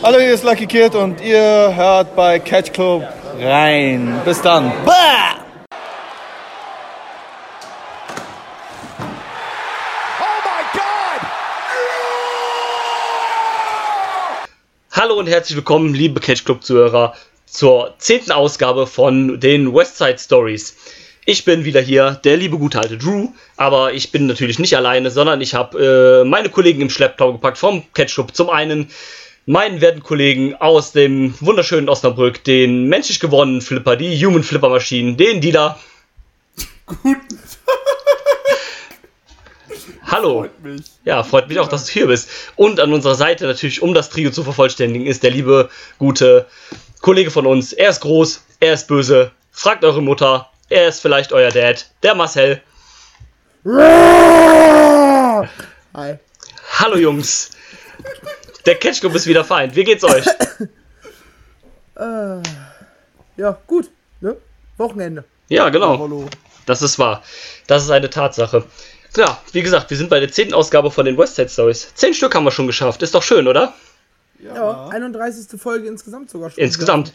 Hallo, hier ist Lucky Kid und ihr hört bei Catch Club rein. Bis dann. Bah! Hallo und herzlich willkommen, liebe Catch Club Zuhörer, zur zehnten Ausgabe von den Westside Stories. Ich bin wieder hier, der liebe gute alte Drew, aber ich bin natürlich nicht alleine, sondern ich habe äh, meine Kollegen im Schlepptau gepackt vom Catch Club. Zum einen meinen werten Kollegen aus dem wunderschönen Osnabrück, den menschlich gewonnenen Flipper, die Human Flipper Maschinen, den Dieter. Guten. Hallo. Freut mich. Ja, freut mich auch, dass du hier bist. Und an unserer Seite natürlich, um das Trio zu vervollständigen, ist der liebe, gute Kollege von uns. Er ist groß, er ist böse. Fragt eure Mutter, er ist vielleicht euer Dad, der Marcel. Hi. Hallo Jungs. Der Club ist wieder fein. Wie geht's euch? äh, ja, gut. Ne? Wochenende. Ja, genau. Das ist wahr. Das ist eine Tatsache. Ja, wie gesagt, wir sind bei der zehnten Ausgabe von den Westside Stories. Zehn Stück haben wir schon geschafft. Ist doch schön, oder? Ja, ja 31. Folge insgesamt sogar schon. Insgesamt.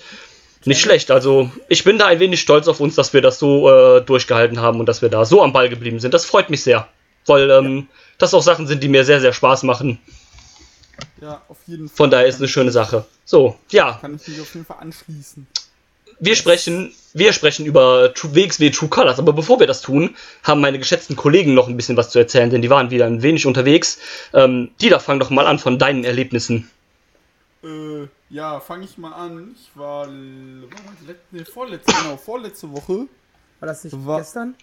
Nicht schlecht. Also, ich bin da ein wenig stolz auf uns, dass wir das so äh, durchgehalten haben und dass wir da so am Ball geblieben sind. Das freut mich sehr. Weil ähm, ja. das auch Sachen sind, die mir sehr, sehr Spaß machen. Ja, auf jeden Fall. Von daher ist es eine schöne Sache. So, ja. Kann ich mich auf jeden Fall anschließen wir sprechen, wir sprechen über WXW True Colors, aber bevor wir das tun, haben meine geschätzten Kollegen noch ein bisschen was zu erzählen, denn die waren wieder ein wenig unterwegs. Ähm, Dieter, fang doch mal an von deinen Erlebnissen. Äh, ja, fange ich mal an. Ich war, war nee, vorletzte, genau, vorletzte Woche. War das nicht war, gestern?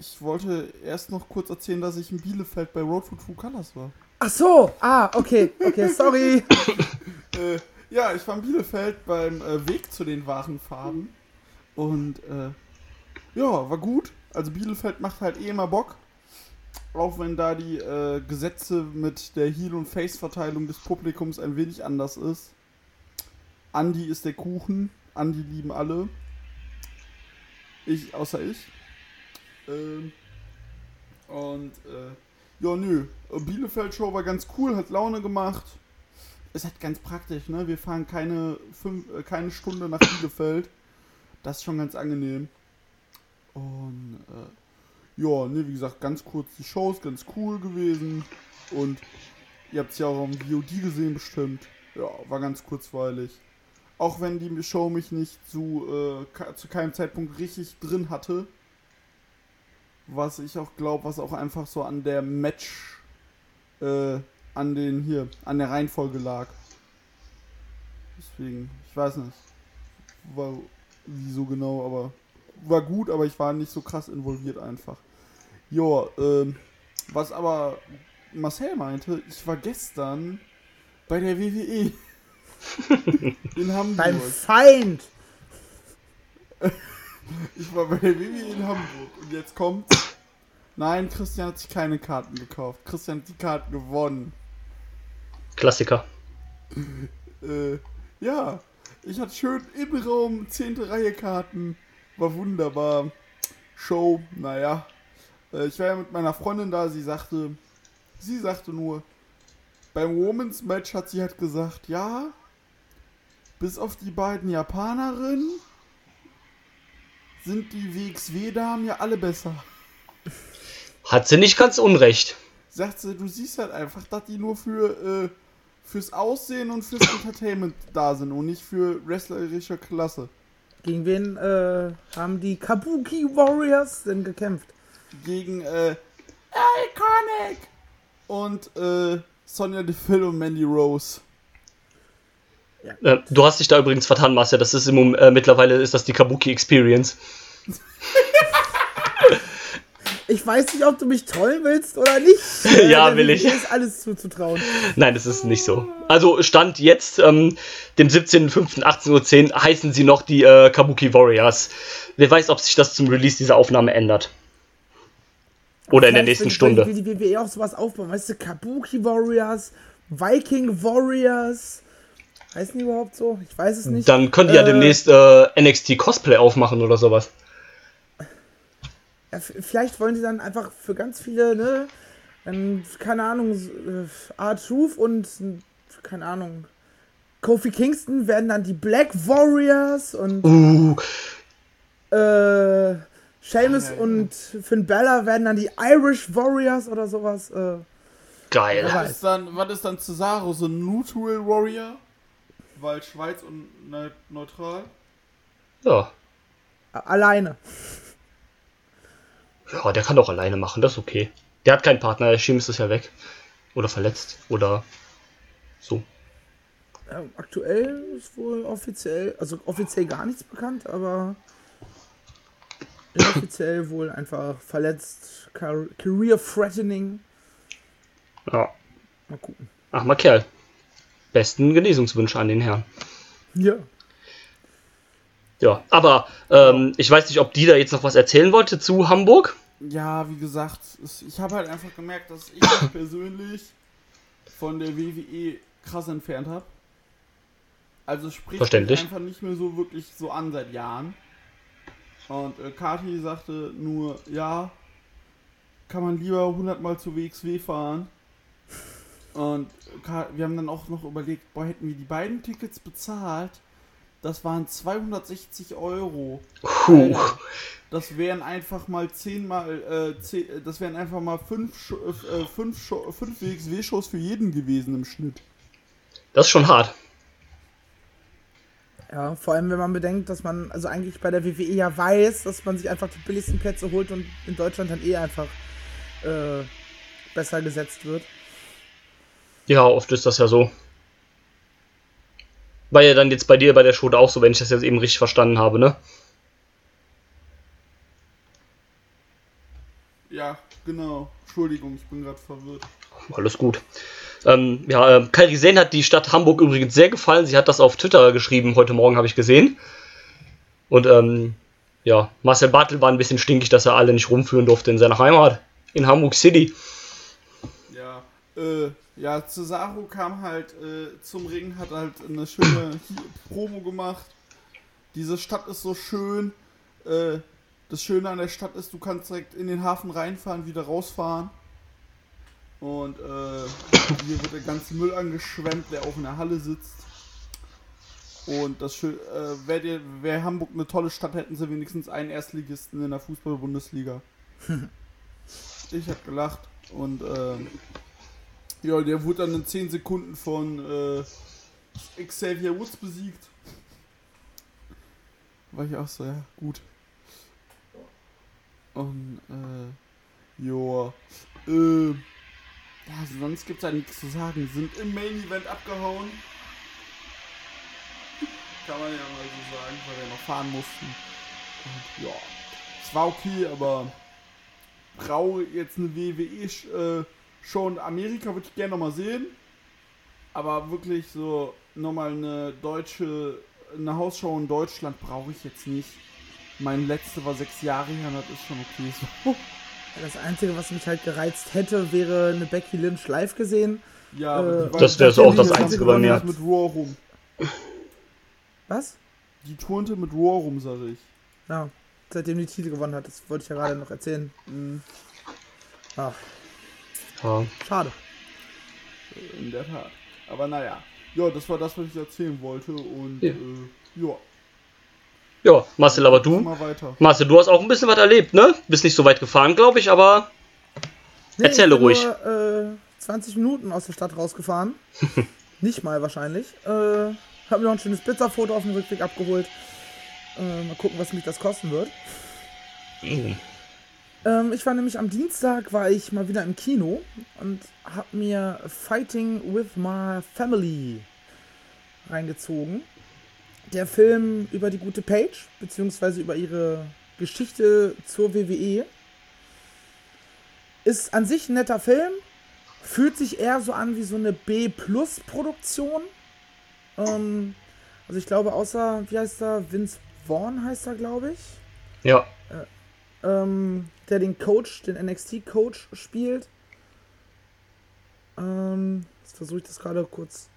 Ich wollte erst noch kurz erzählen, dass ich in Bielefeld bei Road to True Colors war. Ach so, ah, okay, okay, sorry. äh, ja, ich war in Bielefeld beim äh, Weg zu den wahren Farben. Und äh, ja, war gut. Also Bielefeld macht halt eh immer Bock. Auch wenn da die äh, Gesetze mit der Heel- und Face-Verteilung des Publikums ein wenig anders ist. Andi ist der Kuchen. Andi lieben alle. Ich, außer ich. Ähm, und äh, ja, nö. Bielefeld-Show war ganz cool, hat Laune gemacht ist halt ganz praktisch, ne? Wir fahren keine, fünf, äh, keine Stunde nach Bielefeld. Das ist schon ganz angenehm. Und äh, ja, ne, wie gesagt, ganz kurz die Shows, ganz cool gewesen. Und ihr habt es ja auch am VOD gesehen bestimmt. Ja, war ganz kurzweilig. Auch wenn die Show mich nicht zu, äh, zu keinem Zeitpunkt richtig drin hatte. Was ich auch glaube, was auch einfach so an der Match äh, an den hier, an der Reihenfolge lag. Deswegen, ich weiß nicht, war wieso genau, aber war gut, aber ich war nicht so krass involviert einfach. Jo, ähm, was aber Marcel meinte, ich war gestern bei der WWE in Hamburg. Beim Feind! ich war bei der WWE in Hamburg und jetzt kommt. Nein, Christian hat sich keine Karten gekauft. Christian hat die Karten gewonnen. Klassiker. äh, ja, ich hatte schön im Raum 10. Reihe Karten. War wunderbar. Show, naja. Äh, ich war ja mit meiner Freundin da, sie sagte, sie sagte nur, beim Women's Match hat sie halt gesagt, ja, bis auf die beiden Japanerinnen sind die WXW-Damen ja alle besser. Hat sie nicht ganz unrecht. Sagt sie, du siehst halt einfach, dass die nur für äh, fürs Aussehen und fürs Entertainment da sind und nicht für wrestlerische Klasse. Gegen wen äh, haben die Kabuki Warriors denn gekämpft? Gegen äh, Iconic und äh, Sonja Deville und Mandy Rose. Ja. Äh, du hast dich da übrigens vertan, Marcia. Das ist im, äh, mittlerweile ist das die Kabuki Experience. ich weiß nicht, ob du mich trollen willst oder nicht. ja, will ich. ist alles zuzutrauen. Nein, das ist nicht so. Also Stand jetzt, ähm, dem 17.05.18.10 Uhr, heißen sie noch die äh, Kabuki Warriors. Wer weiß, ob sich das zum Release dieser Aufnahme ändert. Oder in der nächsten will, Stunde. Will die WWE auch sowas aufbauen? Weißt du, Kabuki Warriors, Viking Warriors. Heißen die überhaupt so? Ich weiß es nicht. Dann können die äh, ja demnächst äh, NXT Cosplay aufmachen oder sowas ja, vielleicht wollen sie dann einfach für ganz viele, ne, Dann, keine Ahnung, äh, R-Truth und, keine Ahnung, Kofi Kingston werden dann die Black Warriors und Uh, äh, Seamus Ja, ja, ja. und Finn Bella werden dann die Irish Warriors oder sowas. Äh, geil. Ja. Was ist dann, was ist dann Cesaro? So ein Neutral Warrior? Weil Schweiz und ne neutral? Ja. alleine. Ja, der kann doch alleine machen, das ist okay. Der hat keinen Partner, der Sheamus ist ja weg. Oder verletzt. Oder so. Ja, aktuell ist wohl offiziell, also offiziell gar nichts bekannt, aber inoffiziell wohl einfach verletzt, car career threatening. Ja. Mal gucken. Ach, mal Kerl. Besten Genesungswünsche an den Herrn. Ja. Ja, aber ähm, ich weiß nicht, ob die da jetzt noch was erzählen wollte zu Hamburg. Ja, wie gesagt, es, ich habe halt einfach gemerkt, dass ich mich persönlich von der WWE krass entfernt habe. Also es spricht mich Verständlich. einfach nicht mehr so wirklich so an seit Jahren. Und äh, Kati sagte nur, ja, kann man lieber 100 Mal zu WXW fahren. Und wir haben dann auch noch überlegt, boah, hätten wir die beiden Tickets bezahlt, das waren 260 Euro. Puh. Alter, das wären einfach mal 10 mal, äh, 10, äh, das wären einfach mal 5 äh, fünf, Show- fünf WXW-Shows für jeden gewesen im Schnitt. Das ist schon hart. Ja, vor allem wenn man bedenkt, dass man also eigentlich bei der WWE ja weiß, dass man sich einfach die billigsten Plätze holt und in Deutschland dann eh einfach äh, besser gesetzt wird. Ja, oft ist das ja so. War ja dann jetzt bei dir bei der da auch so, wenn ich das jetzt eben richtig verstanden habe, ne? Ja, genau. Entschuldigung, ich bin gerade verwirrt. Alles gut. Ähm, ja, äh, Kairi Sane hat die Stadt Hamburg übrigens sehr gefallen. Sie hat das auf Twitter geschrieben, heute Morgen habe ich gesehen. Und ähm, ja, Marcel Bartel war ein bisschen stinkig, dass er alle nicht rumführen durfte in seiner Heimat, in Hamburg City. Ja, äh, ja, Cesaro kam halt äh, zum Ring, hat halt eine schöne Promo gemacht. Diese Stadt ist so schön. Äh, das Schöne an der Stadt ist, du kannst direkt in den Hafen reinfahren, wieder rausfahren. Und äh, hier wird der ganze Müll angeschwemmt, der auch in der Halle sitzt. Und das schön, äh, wäre dir- wär Hamburg eine tolle Stadt, hätten sie wenigstens einen Erstligisten in der Fußball-Bundesliga. ich hab gelacht und ähm, ja, der wurde dann in 10 Sekunden von äh, Xavier Woods besiegt. War ich auch so, ja, gut. Und, äh, joa. Äh, ja, sonst gibt's ja nichts zu sagen. Sind im Main Event abgehauen. Kann man ja mal so sagen, weil wir noch fahren mussten. Und, ja, es war okay, aber brauche jetzt eine WWE äh, Show in Amerika würde ich gerne nochmal sehen. Aber wirklich so nochmal eine deutsche, eine Hausshow in Deutschland brauche ich jetzt nicht. Mein letzte war sechs Jahre her, und das ist schon okay so. Das Einzige, was mich halt gereizt hätte, wäre eine Becky Lynch live gesehen. Ja, aber Äh, die war- Das wäre so auch das die- Einzige bei mir. mit Raw rum. Was? Die turnte mit Raw rum, sag ich. Ja, seitdem die Titel gewonnen hat, das wollte ich ja gerade noch erzählen. Mhm, Ach, Ja. schade. in der Tat. Aber naja. Ja, das war das, was ich erzählen wollte. Und Ja. äh, ja, ja, Marcel, aber du? mal weiter. Marcel, du hast auch ein bisschen was erlebt, ne? Bist nicht so weit gefahren, glaube ich, aber Nee, Erzähle ich bin ruhig. Nur, äh, 20 Minuten aus der Stadt rausgefahren. Nicht mal wahrscheinlich. Äh, hab mir noch ein schönes Pizzafoto auf dem Rückweg abgeholt. Äh, mal gucken, was mich das kosten wird. Ähm, ich war nämlich am Dienstag, war ich mal wieder im Kino und hab mir Fighting with My Family reingezogen. Der Film über die gute Paige, beziehungsweise über ihre Geschichte zur WWE. Ist an sich ein netter Film, fühlt sich eher so an wie so eine B-Plus-Produktion. Ähm, also ich glaube, außer, wie heißt er, Vince Vaughn heißt er, glaube ich ja. Ähm, der den Coach, den NXT-Coach spielt. Ähm, jetzt versuche ich das gerade kurz.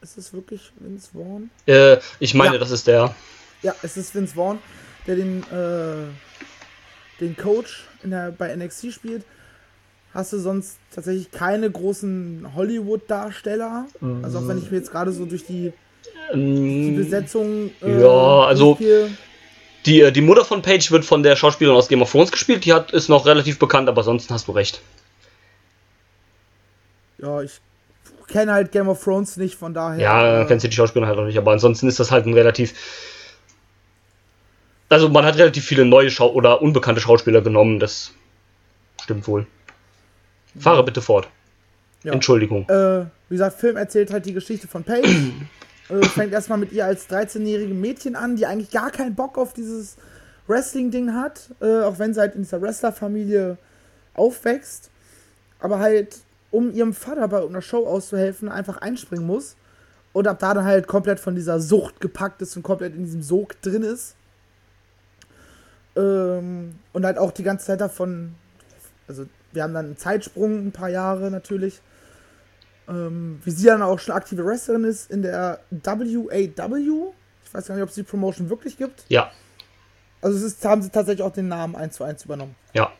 Ist es wirklich Vince Vaughn? Äh, ich meine, Ja. das ist der. Ja, es ist Vince Vaughn, der den, äh, den Coach der, bei NXT spielt. hast du sonst tatsächlich keine großen Hollywood-Darsteller. Also auch wenn ich mir jetzt gerade so durch die, die Ähm, Besetzung. äh, ja, also- durchgehe. Die, äh, die Mutter von Paige wird von der Schauspielerin aus Game of Thrones gespielt. Die hat, ist noch relativ bekannt, aber ansonsten hast du recht. Ja, ich kenne halt Game of Thrones nicht, von daher. Ja, äh, kennst du die Schauspielerin halt auch nicht, aber ansonsten ist das halt ein relativ. Also man hat relativ viele neue Schau oder unbekannte Schauspieler genommen, das stimmt wohl. Fahre bitte fort. Ja. Entschuldigung. Äh, wie gesagt, Film erzählt halt die Geschichte von Paige. äh, fängt erstmal mit ihr als 13-jährige Mädchen an, die eigentlich gar keinen Bock auf dieses Wrestling-Ding hat, äh, auch wenn sie halt in dieser Wrestler-Familie aufwächst, aber halt, um ihrem Vater bei einer Show auszuhelfen, einfach einspringen muss und ab da dann halt komplett von dieser Sucht gepackt ist und komplett in diesem Sog drin ist. Ähm, und halt auch die ganze Zeit davon, also wir haben dann einen Zeitsprung, ein paar Jahre natürlich, ähm, wie sie dann auch schon aktive Wrestlerin ist in der WAW. Ich weiß gar nicht, ob es die Promotion wirklich gibt. Ja, Also es ist, haben sie tatsächlich auch den Namen 1 zu 1 übernommen. ja.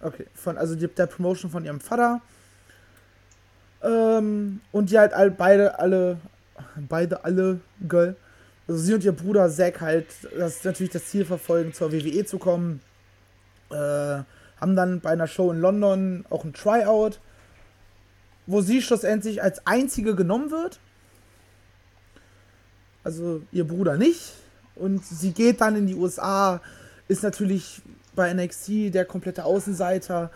Okay, von, also die, der Promotion von ihrem Vater. Ähm, und die halt all, beide alle, beide alle, Girl. Also sie und ihr Bruder Zack halt, das ist natürlich das Ziel verfolgen, zur WWE zu kommen. Äh, haben dann bei einer Show in London auch ein Tryout, wo sie schlussendlich als einzige genommen wird. Also ihr Bruder nicht. Und sie geht dann in die USA, ist natürlich bei NXT der komplette Außenseiter.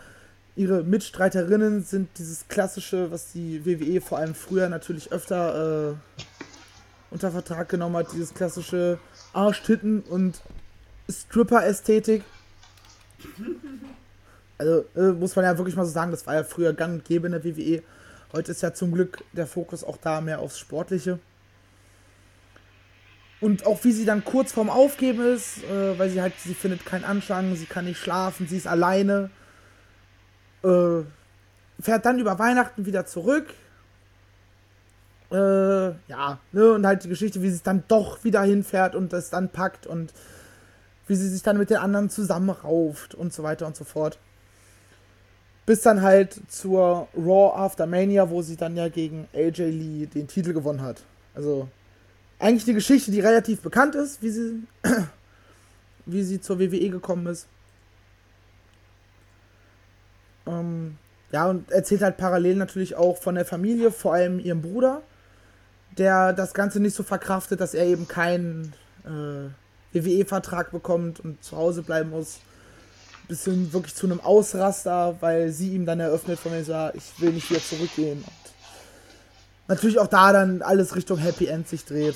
Ihre Mitstreiterinnen sind dieses klassische, was die WWE vor allem früher natürlich öfter äh, unter Vertrag genommen hat, dieses klassische Arschtitten und Stripper-Ästhetik. Also äh, muss man ja wirklich mal so sagen, das war ja früher gang und gäbe in der WWE. Heute ist ja zum Glück der Fokus auch da mehr aufs Sportliche. Und auch wie sie dann kurz vorm Aufgeben ist, äh, weil sie halt, sie findet keinen Anschlag, sie kann nicht schlafen, sie ist alleine. Äh, fährt dann über Weihnachten wieder zurück. Äh, ja, ne, und halt die Geschichte, wie sie es dann doch wieder hinfährt und es dann packt und wie sie sich dann mit den anderen zusammenrauft und so weiter und so fort. Bis dann halt zur Raw After Mania, wo sie dann ja gegen AJ Lee den Titel gewonnen hat. Also eigentlich eine Geschichte, die relativ bekannt ist, wie sie, wie sie zur WWE gekommen ist. Ähm, ja, und erzählt halt parallel natürlich auch von der Familie, vor allem ihrem Bruder, der das Ganze nicht so verkraftet, dass er eben keinen äh, WWE-Vertrag bekommt und zu Hause bleiben muss. Bis hin wirklich zu einem Ausraster, weil sie ihm dann eröffnet von mir sagt, ich will nicht wieder zurückgehen. Und natürlich auch da dann alles Richtung Happy End sich dreht.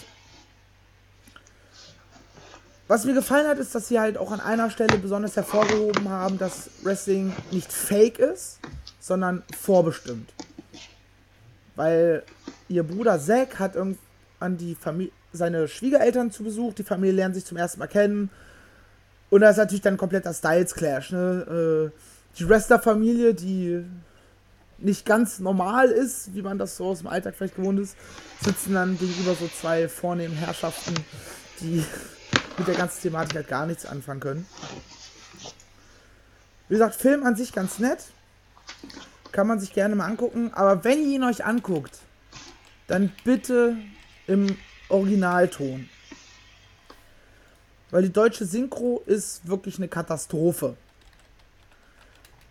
Was mir gefallen hat, ist, dass sie halt auch an einer Stelle besonders hervorgehoben haben, dass Wrestling nicht fake ist, sondern vorbestimmt. Weil ihr Bruder Zack hat irgendwann die Familie, seine Schwiegereltern zu Besuch, die Familie lernt sich zum ersten Mal kennen. Und da ist natürlich dann ein kompletter Styles Clash. Ne? Äh, die Wrestler-Familie, die nicht ganz normal ist, wie man das so aus dem Alltag vielleicht gewohnt ist, sitzen dann gegenüber so zwei vornehmen Herrschaften, die mit der ganzen Thematik halt gar nichts anfangen können. Wie gesagt, Film an sich ganz nett. Kann man sich gerne mal angucken. Aber wenn ihr ihn euch anguckt, dann bitte im Originalton. Weil die deutsche Synchro ist wirklich eine Katastrophe.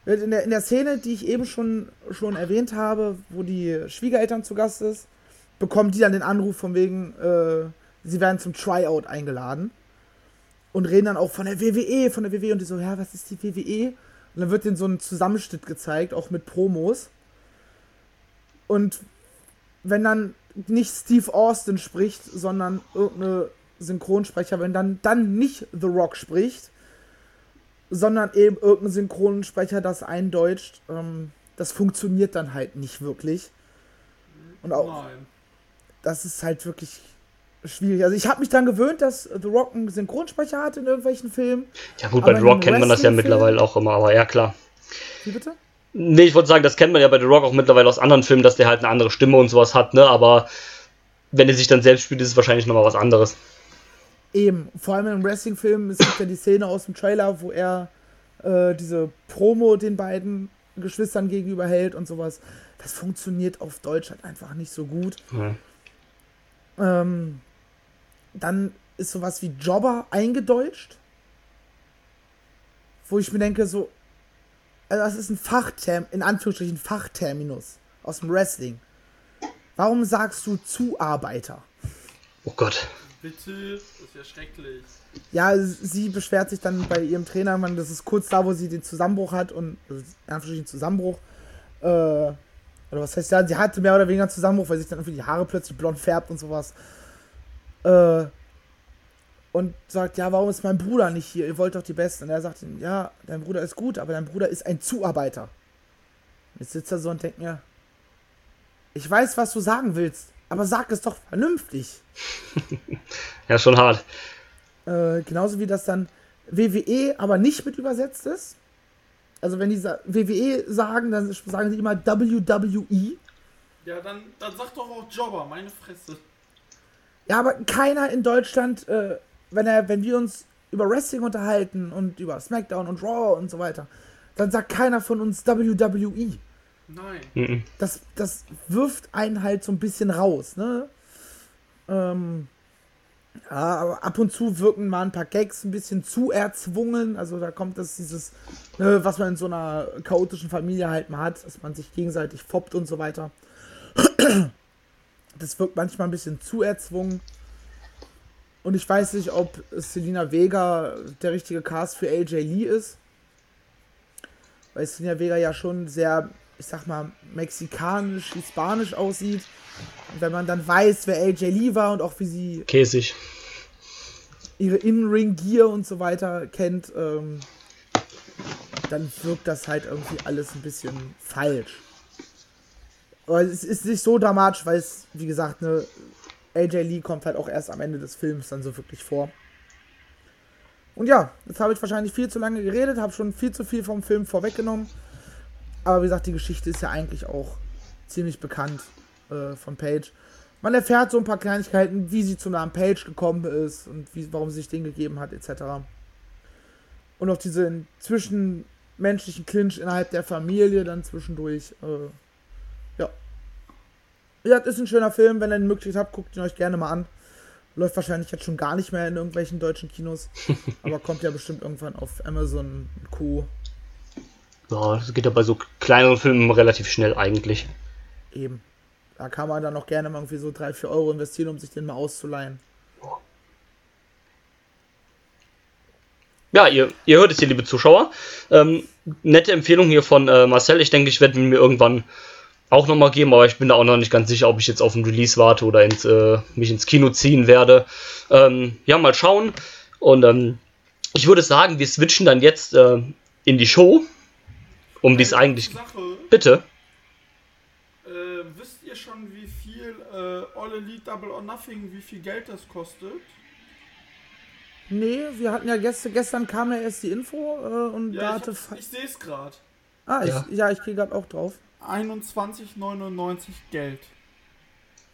In der, in der Szene, die ich eben schon, schon erwähnt habe, wo die Schwiegereltern zu Gast ist, bekommen die dann den Anruf von wegen, äh, sie werden zum Tryout eingeladen. Und reden dann auch von der WWE, von der WWE. Und die so, ja, was ist die WWE? Und dann wird denen so ein Zusammenschnitt gezeigt, auch mit Promos. Und wenn dann nicht Steve Austin spricht, sondern irgendeine Synchronsprecher, wenn dann, dann nicht The Rock spricht, sondern eben irgendein Synchronsprecher das eindeutscht, ähm, das funktioniert dann halt nicht wirklich. Und auch, Nein. das ist halt wirklich schwierig. Also ich habe mich dran gewöhnt, dass The Rock einen Synchronsprecher hat in irgendwelchen Filmen. Ja gut, bei Aber The Rock kennt man das ja mittlerweile auch immer, aber ja klar. Wie bitte? Nee, ich wollte sagen, das kennt man ja bei The Rock auch mittlerweile aus anderen Filmen, dass der halt eine andere Stimme und sowas hat, ne? Aber wenn er sich dann selbst spielt, ist es wahrscheinlich nochmal was anderes. Eben, vor allem im Wrestling-Film, es gibt ja die Szene aus dem Trailer, wo er äh, diese Promo den beiden Geschwistern gegenüber hält und sowas. Das funktioniert auf Deutsch halt einfach nicht so gut. Ja. Ähm, dann ist sowas wie Jobber eingedeutscht. Wo ich mir denke, so, also das ist ein Fachterm, in Anführungsstrichen Fachterminus aus dem Wrestling. Warum sagst du Zuarbeiter? Oh Gott. Bitte, das ist ja schrecklich. Ja, sie beschwert sich dann bei ihrem Trainer, man, das ist kurz da, wo sie den Zusammenbruch hat und also Anführungsstrichen Zusammenbruch. Äh, oder was heißt ja, sie hatte mehr oder weniger einen Zusammenbruch, weil sich dann irgendwie die Haare plötzlich blond färbt und sowas. Äh, und sagt, ja, warum ist mein Bruder nicht hier? Ihr wollt doch die Besten. Und er sagt, ja, dein Bruder ist gut, aber dein Bruder ist ein Zuarbeiter. Jetzt sitzt er so und denkt mir, ich weiß, was du sagen willst, aber sag es doch vernünftig. Ja, schon hart. Äh, genauso wie das dann WWE aber nicht mit übersetzt ist. Also wenn die sa- WWE sagen, dann sagen sie immer WWE. Ja, dann, dann sag doch auch Jobber, meine Fresse. Ja, aber keiner in Deutschland, äh, wenn, er, wenn wir uns über Wrestling unterhalten und über SmackDown und Raw und so weiter, dann sagt keiner von uns WWE. Nein. Das, das wirft einen halt so ein bisschen raus, ne? Ähm, ja, aber ab und zu wirken mal ein paar Gags ein bisschen zu erzwungen. Also da kommt das dieses, ne, was man in so einer chaotischen Familie halt mal hat, dass man sich gegenseitig foppt und so weiter. Das wirkt manchmal ein bisschen zu erzwungen. Und ich weiß nicht, ob Selina Vega der richtige Cast für AJ Lee ist. Weil Selina Vega ja schon sehr, ich sag mal, mexikanisch, hispanisch aussieht. Und wenn man dann weiß, wer AJ Lee war und auch wie sie Käsig. ihre In-Ring-Gear und so weiter kennt, ähm, dann wirkt das halt irgendwie alles ein bisschen falsch. Aber es ist nicht so dramatisch, weil es, wie gesagt, ne, AJ Lee kommt halt auch erst am Ende des Films dann so wirklich vor. Und ja, jetzt habe ich wahrscheinlich viel zu lange geredet, habe schon viel zu viel vom Film vorweggenommen. Aber wie gesagt, die Geschichte ist ja eigentlich auch ziemlich bekannt äh, von Paige. Man erfährt so ein paar Kleinigkeiten, wie sie zu Namen Page gekommen ist und wie, warum sie sich den gegeben hat, etc. Und auch diesen zwischenmenschlichen Clinch innerhalb der Familie dann zwischendurch. Äh, ja. Wie gesagt, ist ein schöner Film. Wenn ihr die Möglichkeit habt, guckt ihn euch gerne mal an. Läuft wahrscheinlich jetzt schon gar nicht mehr in irgendwelchen deutschen Kinos. aber kommt ja bestimmt irgendwann auf Amazon und Co. Ja, das geht ja bei so kleineren Filmen relativ schnell eigentlich. Eben. Da kann man dann auch gerne mal irgendwie so 3, 4 Euro investieren, um sich den mal auszuleihen. Ja, ihr, ihr hört es hier, liebe Zuschauer. Ähm, nette Empfehlung hier von äh, Marcel. Ich denke, ich werde mir irgendwann auch nochmal geben, aber ich bin da auch noch nicht ganz sicher, ob ich jetzt auf den Release warte oder ins, äh, mich ins Kino ziehen werde. Ähm, ja, mal schauen. Und ähm, ich würde sagen, wir switchen dann jetzt äh, in die Show, um die es eigentlich. Sache, Bitte. äh, wisst ihr schon, wie viel äh, All Elite Double or Nothing, wie viel Geld das kostet? Nee, wir hatten ja gestern, gestern kam ja erst die Info äh, und da Ja, hatte. ich, hab- ich sehe es gerade. ah, ich, Ja. ja. ich gehe gerade auch drauf. 21,99 Geld.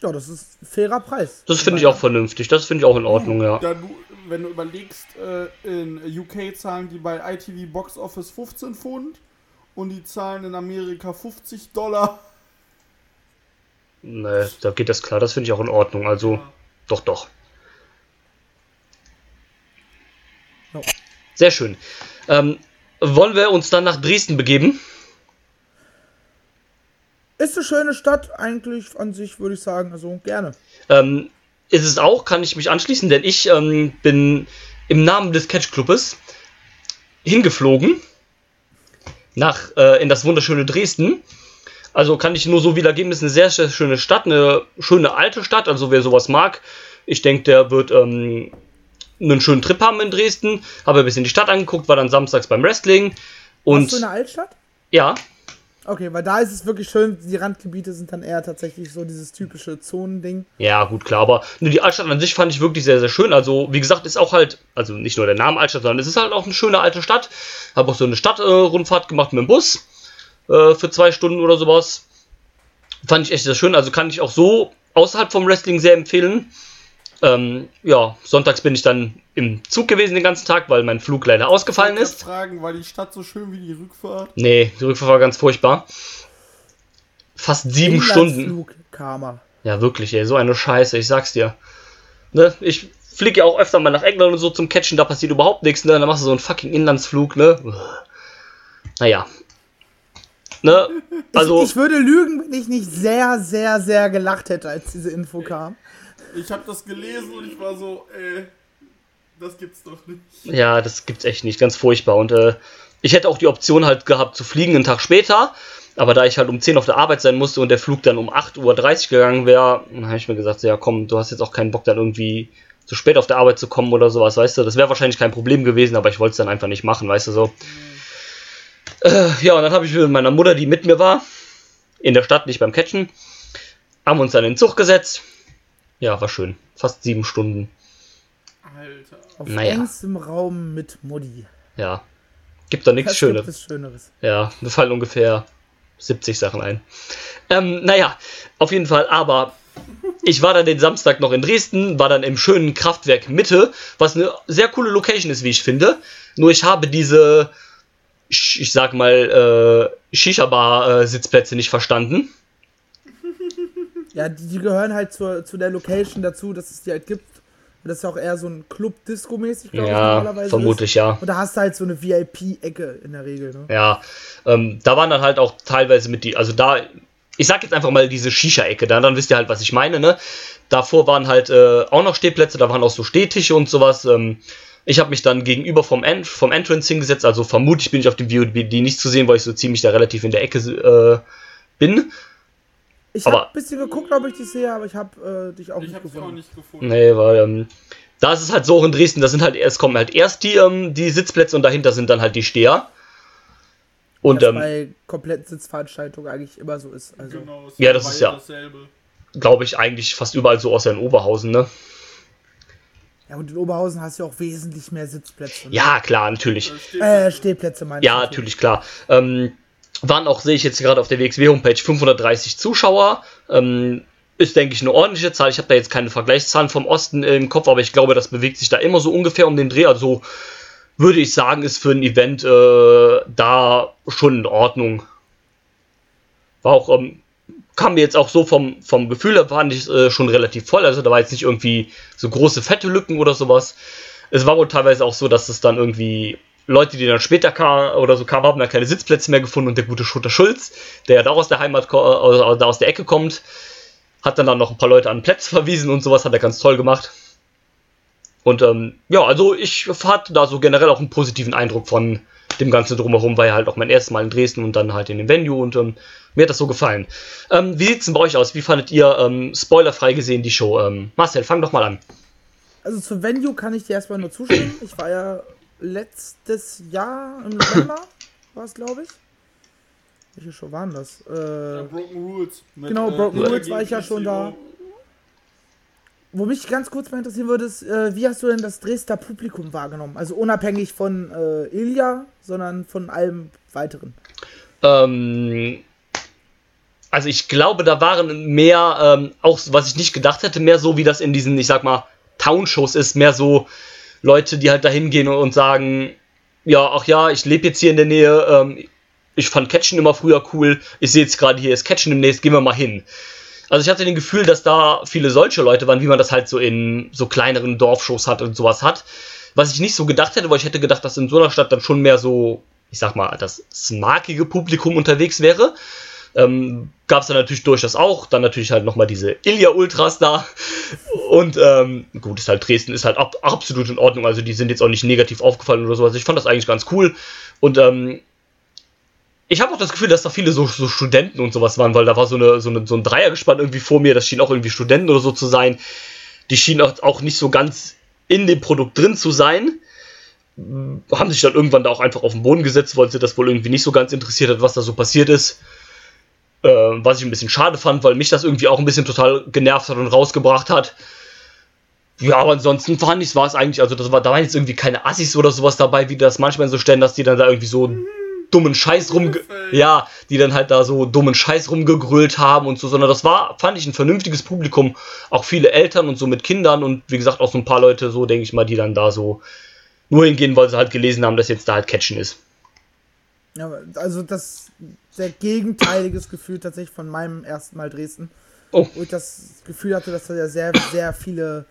Ja, das ist ein fairer Preis. Das finde ich auch vernünftig. Das finde ich auch in Ordnung, ja. Da du, wenn du überlegst, äh, in UK zahlen die bei ITV Box Office 15 Pfund und die zahlen in Amerika 50 Dollar. Nee, da geht das klar. Das finde ich auch in Ordnung. Also, doch, doch. Ja. Sehr schön. Ähm, wollen wir uns dann nach Dresden begeben? Ist eine schöne Stadt, eigentlich an sich, würde ich sagen. Also gerne. Ähm, ist es auch, kann ich mich anschließen, denn ich ähm, bin im Namen des Catch Clubes hingeflogen nach äh, in das wunderschöne Dresden. Also kann ich nur so wiedergeben, ist eine sehr, sehr schöne Stadt, eine schöne alte Stadt. Also wer sowas mag, ich denke, der wird ähm, einen schönen Trip haben in Dresden. Habe ein bisschen die Stadt angeguckt, war dann samstags beim Wrestling Und Hast du eine Altstadt? ja, Okay, weil da ist es wirklich schön. Die Randgebiete sind dann eher tatsächlich so dieses typische Zonending. Ja, gut, klar, aber nur die Altstadt an sich fand ich wirklich sehr, sehr schön. Also, wie gesagt, ist auch halt, also nicht nur der Name Altstadt, sondern es ist halt auch eine schöne alte Stadt. Habe auch so eine Stadtrundfahrt gemacht mit dem Bus äh, für zwei Stunden oder sowas. Fand ich echt sehr schön. Also kann ich auch so außerhalb vom Wrestling sehr empfehlen. Ähm, ja, sonntags bin ich dann im Zug gewesen den ganzen Tag, weil mein Flug leider ausgefallen ist. fragen, war die Stadt so schön wie die Rückfahrt? Nee, die Rückfahrt war ganz furchtbar. Fast sieben Stunden. Inlandsflug, Karma. Ja, wirklich, ey, so eine Scheiße, ich sag's dir. Ne, ich fliege ja auch öfter mal nach England und so zum Catchen, da passiert überhaupt nichts, ne? Dann machst du so einen fucking Inlandsflug, ne? Naja. Ne? Also, ich, ich würde lügen, wenn ich nicht sehr, sehr, sehr gelacht hätte, als diese Info kam. Ich habe das gelesen und ich war so, ey, das gibt's doch nicht. ja, das gibt's echt nicht, ganz furchtbar. Und äh, ich hätte auch die Option halt gehabt zu fliegen einen Tag später, aber da ich halt um 10 auf der Arbeit sein musste und der Flug dann um 8.30 Uhr gegangen wäre, habe ich mir gesagt, so, ja komm, du hast jetzt auch keinen Bock dann irgendwie zu spät auf der Arbeit zu kommen oder sowas, weißt du, das wäre wahrscheinlich kein Problem gewesen, aber ich wollte es dann einfach nicht machen, weißt du so. Äh, ja, und dann habe ich mit meiner Mutter, die mit mir war, in der Stadt, nicht beim Catchen, haben uns dann in den Zug gesetzt. Ja, war schön. Fast sieben Stunden. Alter. Auf Naja. engstem Raum mit Mutti. Ja. Gibt da nichts Was Schönes. gibt es Schöneres? Ja, mir fallen ungefähr 70 Sachen ein. Ähm, naja, auf jeden Fall, aber ich war dann den Samstag noch in Dresden, war dann im schönen Kraftwerk Mitte, was eine sehr coole Location ist, wie ich finde. Nur ich habe diese, ich sag mal, äh, Shisha-Bar-Sitzplätze nicht verstanden. Ja, die, die gehören halt zur, zu der Location dazu, dass es die halt gibt. Und das ist auch eher so ein Club-Disco-mäßig, glaube ich, Ja, normalerweise. vermutlich, ist. ja. Und da hast du halt so eine VIP-Ecke in der Regel, ne? Ja, ähm, da waren dann halt auch teilweise mit die, also da, ich sag jetzt einfach mal diese Shisha-Ecke, da, dann wisst ihr halt, was ich meine, ne? Davor waren halt äh, auch noch Stehplätze, da waren auch so Stehtische und sowas. Ähm, ich habe mich dann gegenüber vom, Ent vom Entrance hingesetzt, also vermutlich bin ich auf dem VOD nicht zu sehen, weil ich so ziemlich da relativ in der Ecke äh, bin. Ich habe ein bisschen geguckt, ob ich dich sehe, aber ich habe äh, dich auch Ich nicht hab's auch gefunden. nicht gefunden. Nee, weil ähm, da ist es halt so auch in Dresden, da sind halt erst kommen halt erst die, ähm, die Sitzplätze und dahinter sind dann halt die Steher. Und was ähm, bei kompletten Sitzveranstaltungen eigentlich immer so ist. Also, Genau, es Ja, das ist ja- dasselbe. glaube ich eigentlich fast überall so außer in Oberhausen, ne? ja, und in Oberhausen hast du ja auch wesentlich mehr Sitzplätze. ne? Ja, klar, natürlich. Da steht Äh, Stehplätze meinst Ja, natürlich, klar. Ähm, waren auch, sehe ich jetzt gerade auf der WXW-Homepage, 530 Zuschauer. Ähm, ist, denke ich, eine ordentliche Zahl. Ich habe da jetzt keine Vergleichszahlen vom Osten im Kopf, aber ich glaube, das bewegt sich da immer so ungefähr um den Dreh. Also würde ich sagen, ist für ein Event äh, da schon in Ordnung. War auch, ähm, kam mir jetzt auch so vom, vom Gefühl, da war nicht äh, schon relativ voll. Also da war jetzt nicht irgendwie so große fette Lücken oder sowas. Es war wohl teilweise auch so, dass es dann irgendwie Leute, die dann später kamen oder so kamen, haben dann keine Sitzplätze mehr gefunden und der gute Schutter Schulz, der ja da aus der Heimat, äh, da aus der Ecke kommt, hat dann, dann noch ein paar Leute an Plätze verwiesen und sowas, hat er ganz toll gemacht. Und ähm, ja, also ich hatte da so generell auch einen positiven Eindruck von dem Ganzen drumherum, war ja halt auch mein erstes Mal in Dresden und dann halt in dem Venue und ähm, mir hat das so gefallen. Ähm, wie sieht's denn bei euch aus? Wie fandet ihr ähm, spoilerfrei gesehen die Show? Ähm, Marcel, fang doch mal an. Also zu Venue kann ich dir erstmal nur zustimmen. Ich war ja letztes Jahr im November, war es glaube ich. Welche Show waren das? Ja, Äh, Broken Rules. Mit, Genau, Broken Hitler Rules war ich ja schon da. wo mich ganz kurz mal interessieren würde, ist, äh, wie hast du denn das Dresdner Publikum wahrgenommen? Also unabhängig von äh, Ilja, sondern von allem weiteren. Ähm, also ich glaube, da waren mehr, ähm, auch was ich nicht gedacht hätte, mehr so wie das in diesen, ich sag mal, Townshows ist, mehr so Leute, die halt da hingehen und sagen, ja, ach ja, ich lebe jetzt hier in der Nähe, ähm, ich fand Catchen immer früher cool, ich sehe jetzt gerade hier ist Catchen demnächst, gehen wir mal hin. Also ich hatte den Gefühl, dass da viele solche Leute waren, wie man das halt so in so kleineren Dorfshows hat und sowas hat. Was ich nicht so gedacht hätte, weil ich hätte gedacht, dass in so einer Stadt dann schon mehr so, ich sag mal, das smarkige Publikum unterwegs wäre. Ähm, Gab es dann natürlich durchaus auch. Dann natürlich halt nochmal diese Ilya-Ultras da. Und ähm, gut, ist halt Dresden ist halt ab, absolut in Ordnung. Also die sind jetzt auch nicht negativ aufgefallen oder sowas. Ich fand das eigentlich ganz cool. Und ähm, ich habe auch das Gefühl, dass da viele so, so Studenten und sowas waren, weil da war so, eine, so, eine, so ein Dreiergespann irgendwie vor mir. Das schien auch irgendwie Studenten oder so zu sein. Die schienen auch, auch nicht so ganz in dem Produkt drin zu sein haben sich dann irgendwann da auch einfach auf den Boden gesetzt, weil sie das wohl irgendwie nicht so ganz interessiert hat, was da so passiert ist. Äh, was ich ein bisschen schade fand, weil mich das irgendwie auch ein bisschen total genervt hat und rausgebracht hat. Ja, aber ansonsten fand ich es war es eigentlich, also das war, da waren jetzt irgendwie keine Assis oder sowas dabei, wie das manchmal so stellen, dass die dann da irgendwie so dummen Scheiß rum, ja, die dann halt da so dummen Scheiß rumgegrölt haben und so, sondern das war, fand ich, ein vernünftiges Publikum, auch viele Eltern und so mit Kindern und wie gesagt auch so ein paar Leute, so denke ich mal, die dann da so nur hingehen, weil sie halt gelesen haben, dass jetzt da halt Catchen ist. Ja, also das sehr gegenteiliges Gefühl tatsächlich von meinem ersten Mal Dresden. Oh. Wo ich das Gefühl hatte, dass da ja sehr, sehr viele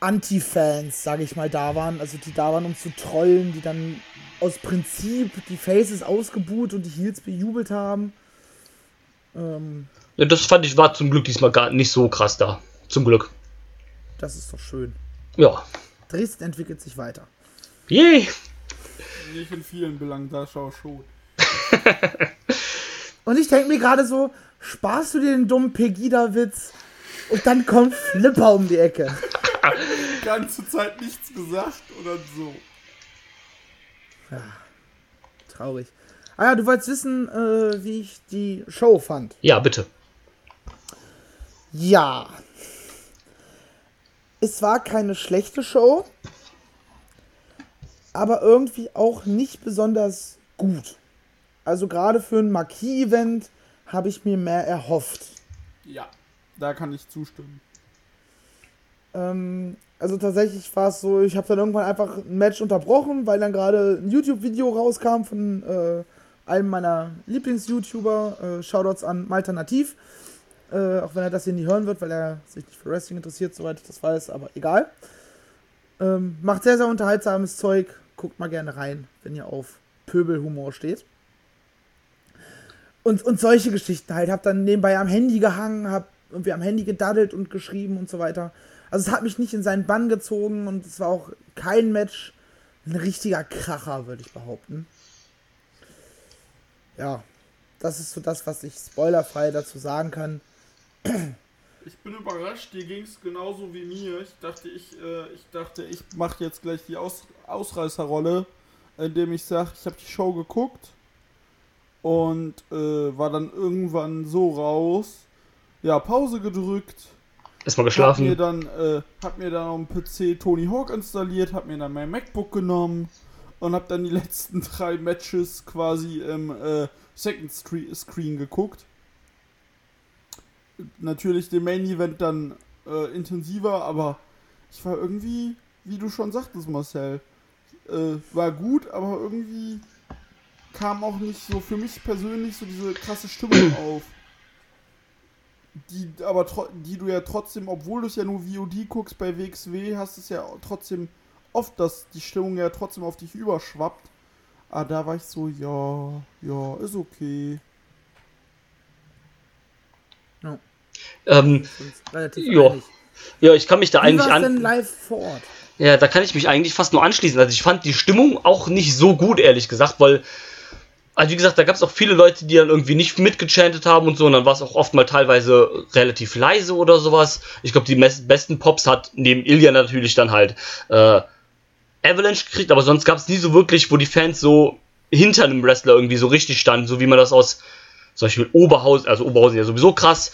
Anti-Fans, sage ich mal, da waren. Also die da waren, um zu trollen, die dann aus Prinzip die Faces ausgebuht und die Heels bejubelt haben. Ähm, Ja, das fand ich war zum Glück diesmal gar nicht so krass da. Zum Glück. das ist doch schön. Ja. Dresden entwickelt sich weiter. Yay! Nicht in vielen Belangen, da schau schon. Und ich denke mir gerade so, sparst du dir den dummen Pegida-Witz und dann kommt Flipper um die Ecke. Die ganze Zeit nichts gesagt oder so. Traurig. Ah ja, du wolltest wissen, äh, wie ich die Show fand. Ja, bitte. Ja. Es war keine schlechte Show, aber irgendwie auch nicht besonders gut. Also gerade für ein Marquis-Event habe ich mir mehr erhofft. Ja, da kann ich zustimmen. Ähm, also tatsächlich war es so, ich habe dann irgendwann einfach ein Match unterbrochen, weil dann gerade ein YouTube-Video rauskam von äh, einem meiner Lieblings-YouTuber. Äh, Shoutouts an Malternativ. Äh, auch wenn er das hier nie hören wird, weil er sich nicht für Wrestling interessiert, soweit ich das weiß, aber egal. Ähm, macht sehr, sehr unterhaltsames Zeug. Guckt mal gerne rein, wenn ihr auf Pöbelhumor steht. Und, und solche Geschichten halt. Hab dann nebenbei am Handy gehangen, hab irgendwie am Handy gedaddelt und geschrieben und so weiter. Also es hat mich nicht in seinen Bann gezogen und es war auch kein Match. Ein richtiger Kracher, würde ich behaupten. Ja, das ist so das, was ich spoilerfrei dazu sagen kann. Ich bin überrascht, dir ging es genauso wie mir. Ich dachte, ich, äh, ich dachte, ich mache jetzt gleich die Aus Ausreißerrolle, indem ich sage, ich habe die Show geguckt und äh, war dann irgendwann so raus. Ja, Pause gedrückt. Erstmal Hab mir geschlafen. dann, äh, hab mir dann auf dem PC Tony Hawk installiert, hab mir dann mein MacBook genommen und hab dann die letzten drei Matches quasi im äh, Second Screen geguckt. Natürlich den Main Event dann äh, intensiver, aber ich war irgendwie, wie du schon sagtest, Marcel, äh, war gut, aber irgendwie kam auch nicht so für mich persönlich so diese krasse Stimmung auf die aber die du ja trotzdem, obwohl du es ja nur VOD guckst bei WXW, hast es ja trotzdem oft, dass die Stimmung ja trotzdem auf dich überschwappt. Ah, da war ich so, ja, ja, ist okay. Ähm, Ja, ja, ich kann mich da Wie eigentlich es denn an. live vor Ort? Ja, da kann ich mich eigentlich fast nur anschließen. Also ich fand die Stimmung auch nicht so gut, ehrlich gesagt, weil, also wie gesagt, da gab es auch viele Leute, die dann irgendwie nicht mitgechantet haben und so, und dann war es auch oft mal teilweise relativ leise oder sowas. Ich glaube, die besten Pops hat neben Ilya natürlich dann halt äh, Avalanche gekriegt, aber sonst gab es nie so wirklich, wo die Fans so hinter einem Wrestler irgendwie so richtig standen, so wie man das aus zum Beispiel Oberhausen, also Oberhausen ja sowieso krass,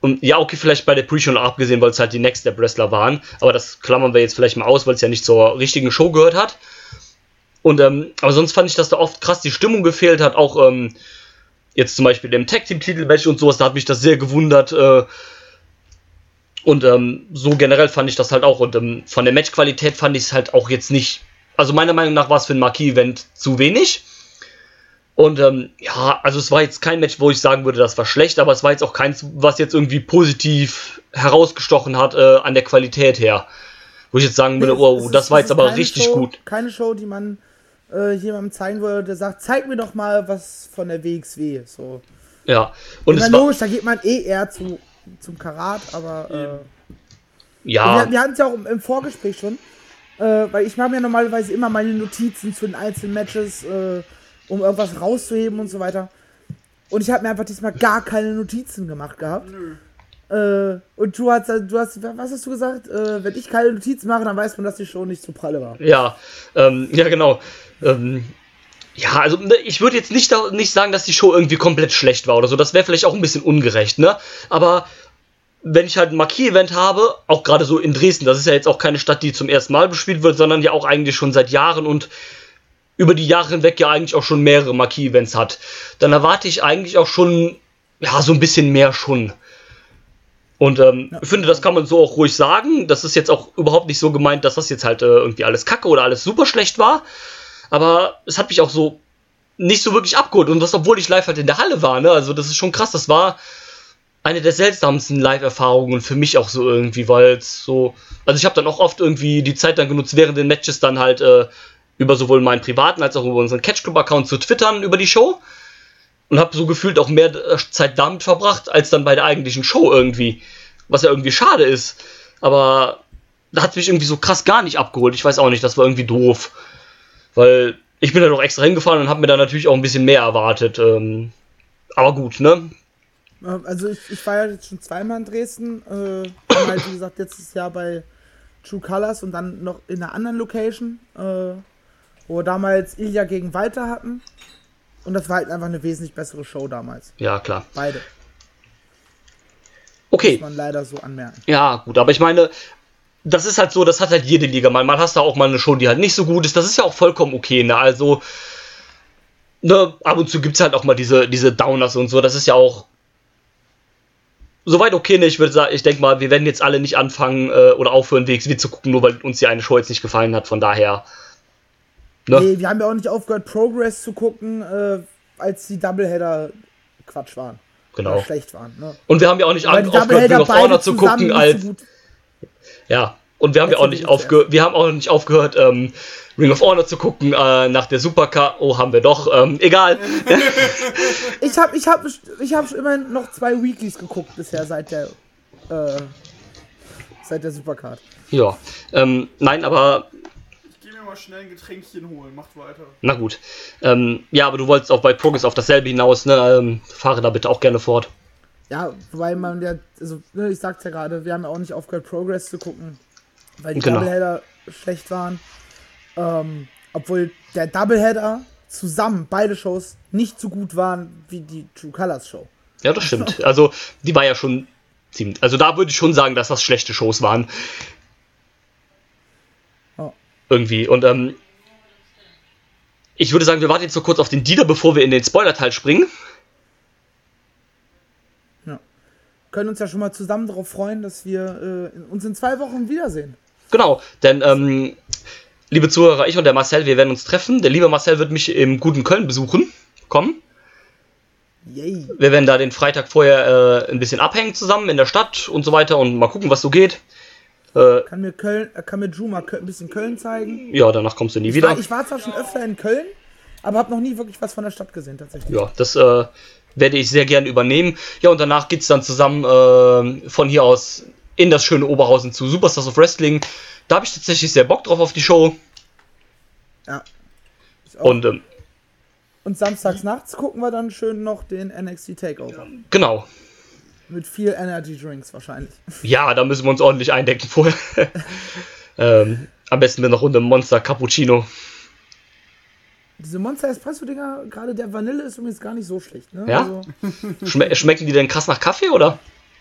und ja, okay, vielleicht bei der Pre-Show noch abgesehen, weil es halt die Next Step Wrestler waren. Aber das klammern wir jetzt vielleicht mal aus, weil es ja nicht zur richtigen Show gehört hat. Und, ähm, aber sonst fand ich, dass da oft krass die Stimmung gefehlt hat. Auch ähm, jetzt zum Beispiel im Tag Team Titelmatch und sowas, da hat mich das sehr gewundert. Äh, und ähm, so generell fand ich das halt auch. Und ähm, von der Matchqualität fand ich es halt auch jetzt nicht. Also meiner Meinung nach war es für ein Marquis-Event zu wenig. Und ähm, ja, also es war jetzt kein Match, wo ich sagen würde, das war schlecht, aber es war jetzt auch keins, was jetzt irgendwie positiv herausgestochen hat äh, an der Qualität her. Wo ich jetzt sagen würde, wow, ist- das war jetzt aber richtig Show, gut. Keine Show, die man äh, jemandem zeigen würde, der sagt, zeig mir doch mal was von der WXW. So. Ja. Und es war, logisch, da geht man eh eher zu, zum Karat, aber äh, ja, wir, wir hatten es ja auch im, im Vorgespräch schon, äh, weil ich mache mir normalerweise immer meine Notizen zu den einzelnen Matches, äh, um irgendwas rauszuheben und so weiter. Und ich habe mir einfach diesmal gar keine Notizen gemacht gehabt. Äh, und du hast, du hast, was hast du gesagt? Äh, wenn ich keine Notizen mache, dann weiß man, dass die Show nicht so pralle war. ja, ähm, ja, genau. Ähm, ja, also ne, ich würde jetzt nicht, nicht sagen, dass die Show irgendwie komplett schlecht war oder so. Das wäre vielleicht auch ein bisschen ungerecht, ne? Aber wenn ich halt ein Marquis-Event habe, auch gerade so in Dresden, das ist ja jetzt auch keine Stadt, die zum ersten Mal bespielt wird, sondern ja auch eigentlich schon seit Jahren und über die Jahre hinweg ja eigentlich auch schon mehrere Marquis-Events hat, dann erwarte ich eigentlich auch schon, ja, so ein bisschen mehr schon. Und ähm, Ja. ich finde, das kann man so auch ruhig sagen. Das ist jetzt auch überhaupt nicht so gemeint, dass das jetzt halt äh, irgendwie alles kacke oder alles super schlecht war. Aber es hat mich auch so nicht so wirklich abgeholt. Und das, obwohl ich live halt in der Halle war, ne? Also, das ist schon krass. Das war eine der seltsamsten Live-Erfahrungen für mich auch so irgendwie, weil es so. Also, ich habe dann auch oft irgendwie die Zeit dann genutzt, während den Matches dann halt äh, über sowohl meinen privaten als auch über unseren Catch Club-Account zu twittern über die Show. Und habe so gefühlt auch mehr äh, Zeit damit verbracht, als dann bei der eigentlichen Show irgendwie. Was ja irgendwie schade ist. Aber da hat mich irgendwie so krass gar nicht abgeholt. Ich weiß auch nicht, das war irgendwie doof. Weil ich bin da doch extra hingefahren und habe mir da natürlich auch ein bisschen mehr erwartet. Ähm, aber gut, ne? Also ich, ich war ja jetzt schon zweimal in Dresden. Äh, halt, wie gesagt, letztes Jahr bei True Colors und dann noch in einer anderen Location, äh, wo wir damals Ilja gegen Walter hatten. Und das war halt einfach eine wesentlich bessere Show damals. Ja, klar. Beide. Okay. Muss man leider so anmerken. Ja, gut, aber ich meine, das ist halt so, das hat halt jede Liga mal. Man hast da auch mal eine Show, die halt nicht so gut ist. Das ist ja auch vollkommen okay, ne? Also, ne, ab und zu gibt es halt auch mal diese, diese Downers und so. Das ist ja auch soweit okay, ne? Ich würde sagen, ich denke mal, wir werden jetzt alle nicht anfangen äh, oder aufhören, WXW zu gucken, nur weil uns die eine Show jetzt nicht gefallen hat. Von daher. Ne? Nee, wir haben ja auch nicht aufgehört, Progress zu gucken, äh, als die Doubleheader Quatsch waren. Genau. Oder schlecht waren. Ne? Und wir haben ja auch nicht aufgehört, Ring of Honor zu gucken, als. so. Ja, und wir haben ja auch nicht aufgehört, wir haben auch nicht aufgehört, ähm, Ring of Honor zu gucken äh, nach der Supercard. Oh, haben wir doch. Ähm, egal. Ich habe ich hab, ich hab schon immerhin noch zwei Weeklies geguckt bisher seit der äh, seit der Supercard. ja. Ähm, nein, aber mal schnell ein Getränkchen holen. Macht weiter. na gut. Ähm, ja, aber du wolltest auch bei Progress auf dasselbe hinaus, ne? Ähm, fahre da bitte auch gerne fort. Ja, weil man ja, also ne, ich sag's ja gerade, wir haben ja auch nicht aufgehört, Progress zu gucken, weil die Genau. Doubleheader schlecht waren. Ähm, obwohl der Doubleheader zusammen, beide Shows, nicht so gut waren wie die True Colors Show. Ja, das stimmt. Also, die war ja schon ziemlich. Also, da würde ich schon sagen, dass das schlechte Shows waren. Irgendwie. Und, ähm, ich würde sagen, wir warten jetzt so kurz auf den Dieter, bevor wir in den Spoiler-Teil springen. Können uns ja schon mal zusammen darauf freuen, dass wir äh, uns in zwei Wochen wiedersehen. Genau, denn, ähm, liebe Zuhörer, ich und der Marcel, wir werden uns treffen. Der liebe Marcel wird mich im guten Köln besuchen. Kommen. Yay. Wir werden da den Freitag vorher äh, ein bisschen abhängen zusammen in der Stadt und so weiter und mal gucken, was so geht. Äh, Kann mir Köln, äh, kann mir Drew mal ein bisschen Köln zeigen. ja, danach kommst du nie Ich wieder. war, ich war zwar schon öfter in Köln, aber habe noch nie wirklich was von der Stadt gesehen tatsächlich. Ja, das äh, werde ich sehr gerne übernehmen. Ja, und danach geht's dann zusammen äh, von hier aus in das schöne Oberhausen zu Superstars of Wrestling. Da habe ich tatsächlich sehr Bock drauf auf die Show. Ja. Und ähm, Und samstags nachts gucken wir dann schön noch den NXT Takeover. genau. Mit viel Energy Drinks wahrscheinlich. Ja, da müssen wir uns ordentlich eindecken vorher. ähm, am besten mit einer Runde Monster Cappuccino. Diese Monster Espresso-Dinger, gerade der Vanille ist übrigens gar nicht so schlecht. Ne? Ja? Also, Schme schmecken die denn krass nach Kaffee oder?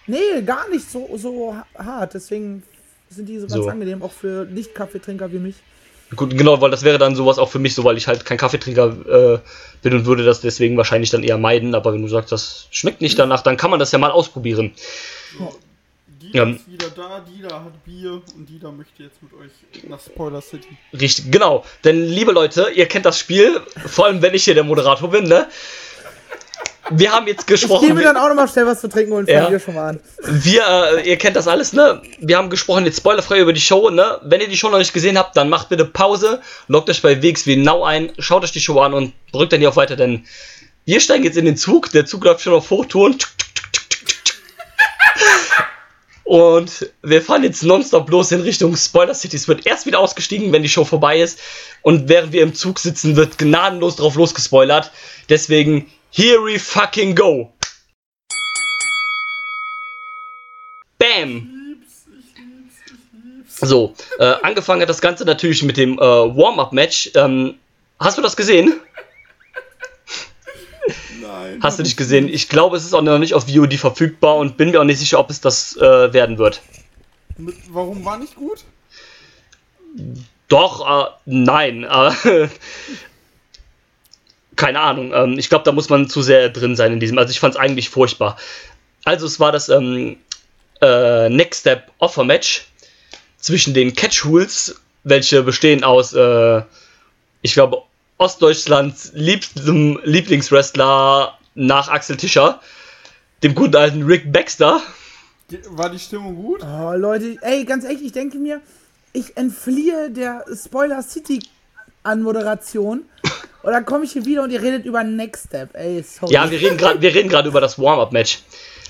nee, gar nicht so, so ha- hart. Deswegen sind die so ganz So. angenehm, auch für Nicht-Kaffeetrinker wie mich. Gut, genau, weil das wäre dann sowas auch für mich so, weil ich halt kein Kaffeetrinker äh, bin und würde das deswegen wahrscheinlich dann eher meiden. Aber wenn du sagst, das schmeckt nicht danach, dann kann man das ja mal ausprobieren. Dieter Ja. ist wieder da, Dieter hat Bier und Dieter möchte jetzt mit euch nach Spoiler City. Richtig, genau. Denn, liebe Leute, ihr kennt das Spiel, vor allem wenn ich hier der Moderator bin, ne? Wir haben jetzt Ich gehe gesprochen. mir dann auch nochmal schnell was zu trinken und Ja. fange hier schon mal an. Wir, äh, ihr kennt das alles, ne? Wir haben gesprochen jetzt spoilerfrei über die Show, ne? Wenn ihr die Show noch nicht gesehen habt, dann macht bitte Pause, loggt euch bei WXW Now ein, schaut euch die Show an und drückt dann hier auf weiter, denn wir steigen jetzt in den Zug. Der Zug läuft schon auf Hochtouren. Und wir fahren jetzt nonstop los in Richtung Spoiler City. Es wird erst wieder ausgestiegen, wenn die Show vorbei ist. Und während wir im Zug sitzen, wird gnadenlos drauf losgespoilert. Deswegen, here we fucking go. Bam! So, äh, angefangen hat das Ganze natürlich mit dem äh, Warm-Up-Match. Ähm, hast du das gesehen? Nein. Hast du nicht gesehen? Ich glaube, es ist auch noch nicht auf VOD verfügbar und bin mir auch nicht sicher, ob es das äh, werden wird. Mit, warum war nicht gut? Doch, äh, nein. Äh, keine Ahnung. Ähm, ich glaube, da muss man zu sehr drin sein in diesem. Also ich fand es eigentlich furchtbar. Also es war das ähm, äh, Next Step Offer Match zwischen den Catch Rules, welche bestehen aus, äh, ich glaube, Ostdeutschlands liebstem Lieblingswrestler nach Axel Tischer, dem guten alten Rick Baxter. War die Stimmung gut? Oh, Leute, ey, ganz ehrlich, ich denke mir, ich entfliehe der Spoiler City Anmoderation. Und dann komme ich hier wieder und ihr redet über Next Step. Ey, sorry. Ja, wir reden gerade, wir reden gerade über das Warm-up-Match.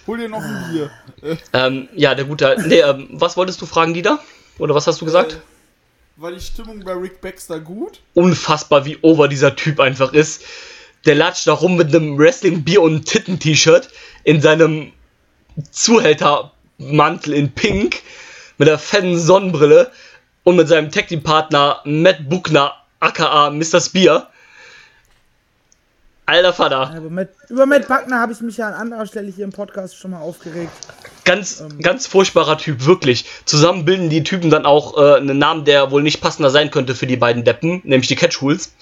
Hol dir noch ein Bier. Äh, Ähm, ja, der gute. Nee, ähm, was wolltest du fragen, Dieter? Oder was hast du gesagt? Äh, war die Stimmung bei Rick Baxter gut? Unfassbar, wie over dieser Typ einfach ist. Der latscht da rum mit einem Wrestling-Bier und Titten-T-Shirt in seinem Zuhältermantel in Pink mit der fetten Sonnenbrille und mit seinem Tag-Team-Partner Matt Buckner, aka Mr. Spear. Alter Vater. Aber mit, über Matt Buckner habe ich mich ja an anderer Stelle hier im Podcast schon mal aufgeregt. Ganz, ganz furchtbarer Typ, wirklich. Zusammen bilden die Typen dann auch äh, einen Namen, der wohl nicht passender sein könnte für die beiden Deppen, nämlich die Catchhools.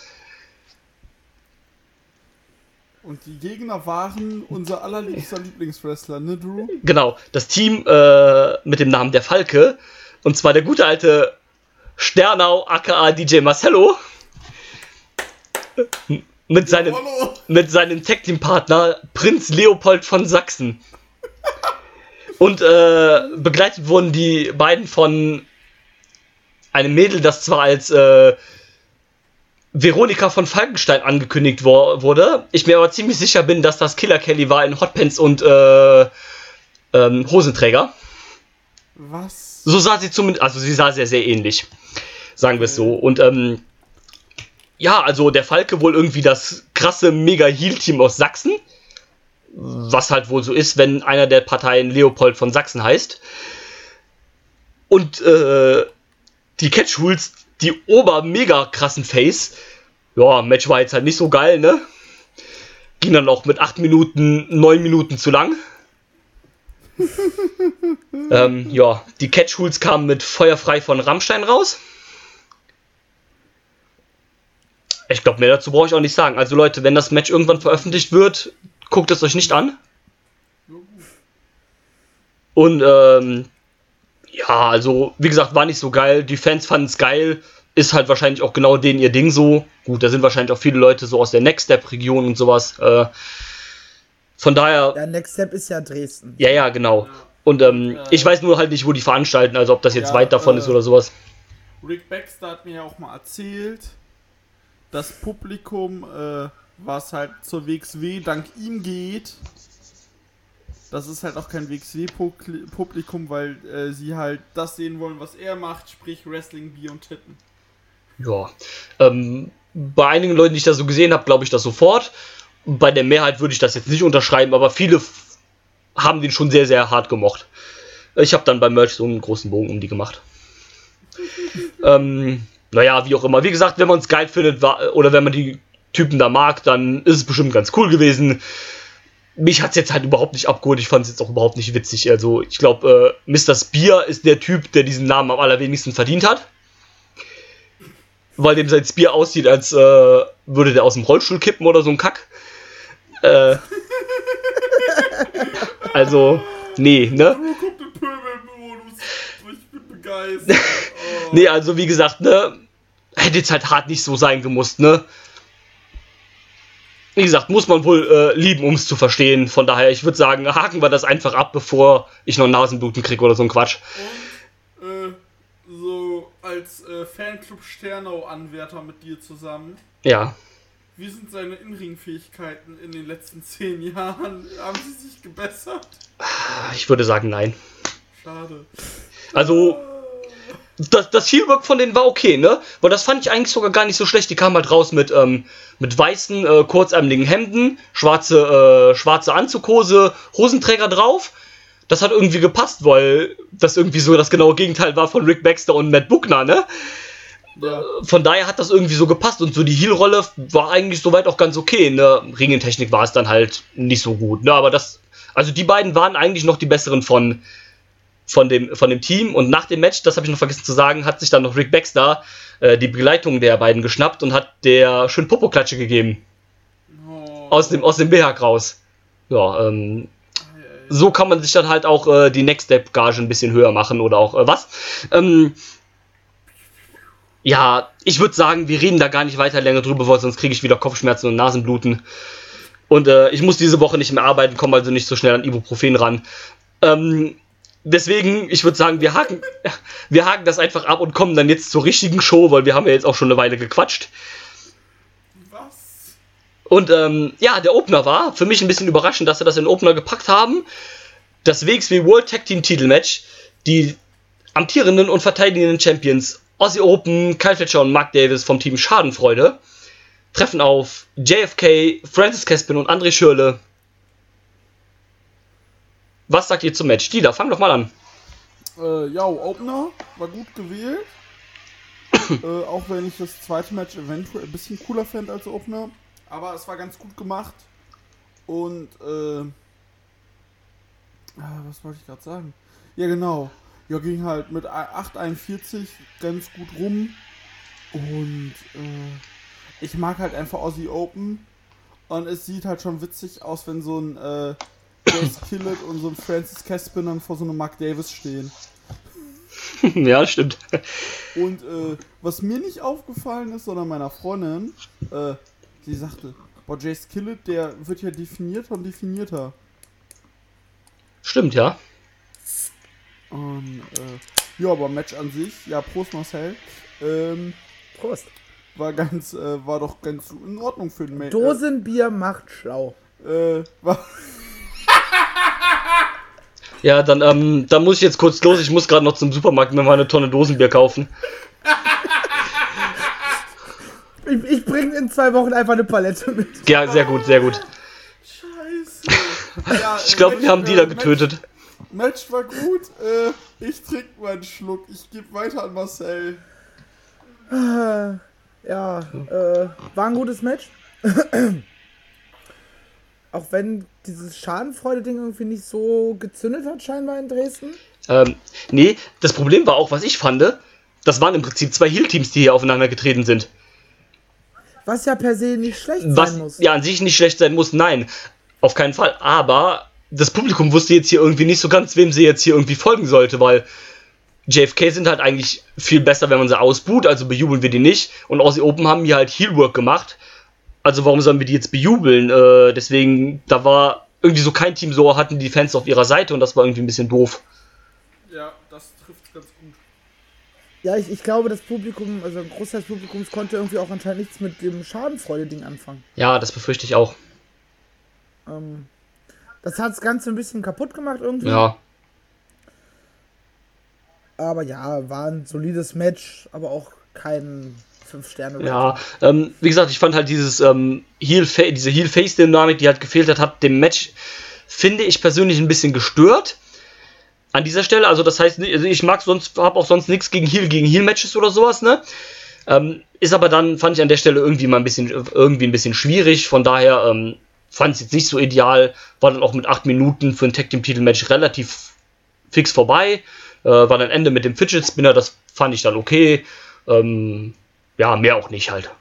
Und die Gegner waren unser allerliebster Lieblingswrestler, ne, Drew? Genau, das Team äh, mit dem Namen der Falke. Und zwar der gute alte Sternau, aka DJ Marcello. Mit seinem, Hallo! Mit seinem Tag-Team-Partner Prinz Leopold von Sachsen. Und äh, begleitet wurden die beiden von einem Mädel, das zwar als äh, Veronika von Falkenstein angekündigt wurde, ich mir aber ziemlich sicher bin, dass das Killer Kelly war in Hotpants und äh, ähm, Hosenträger. Was? So sah sie zumindest, also sie sah sehr, sehr ähnlich. Sagen wir es so. Und ähm, ja, also der Falke wohl irgendwie das krasse Mega-Heal-Team aus Sachsen. Was halt wohl so ist, wenn einer der Parteien Leopold von Sachsen heißt. Und äh, die Catchhools, die ober-mega krassen Face. Ja, Match war jetzt halt nicht so geil, ne? Ging dann auch mit 8 Minuten, 9 Minuten zu lang. ähm, ja, die Catchhools kamen mit Feuerfrei von Rammstein raus. Ich glaube, mehr dazu brauche ich auch nicht sagen. Also Leute, wenn das Match irgendwann veröffentlicht wird, guckt es euch nicht an. Und ähm, ja, also wie gesagt, war nicht so geil. Die Fans fanden es geil. Ist halt wahrscheinlich auch genau denen ihr Ding so. Gut, da sind wahrscheinlich auch viele Leute so aus der Next Step Region und sowas. Äh, von daher, Der Next Step ist ja Dresden. ja, ja, genau. Und ähm, ich weiß nur halt nicht, wo die veranstalten, also ob das jetzt Ja, weit davon äh, ist oder sowas. Rick Baxter hat mir ja auch mal erzählt, das Publikum, äh, was halt zur WXW dank ihm geht, das ist halt auch kein WXW-Publikum, weil äh, sie halt das sehen wollen, was er macht, sprich Wrestling, Bier und Titten. Ja. Ähm, bei einigen Leuten, die ich da so gesehen habe, glaube ich das sofort. Bei der Mehrheit würde ich das jetzt nicht unterschreiben, aber viele haben den schon sehr, sehr hart gemocht. Ich habe dann beim Merch so einen großen Bogen um die gemacht. ähm, naja, wie auch immer. Wie gesagt, wenn man es geil findet oder wenn man die Typen da mag, dann ist es bestimmt ganz cool gewesen. Mich hat es jetzt halt überhaupt nicht abgeholt. Ich fand es jetzt auch überhaupt nicht witzig. Also, ich glaube, äh, Mr. Spear ist der Typ, der diesen Namen am allerwenigsten verdient hat weil dem sein Spear aussieht, als äh, würde der aus dem Rollstuhl kippen oder so ein Kack. Äh, also, nee, ne? Drew kommt im Pöbelmodus. Ich bin begeistert. Oh. Nee, also wie gesagt, ne? Hätte jetzt halt hart nicht so sein gemusst, ne? Wie gesagt, muss man wohl äh, lieben, um es zu verstehen. Von daher, ich würde sagen, haken wir das einfach ab, bevor ich noch Nasenbluten kriege oder so ein Quatsch. Und äh, so als äh, Fanclub Sternau-Anwärter mit dir zusammen. Ja. Wie sind seine Inring-Fähigkeiten in den letzten zehn Jahren? Haben sie sich gebessert? Ich würde sagen, nein. Schade. Also, das, das Heelwork von denen war okay, ne? Weil das fand ich eigentlich sogar gar nicht so schlecht. Die kamen halt raus mit, ähm, mit weißen, äh, kurzärmeligen Hemden, schwarze, äh, schwarze Anzughose, Hosenträger drauf. Das hat irgendwie gepasst, weil das irgendwie so das genaue Gegenteil war von Rick Baxter und Matt Buckner, ne? Ja. Von daher hat das irgendwie so gepasst und so die Heel-Rolle war eigentlich soweit auch ganz okay, ne? Ringentechnik war es dann halt nicht so gut, ne? Aber das, also die beiden waren eigentlich noch die besseren von, von dem, von dem Team. Und nach dem Match, das habe ich noch vergessen zu sagen, hat sich dann noch Rick Baxter äh, die Begleitung der beiden geschnappt und hat der schön Popoklatsche gegeben. aus dem, aus dem BHAG raus. Ja, ähm, so kann man sich dann halt auch äh, die Next Step Gage ein bisschen höher machen oder auch äh, was. Ähm, ja, ich würde sagen, wir reden da gar nicht weiter länger drüber, weil sonst kriege ich wieder Kopfschmerzen und Nasenbluten. Und äh, ich muss diese Woche nicht mehr arbeiten, komme also nicht so schnell an Ibuprofen ran. Ähm, deswegen, ich würde sagen, wir haken, wir haken das einfach ab und kommen dann jetzt zur richtigen Show, weil wir haben ja jetzt auch schon eine Weile gequatscht. Was? Und ähm, ja, der Opener war für mich ein bisschen überraschend, dass sie das in den Opener gepackt haben. Das WXW World Tag Team Titelmatch. Die amtierenden und verteidigenden Champions Aussie Open, Kyle Fletcher und Mark Davis vom Team Schadenfreude treffen auf JFK, Francis Caspin und André Schürle. Was sagt ihr zum Match? Dieter, fang doch mal an. Äh, ja, Opener war gut gewählt. äh, auch wenn ich das zweite Match eventuell ein bisschen cooler fände als Opener. Aber es war ganz gut gemacht. Und, äh, ah, was wollte ich gerade sagen? Ja, genau. Ja, ging halt mit 8,41 ganz gut rum. Und, äh, ich mag halt einfach Aussie Open. Und es sieht halt schon witzig aus, wenn so ein, äh, Jace Killett und so ein Francis Caspin dann vor so einem Mark Davis stehen. ja, stimmt. Und äh, was mir nicht aufgefallen ist, sondern meiner Freundin, äh, sie sagte, boah, Jace Killett, der wird ja definierter und definierter. Stimmt, ja. Und, äh, ja, aber Match an sich, ja, Prost Marcel, ähm, Prost. war ganz, äh, war doch ganz in Ordnung für den Match. Dosenbier macht schlau. Äh, war, Ja, dann, ähm, dann muss ich jetzt kurz los. Ich muss gerade noch zum Supermarkt mir mal eine Tonne Dosenbier kaufen. Ich, ich bringe in zwei Wochen einfach eine Palette mit. Ja, sehr gut, sehr gut. scheiße. Ja, Ich glaube, wir haben die da äh, getötet. Match, war gut, äh, ich trinke mal einen Schluck, ich gebe weiter an Marcel. Ja, äh, war ein gutes Match. Auch wenn dieses Schadenfreude-Ding irgendwie nicht so gezündet hat, scheinbar in Dresden. Ähm, nee, das Problem war auch, was ich fand, das waren im Prinzip zwei Heal-Teams, die hier aufeinander getreten sind. Was ja per se nicht schlecht Was sein muss. ja an sich nicht schlecht sein muss, nein. Auf keinen Fall. Aber das Publikum wusste jetzt hier irgendwie nicht so ganz, wem sie jetzt hier irgendwie folgen sollte, weil JFK sind halt eigentlich viel besser, wenn man sie ausbuht, also bejubeln wir die nicht. Und Aussie Open haben hier halt Heelwork gemacht. Also warum sollen wir die jetzt bejubeln? Äh, deswegen, da war irgendwie so kein Team so, hatten die Fans auf ihrer Seite und das war irgendwie ein bisschen doof. Ja, das trifft ganz gut. Ja, ich, ich glaube, das Publikum, also ein Großteil des Publikums konnte irgendwie auch anscheinend nichts mit dem Schadenfreude-Ding anfangen. Ja, das befürchte ich auch. Ähm, das hat das Ganze ein bisschen kaputt gemacht irgendwie. Ja. Aber ja, war ein solides Match, aber auch kein 5 sterne Ja, ähm, wie gesagt, ich fand halt dieses ähm, Heel diese Heel-Face-Dynamik, die halt gefehlt hat, hat dem Match, finde ich persönlich ein bisschen gestört. An dieser Stelle, also das heißt, also ich mag sonst, habe auch sonst nichts gegen Heel gegen Heel-Matches oder sowas, ne? Ähm, ist aber dann, fand ich an der Stelle irgendwie mal ein bisschen, irgendwie ein bisschen schwierig. Von daher ähm, fand es jetzt nicht so ideal. War dann auch mit 8 Minuten für ein Tag Team Titelmatch relativ fix vorbei. Äh, war dann Ende mit dem Fidget Spinner, das fand ich dann okay. Ähm, ja, mehr auch nicht halt.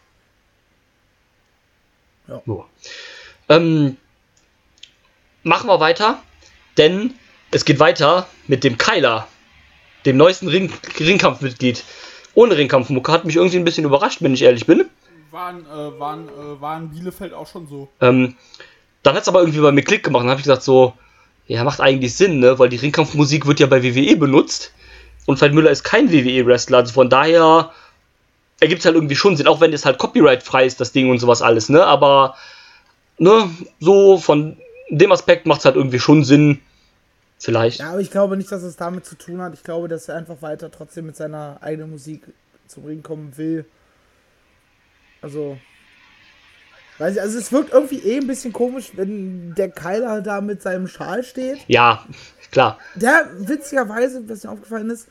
Ja. So. Ähm, machen wir weiter, denn es geht weiter mit dem Kyler, dem neuesten Ring Ringkampfmitglied. Ohne Ringkampfmucke hat mich irgendwie ein bisschen überrascht, wenn ich ehrlich bin. Waren, äh, waren, äh, waren Bielefeld auch schon so. Ähm, dann hat es aber irgendwie bei mir Klick gemacht. Dann habe ich gesagt, so, ja, macht eigentlich Sinn, ne? Weil die Ringkampfmusik wird ja bei WWE benutzt. Und Veit Müller ist kein WWE-Wrestler. Also von daher ergibt es halt irgendwie schon Sinn. Auch wenn es halt copyright-frei ist, das Ding und sowas alles, ne? Aber, ne, so von dem Aspekt macht es halt irgendwie schon Sinn. Vielleicht. Ja, aber ich glaube nicht, dass es damit zu tun hat. Ich glaube, dass er einfach weiter trotzdem mit seiner eigenen Musik zum Ring kommen will. Also. Weiß ich, also es wirkt irgendwie eh ein bisschen komisch, wenn der Keiler da mit seinem Schal steht. Ja, klar. Der witzigerweise, was mir aufgefallen ist,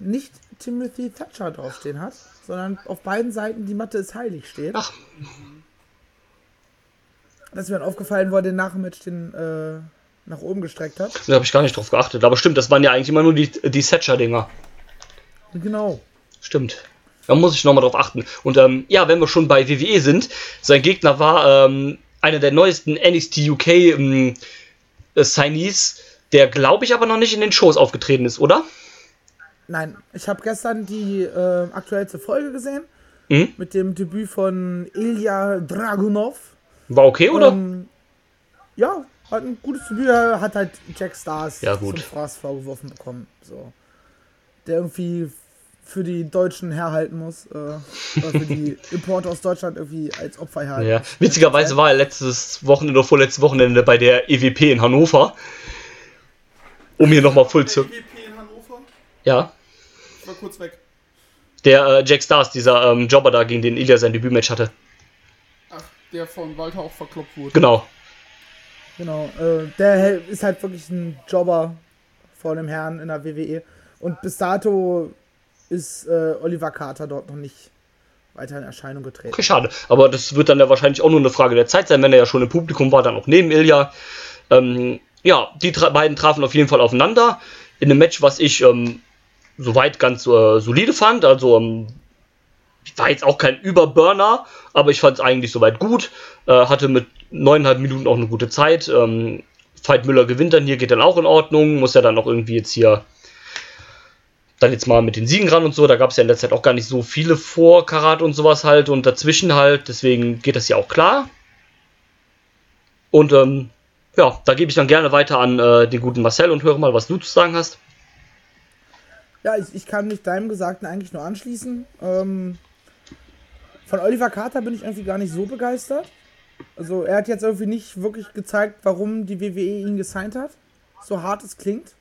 nicht Timothy Thatcher draufstehen hat, sondern auf beiden Seiten die Matte ist heilig steht. Ach, Das ist mir dann aufgefallen, wo er den nach dem Match den äh, nach oben gestreckt hat. da habe ich gar nicht drauf geachtet. Aber stimmt, das waren ja eigentlich immer nur die, die Thatcher-Dinger. Genau. Stimmt. Da muss ich nochmal drauf achten. Und ähm, ja, wenn wir schon bei WWE sind, sein Gegner war ähm, einer der neuesten NXT UK ähm, äh, Signees, der glaube ich aber noch nicht in den Shows aufgetreten ist, oder? Nein, ich habe gestern die äh, aktuellste Folge gesehen Mhm. mit dem Debüt von Ilya Dragunov. War okay, oder? Ähm, ja, hat ein gutes Debüt, hat halt Jack Stars Ja, gut. zum Fraß vorgeworfen bekommen. So. Der irgendwie für die Deutschen herhalten muss. Äh, oder für die Importe aus Deutschland irgendwie als Opfer herhalten. ja. Witzigerweise war er letztes Wochenende oder vorletztes Wochenende bei der EWP in Hannover. Um hier nochmal voll zu. EWP in Hannover? Ja. War kurz weg. Der äh, Jack Stars, dieser ähm, Jobber da, gegen den Ilya sein Debütmatch hatte. Ach, der von Walter auch verkloppt wurde. Genau. Genau, äh, der ist halt wirklich ein Jobber vor dem Herrn in der WWE. Und bis dato ist äh, Oliver Carter dort noch nicht weiter in Erscheinung getreten. Okay, schade. Aber das wird dann ja wahrscheinlich auch nur eine Frage der Zeit sein, wenn er ja schon im Publikum war, dann auch neben Ilya. Ähm, ja, die tra beiden trafen auf jeden Fall aufeinander. In einem Match, was ich ähm, soweit ganz äh, solide fand. Also ähm, war jetzt auch kein Überburner, aber ich fand es eigentlich soweit gut. Äh, hatte mit neuneinhalb Minuten auch eine gute Zeit. Ähm, Veit Müller gewinnt dann hier, geht dann auch in Ordnung. Muss ja dann auch irgendwie jetzt hier dann jetzt mal mit den Siegen ran und so. Da gab es ja in der Zeit auch gar nicht so viele vor Karat und sowas halt und dazwischen halt. Deswegen geht das ja auch klar. Und ähm, ja, da gebe ich dann gerne weiter an äh, den guten Marcel und höre mal, was du zu sagen hast. Ja, ich, ich kann mich deinem Gesagten eigentlich nur anschließen. Ähm, von Oliver Carter bin ich irgendwie gar nicht so begeistert. Also er hat jetzt irgendwie nicht wirklich gezeigt, warum die WWE ihn gesigned hat. So hart es klingt.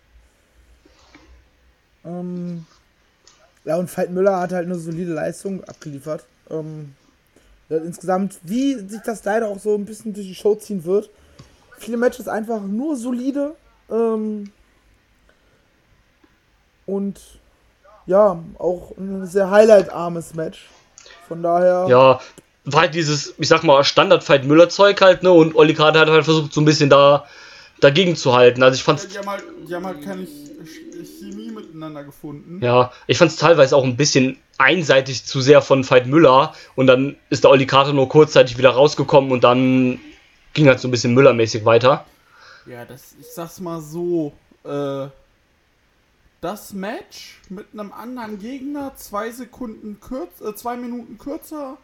Ähm, ja, und Veit Müller hat halt eine solide Leistung abgeliefert. Ähm, ja, insgesamt, wie sich das leider auch so ein bisschen durch die Show ziehen wird. Viele Matches einfach nur solide. Ähm, und ja, auch ein sehr highlight-armes Match. Von daher. Ja, war halt dieses, ich sag mal, Standard-Fight-Müller-Zeug halt, ne? Und Olli Kader hat halt versucht, so ein bisschen da dagegen zu halten. Also ich Ja, fand's, die, haben halt, die haben halt keine Ch- Chemie miteinander gefunden. ja, ich fand's teilweise auch ein bisschen einseitig zu sehr von Veit Müller. Und dann ist der Olli Kader nur kurzzeitig wieder rausgekommen und dann ging halt so ein bisschen Müller-mäßig weiter. Ja, das, ich sag's mal so, äh, das Match mit einem anderen Gegner, zwei Sekunden kürzer, äh, zwei Minuten kürzer,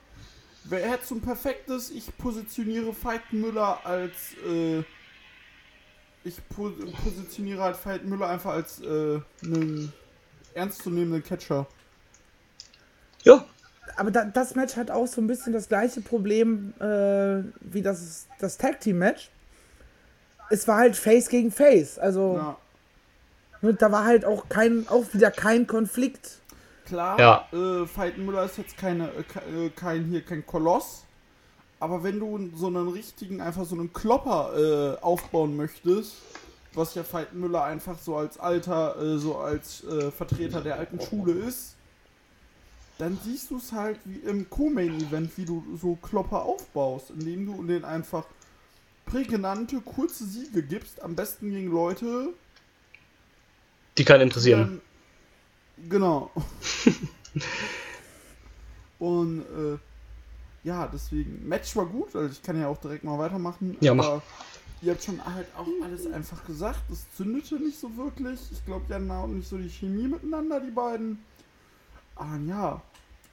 wäre jetzt so ein perfektes, ich positioniere Veit Müller als, äh, ich po positioniere halt Veit Müller einfach als, äh, einen ernstzunehmenden Catcher. Ja, Aber da, das Match hat auch so ein bisschen das gleiche Problem äh, wie das, das Tag Team Match. Es war halt Face gegen Face. Also Ja, ne, da war halt auch kein, auch wieder kein Konflikt. klar, Ja. äh, Veit Müller ist jetzt keine, äh, äh, kein, hier, kein Koloss, aber wenn du so einen richtigen, einfach so einen Klopper äh, aufbauen möchtest, was ja Veit Müller einfach so als alter, äh, so als äh, Vertreter der alten Schule ist, dann siehst du es halt wie im Co-Main-Event, wie du so Klopper aufbaust, indem du denen einfach prägnante, kurze Siege gibst, am besten gegen Leute, die kann interessieren. dann, genau. Und äh, ja, deswegen, Match war gut, also ich kann ja auch direkt mal weitermachen. Ja, aber ihr habt schon halt auch alles einfach gesagt, es zündete nicht so wirklich. Ich glaube, die hatten auch nicht so die Chemie miteinander, die beiden. Ah ja,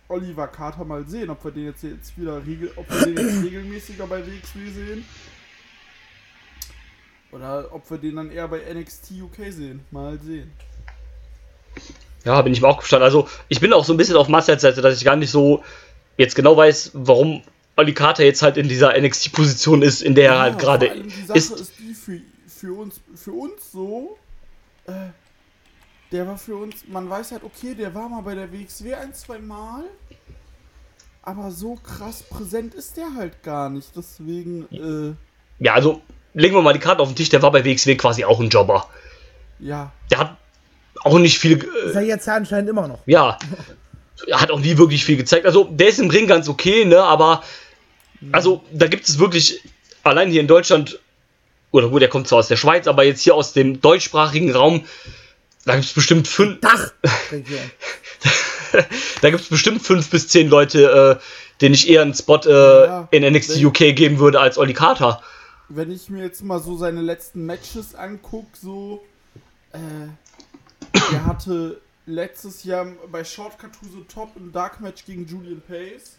Oliver Carter mal sehen, ob wir den jetzt, jetzt wieder regel, ob wir den jetzt regelmäßiger bei WXW sehen. Oder ob wir den dann eher bei NXT UK sehen. Mal sehen. Ja, bin ich mir auch gespannt. Also, ich bin auch so ein bisschen auf Marcel's Seite, dass ich gar nicht so jetzt genau weiß, warum Olli Carter jetzt halt in dieser NXT-Position ist, in der er halt Ja, gerade ist. ist, die für, für, uns, für uns so, äh, der war für uns, man weiß halt, okay, der war mal bei der WXW ein, zwei Mal, aber so krass präsent ist der halt gar nicht. Deswegen, äh, Ja, also, legen wir mal die Karte auf den Tisch, der war bei WXW quasi auch ein Jobber. ja, Der hat auch nicht viel. Ist Äh, er jetzt ja anscheinend immer noch. ja. Er hat auch nie wirklich viel gezeigt. Also, der ist im Ring ganz okay, ne, aber. Also, da gibt es wirklich. Allein hier in Deutschland. Oder gut, der kommt zwar aus der Schweiz, aber jetzt hier aus dem deutschsprachigen Raum. Da gibt es bestimmt fünf. Dachregion. da gibt es bestimmt fünf bis zehn Leute, äh, den ich eher einen Spot äh, Ja, in NXT UK geben würde als Oli Carter. Wenn ich mir jetzt mal so seine letzten Matches angucke, so, äh, er hatte letztes Jahr bei Shortcut to the Top ein Dark Match gegen Julian Pace.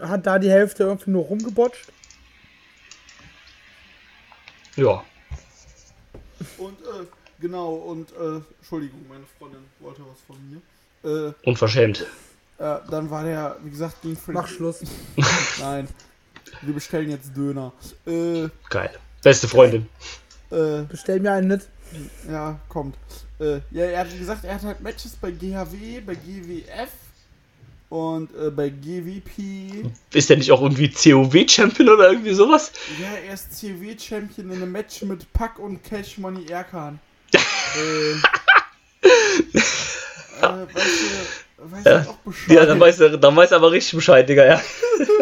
Hat da die Hälfte irgendwie nur rumgebotscht. Ja. Und, äh, genau, und, äh, Entschuldigung, meine Freundin wollte was von mir. Äh, Unverschämt. äh, dann war der, wie gesagt, gegen Frank. Mach Schluss. Nein. Wir bestellen jetzt Döner. Äh, Geil. Beste Freundin. äh, Bestell mir einen mit. ja, kommt. Äh, ja, er hat gesagt, er hat halt Matches bei GHW, bei GWF und äh, bei GWP. Ist der nicht auch irgendwie COW-Champion oder irgendwie sowas? Ja, er ist CW-Champion in einem Match mit Pack und Cash Money Erkan. äh, äh, weißt du, weißt du auch Bescheid? Ja, dann weiß er, dann weiß er aber richtig Bescheid, Digga, ja.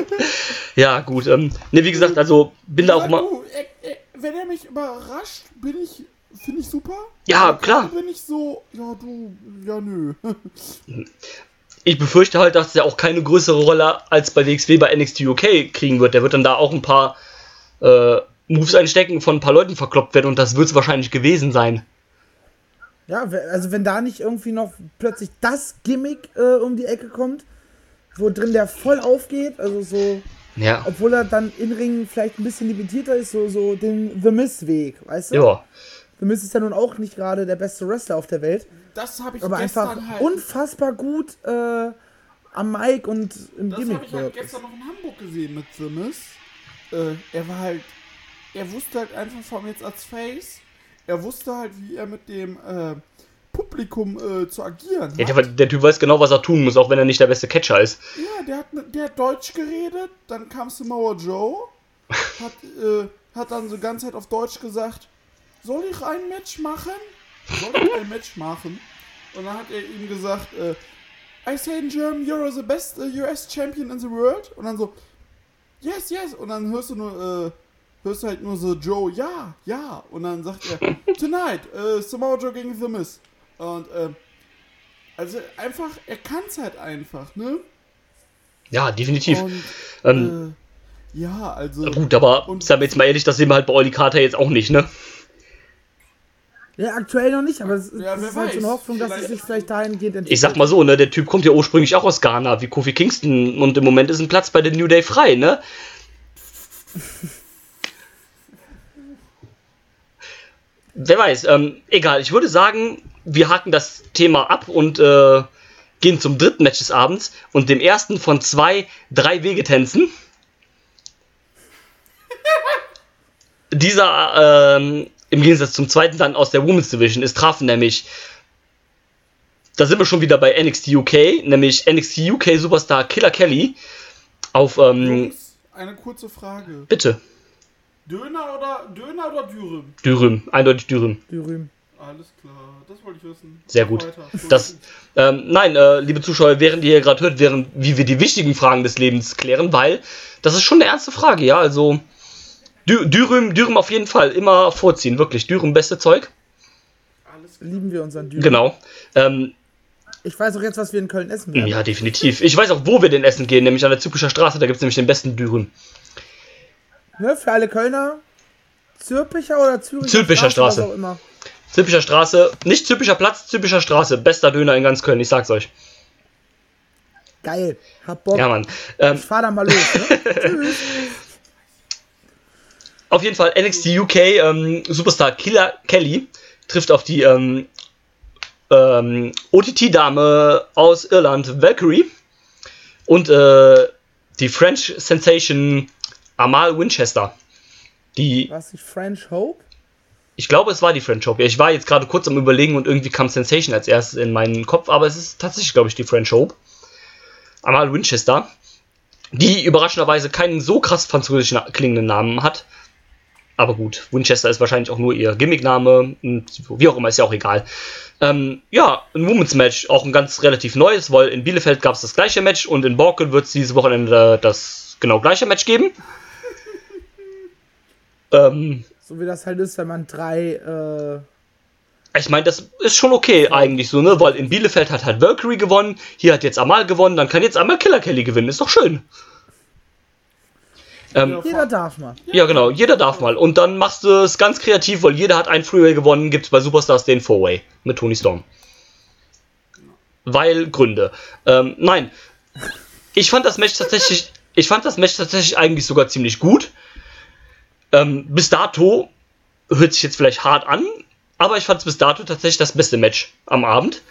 ja, gut. Ähm, ne, wie gesagt, also bin da auch Ja, immer. du, äh, äh, wenn er mich überrascht, bin ich, finde ich super. Ja, Aber klar. Bin ich so, ja du, ja nö. Ich befürchte halt, dass er auch keine größere Rolle als bei WXW bei NXT UK kriegen wird. Der wird dann da auch ein paar äh, Moves einstecken, von ein paar Leuten verkloppt werden und das wird es wahrscheinlich gewesen sein. Ja, also wenn da nicht irgendwie noch plötzlich das Gimmick äh, um die Ecke kommt, wo drin der voll aufgeht, also so, Ja. obwohl er dann in Ringen vielleicht ein bisschen limitierter ist, so, so den The Miz-Weg, weißt du? Ja. The Miz ist ja nun auch nicht gerade der beste Wrestler auf der Welt, Das habe ich aber gestern einfach halt. unfassbar gut äh, am Mic und im das habe Gimmick ich halt gestern noch in Hamburg gesehen mit The Miz. Äh, er war halt, er wusste halt einfach vom jetzt als Face, er wusste halt, wie er mit dem äh, Publikum äh, zu agieren hat. ja der, der Typ weiß genau, was er tun muss, auch wenn er nicht der beste Catcher ist. Ja, der hat, der hat Deutsch geredet, dann kam Samoa Joe, hat, äh, hat dann so ganze Zeit auf Deutsch gesagt, soll ich ein Match machen? Soll ich ein Match machen? Und dann hat er ihm gesagt, äh, I say in German, you're the best uh, US champion in the world. Und dann so, yes, yes. Und dann hörst du nur, äh, hörst du halt nur so Joe, ja, ja. Und dann sagt er, tonight, äh, Samoa Joe gegen The Miz. Und, äh, also einfach, er kann's halt einfach, ne? Ja, definitiv. Und, ähm, äh, ja, also. gut, aber und- sagen wir jetzt mal ehrlich, das sehen wir halt bei Oli Carter jetzt auch nicht, ne? Ja, aktuell noch nicht, aber es Ja, ist halt so eine. Hoffnung, dass es sich vielleicht dahingehend entwickelt. Ich sag mal so, ne, der Typ kommt ja ursprünglich auch aus Ghana, wie Kofi Kingston, und im Moment ist ein Platz bei der New Day frei, ne? Wer weiß, ähm, egal, ich würde sagen, wir haken das Thema ab und äh, gehen zum dritten Match des Abends und dem ersten von zwei drei Wegetänzen. Dieser, ähm, im Gegensatz zum zweiten dann aus der Women's Division, es trafen nämlich da sind wir schon wieder bei NXT UK, nämlich NXT UK Superstar Killer Kelly auf, ähm, Jungs, eine kurze Frage. bitte, Döner oder Döner oder Dürüm? Dürüm, eindeutig Dürüm. Dürüm. Alles klar, das wollte ich wissen. Sehr gut. Das, ähm, nein, äh, liebe Zuschauer, während ihr hier gerade hört, während wie wir die wichtigen Fragen des Lebens klären, weil das ist schon eine ernste Frage, ja, also Dü Dürüm, Dürüm auf jeden Fall, immer vorziehen, wirklich, Dürüm, beste Zeug, Alles klar. Lieben wir unseren Dürüm. genau. Ähm, Ich weiß auch jetzt, was wir in Köln essen werden. ja, definitiv. Ich weiß auch, wo wir den essen gehen, nämlich an der Züricher Straße, da gibt es nämlich den besten Dürüm. Ne, für alle Kölner. Zürpicher oder Züricher Zülpicher Straße. Auch immer. Züricher Straße, nicht Züricher Platz, Züricher Straße, bester Döner in ganz Köln, ich sag's euch. Geil. Hab Bock. Ja, Mann. Ähm, Ich fahr da mal los. Ne? Tschüss. Auf jeden Fall NXT UK ähm, Superstar Killer Kelly trifft auf die ähm, ähm, OTT-Dame aus Irland, Valkyrie, und äh, die French Sensation Amal Winchester. Die, Was nicht French Hope? ich glaube, es war die French Hope. Ich war jetzt gerade kurz am Überlegen und irgendwie kam Sensation als erstes in meinen Kopf, aber es ist tatsächlich, glaube ich, die French Hope. Amal Winchester, die überraschenderweise keinen so krass französischen klingenden Namen hat. Aber gut, Winchester ist wahrscheinlich auch nur ihr Gimmickname. und Wie auch immer, ist ja auch egal. Ähm, ja, ein Women's Match, auch ein ganz relativ neues, weil in Bielefeld gab es das gleiche Match und in Borken wird es dieses Wochenende das genau gleiche Match geben. Ähm, So wie das halt ist, wenn man drei äh, Ich meine, das ist schon okay eigentlich so, ne? Weil in Bielefeld hat halt Valkyrie gewonnen, hier hat jetzt Amal gewonnen, dann kann jetzt einmal Killer Kelly gewinnen, ist doch schön. Ähm, Jeder darf mal. ja, genau, jeder darf mal. Und dann machst du es ganz kreativ, weil jeder hat ein Freeway gewonnen, gibt es bei Superstars den Four-Way mit Tony Storm. Weil Gründe. Ähm, nein. Ich fand das Match tatsächlich, ich fand das Match tatsächlich eigentlich sogar ziemlich gut. Ähm, bis dato hört sich jetzt vielleicht hart an, aber ich fand es bis dato tatsächlich das beste Match am Abend.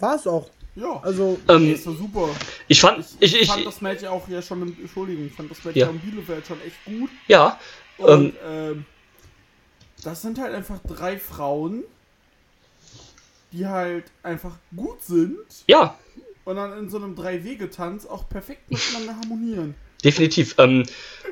War es auch. Ja, Also, Ähm, ist doch super. ich fand, Ich, ich, ich, fand das Match auch ja schon, im, Entschuldigung, ich fand das Match Ja. ja. in Bielefeld schon echt gut. ja, Und ähm, das sind halt einfach drei Frauen, die halt einfach gut sind ja, und dann in so einem Drei-Wege-Tanz auch perfekt miteinander harmonieren. Definitiv. Ähm,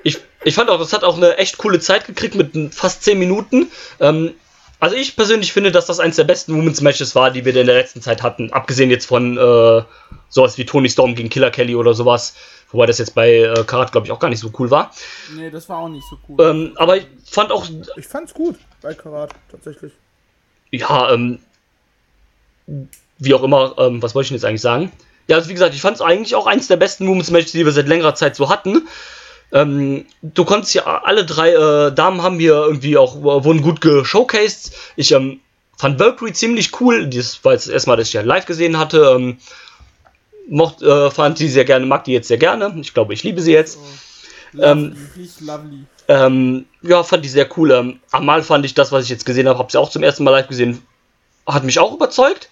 ich, ich fand auch, das hat auch eine echt coole Zeit gekriegt mit fast 10 Minuten. Ähm, also ich persönlich finde, dass das eines der besten Women's Matches war, die wir in der letzten Zeit hatten. Abgesehen jetzt von äh, sowas wie Tony Storm gegen Killer Kelly oder sowas. Wobei das jetzt bei äh, Karat, glaube ich, auch gar nicht so cool war. Nee, das war auch nicht so cool. Ähm, aber ich fand auch, ich fand's gut bei Karat, tatsächlich. ja, ähm, wie auch immer, ähm, was wollte ich denn jetzt eigentlich sagen? Ja, also wie gesagt, ich fand es eigentlich auch eins der besten Women's Matches, die wir seit längerer Zeit so hatten. Ähm, du konntest ja alle drei äh, Damen haben hier irgendwie auch, äh, wurden gut geshowcased. Ich ähm, fand Valkyrie ziemlich cool. Das war jetzt erstmal, dass ich ja live gesehen hatte. Ähm, mocht, äh, fand sie sehr gerne, mag die jetzt sehr gerne. Ich glaube, ich liebe sie jetzt. lovely, nicht lovely. Ähm, ja, fand die sehr cool. Ähm, Amal fand ich das, was ich jetzt gesehen habe, habe sie auch zum ersten Mal live gesehen, hat mich auch überzeugt.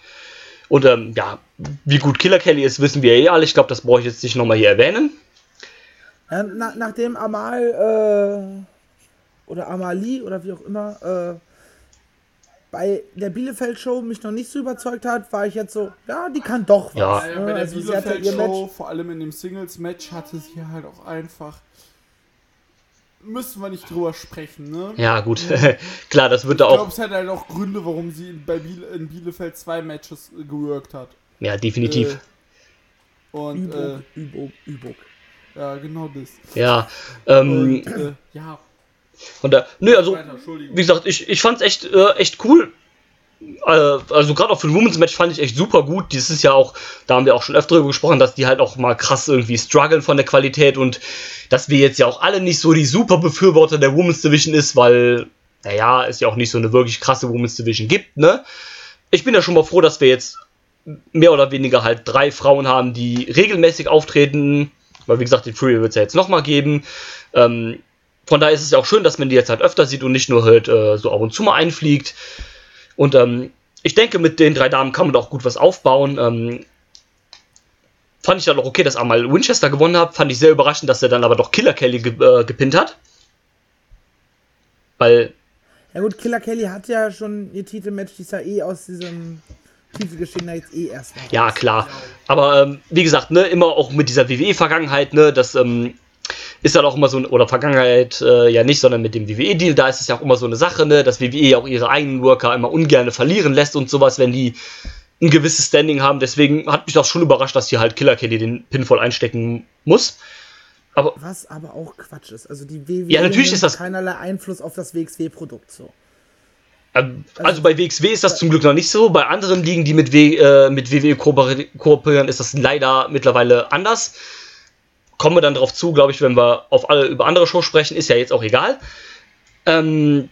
Und ähm, ja, wie gut Killer Kelly ist, wissen wir eh alle. Ich glaube, das brauche ich jetzt nicht nochmal hier erwähnen. Ja, na, nachdem Amal äh, oder Amali oder wie auch immer äh, bei der Bielefeld-Show mich noch nicht so überzeugt hat, war ich jetzt so, ja, die kann doch was. Ja. Äh, bei der also Bielefeld-Show, Match. vor allem in dem Singles-Match, hatte sie halt auch einfach. Müssen wir nicht drüber sprechen, ne? Ja, gut. Klar, das wird da Ich glaube, auch. es hat halt auch Gründe, warum sie in, bei Biele, in Bielefeld zwei Matches äh, geworkt hat. Ja, definitiv. Äh, und, äh, Übung, Übung, Übung. ja, genau das. Ja. Ähm, Und, äh, ja, und da, nö, also, wie gesagt, ich, ich fand's echt, äh, echt cool. Äh, also gerade auch für ein Women's Match fand ich echt super gut. Das ist ja auch, da haben wir auch schon öfter drüber gesprochen, dass die halt auch mal krass irgendwie strugglen von der Qualität und dass wir jetzt ja auch alle nicht so die super Befürworter der Women's Division ist, weil, naja, es ja auch nicht so eine wirklich krasse Women's Division gibt, ne? Ich bin ja schon mal froh, dass wir jetzt mehr oder weniger halt drei Frauen haben, die regelmäßig auftreten, weil wie gesagt, den Fury wird es ja jetzt nochmal geben. Ähm, von daher ist es ja auch schön, dass man die jetzt halt öfter sieht und nicht nur halt äh, so ab und zu mal einfliegt. Und ähm, ich denke, mit den drei Damen kann man da auch gut was aufbauen. Ähm, fand ich dann auch okay, dass einmal Winchester gewonnen hat. Fand ich sehr überraschend, dass er dann aber doch Killer Kelly ge äh, gepinnt hat. Weil, Ja gut, Killer Kelly hat ja schon ihr Titelmatch, die ist ja eh aus diesem Titelgeschehen da jetzt eh erstmal. ja, klar. Aber ähm, wie gesagt, ne, immer auch mit dieser WWE-Vergangenheit, ne, das ähm, ist dann auch immer so, oder Vergangenheit äh, ja nicht, sondern mit dem WWE-Deal, da ist es ja auch immer so eine Sache, ne, dass WWE auch ihre eigenen Worker immer ungern verlieren lässt und sowas, wenn die ein gewisses Standing haben. Deswegen hat mich das schon überrascht, dass hier halt Killer Kelly den Pinfall einstecken muss. Aber Was aber auch Quatsch ist. Also die WWE Ja, natürlich ist das- keinerlei Einfluss auf das WXW-Produkt so. Ähm, Also bei WXW ist das zum Glück noch nicht so. Bei anderen Ligen, die mit, w, äh, mit WWE kooperi- kooperieren, ist das leider mittlerweile anders. Kommen wir dann drauf zu, glaube ich, wenn wir auf alle über andere Shows sprechen, ist ja jetzt auch egal. Ähm,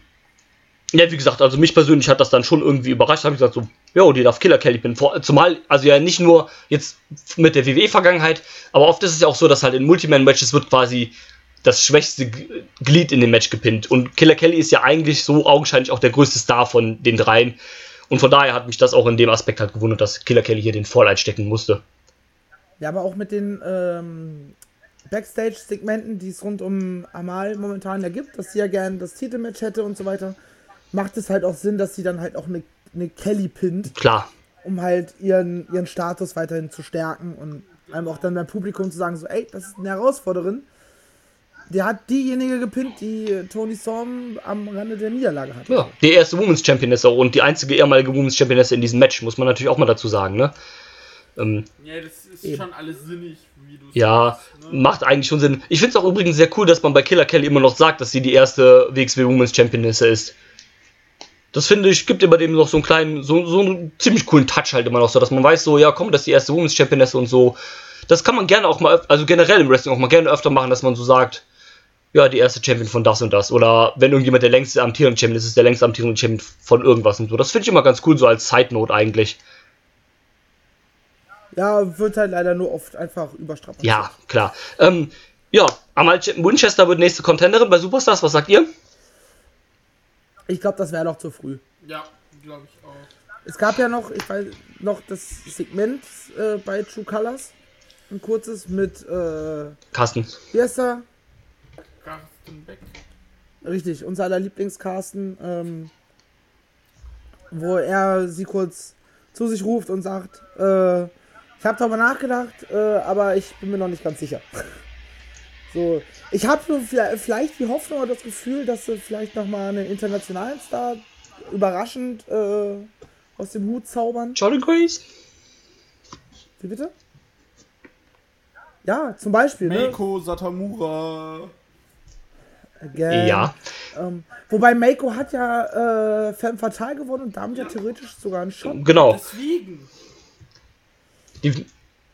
ja, wie gesagt, also mich persönlich hat das dann schon irgendwie überrascht. Da habe ich gesagt, so, jo, die darf Killer Kelly bin. Zumal, also ja nicht nur jetzt mit der WWE-Vergangenheit, aber oft ist es ja auch so, dass halt in Multiman-Matches wird quasi das schwächste Glied in dem Match gepinnt. Und Killer Kelly ist ja eigentlich so augenscheinlich auch der größte Star von den dreien. Und von daher hat mich das auch in dem Aspekt halt gewundert, dass Killer Kelly hier den Fall einstecken musste. Ja, aber auch mit den ähm, Backstage-Segmenten, die es rund um Amal momentan ja gibt, dass sie ja gern das Titelmatch hätte und so weiter, macht es halt auch Sinn, dass sie dann halt auch eine, eine Kelly pinnt, Klar, um halt ihren, ihren Status weiterhin zu stärken und einem auch dann beim Publikum zu sagen, so, ey, das ist eine Herausforderin. Der hat diejenige gepinnt, die Tony Storm am Rande der Niederlage hat. ja, die erste Women's Championess auch und die einzige ehemalige Women's Championess in diesem Match, muss man natürlich auch mal dazu sagen, ne? Ähm, Ja, das ist Eben. schon alles sinnig, Ja. Ne? macht eigentlich schon Sinn. Ich finde es auch übrigens sehr cool, dass man bei Killer Kelly immer noch sagt, dass sie die erste WXW Women's Championess ist. Das finde ich, gibt immer dem noch so einen kleinen, so, so einen ziemlich coolen Touch halt immer noch so, dass man weiß, so, ja, komm, das ist die erste Women's Championess und so. Das kann man gerne auch mal, also generell im Wrestling auch mal gerne öfter machen, dass man so sagt, ja, die erste Champion von das und das. Oder wenn irgendjemand der längste amtierende Champion ist, ist der längste amtierende Champion von irgendwas und so. Das finde ich immer ganz cool, so als Side Note eigentlich. Ja, wird halt leider nur oft einfach überstrapaziert. Ja, klar. Ähm, ja, Amal Winchester wird nächste Contenderin bei Superstars. Was sagt ihr? Ich glaube, das wäre noch zu früh. Ja, glaube ich auch. Es gab ja noch, ich weiß, noch das Segment äh, bei True Colors. Ein kurzes mit, äh, Carsten. wie heißt er? Carsten Beck. Richtig, unser aller Lieblingscarsten, ähm, wo er sie kurz zu sich ruft und sagt, äh, ich habe darüber nachgedacht, äh, aber ich bin mir noch nicht ganz sicher. so, ich habe vielleicht die Hoffnung oder das Gefühl, dass sie vielleicht nochmal einen internationalen Star überraschend äh, aus dem Hut zaubern. Jordan Grace? Wie bitte? Ja, zum Beispiel. Ne? Meiko Satamura. Again. Ja. Ähm, wobei Meiko hat ja äh, Femme Fatale gewonnen und damit ja theoretisch sogar einen Shot. Genau. Deswegen. Die,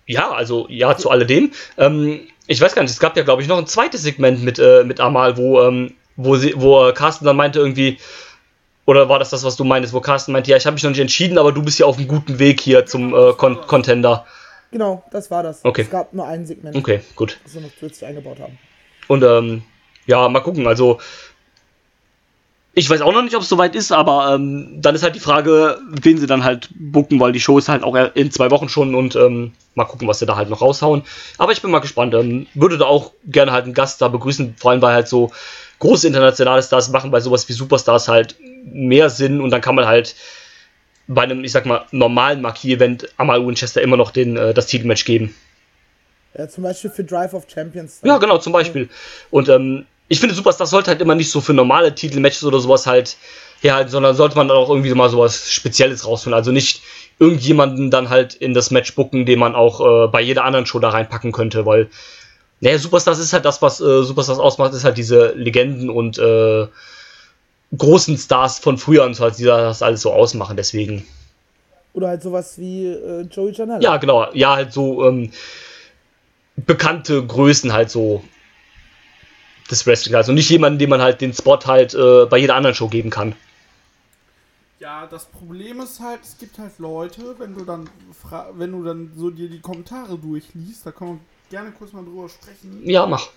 ja, also ja zu alledem. Ähm, ich weiß gar nicht, es gab ja, glaube ich, noch ein zweites Segment mit, äh, mit Amal, wo, ähm, wo, sie, wo äh, Carsten dann meinte irgendwie, oder war das das, was du meintest, wo Carsten meinte, ja, ich habe mich noch nicht entschieden, aber du bist ja auf einem guten Weg hier zum äh, Con Contender. Genau, das war das. Okay. Es gab nur ein Segment, Okay, gut. das wir noch zusätzlich eingebaut haben. Und ähm, ja, mal gucken. Also ich weiß auch noch nicht, ob es soweit ist, aber ähm, dann ist halt die Frage, wen sie dann halt bucken, weil die Show ist halt auch in zwei Wochen schon und ähm, mal gucken, was sie da halt noch raushauen. Aber ich bin mal gespannt. Ähm, würde da auch gerne halt einen Gast da begrüßen, vor allem weil halt so große internationale Stars machen bei sowas wie Superstars halt mehr Sinn und dann kann man halt bei einem, ich sag mal, normalen Marquis-Event Amal Winchester immer noch den, äh, das Titelmatch geben. Ja, zum Beispiel für Drive of Champions. Ja, genau, zum Beispiel. Und ähm, ich finde, Superstars sollte halt immer nicht so für normale Titelmatches oder sowas halt herhalten, sondern sollte man dann auch irgendwie mal sowas Spezielles rausholen. Also nicht irgendjemanden dann halt in das Match bucken, den man auch äh, bei jeder anderen Show da reinpacken könnte, weil, naja, Superstars ist halt das, was äh, Superstars ausmacht, ist halt diese Legenden und äh, großen Stars von früher und so halt, die das alles so ausmachen, deswegen. Oder halt sowas wie äh, Joey Janela. Ja, genau, ja, halt so ähm, bekannte Größen halt so des Wrestling. Also nicht jemanden, dem man halt den Spot halt äh, bei jeder anderen Show geben kann. Ja, das Problem ist halt, es gibt halt Leute, wenn du dann fra wenn du dann so dir die Kommentare durchliest, da kann man gerne kurz mal drüber sprechen. Ja, mach.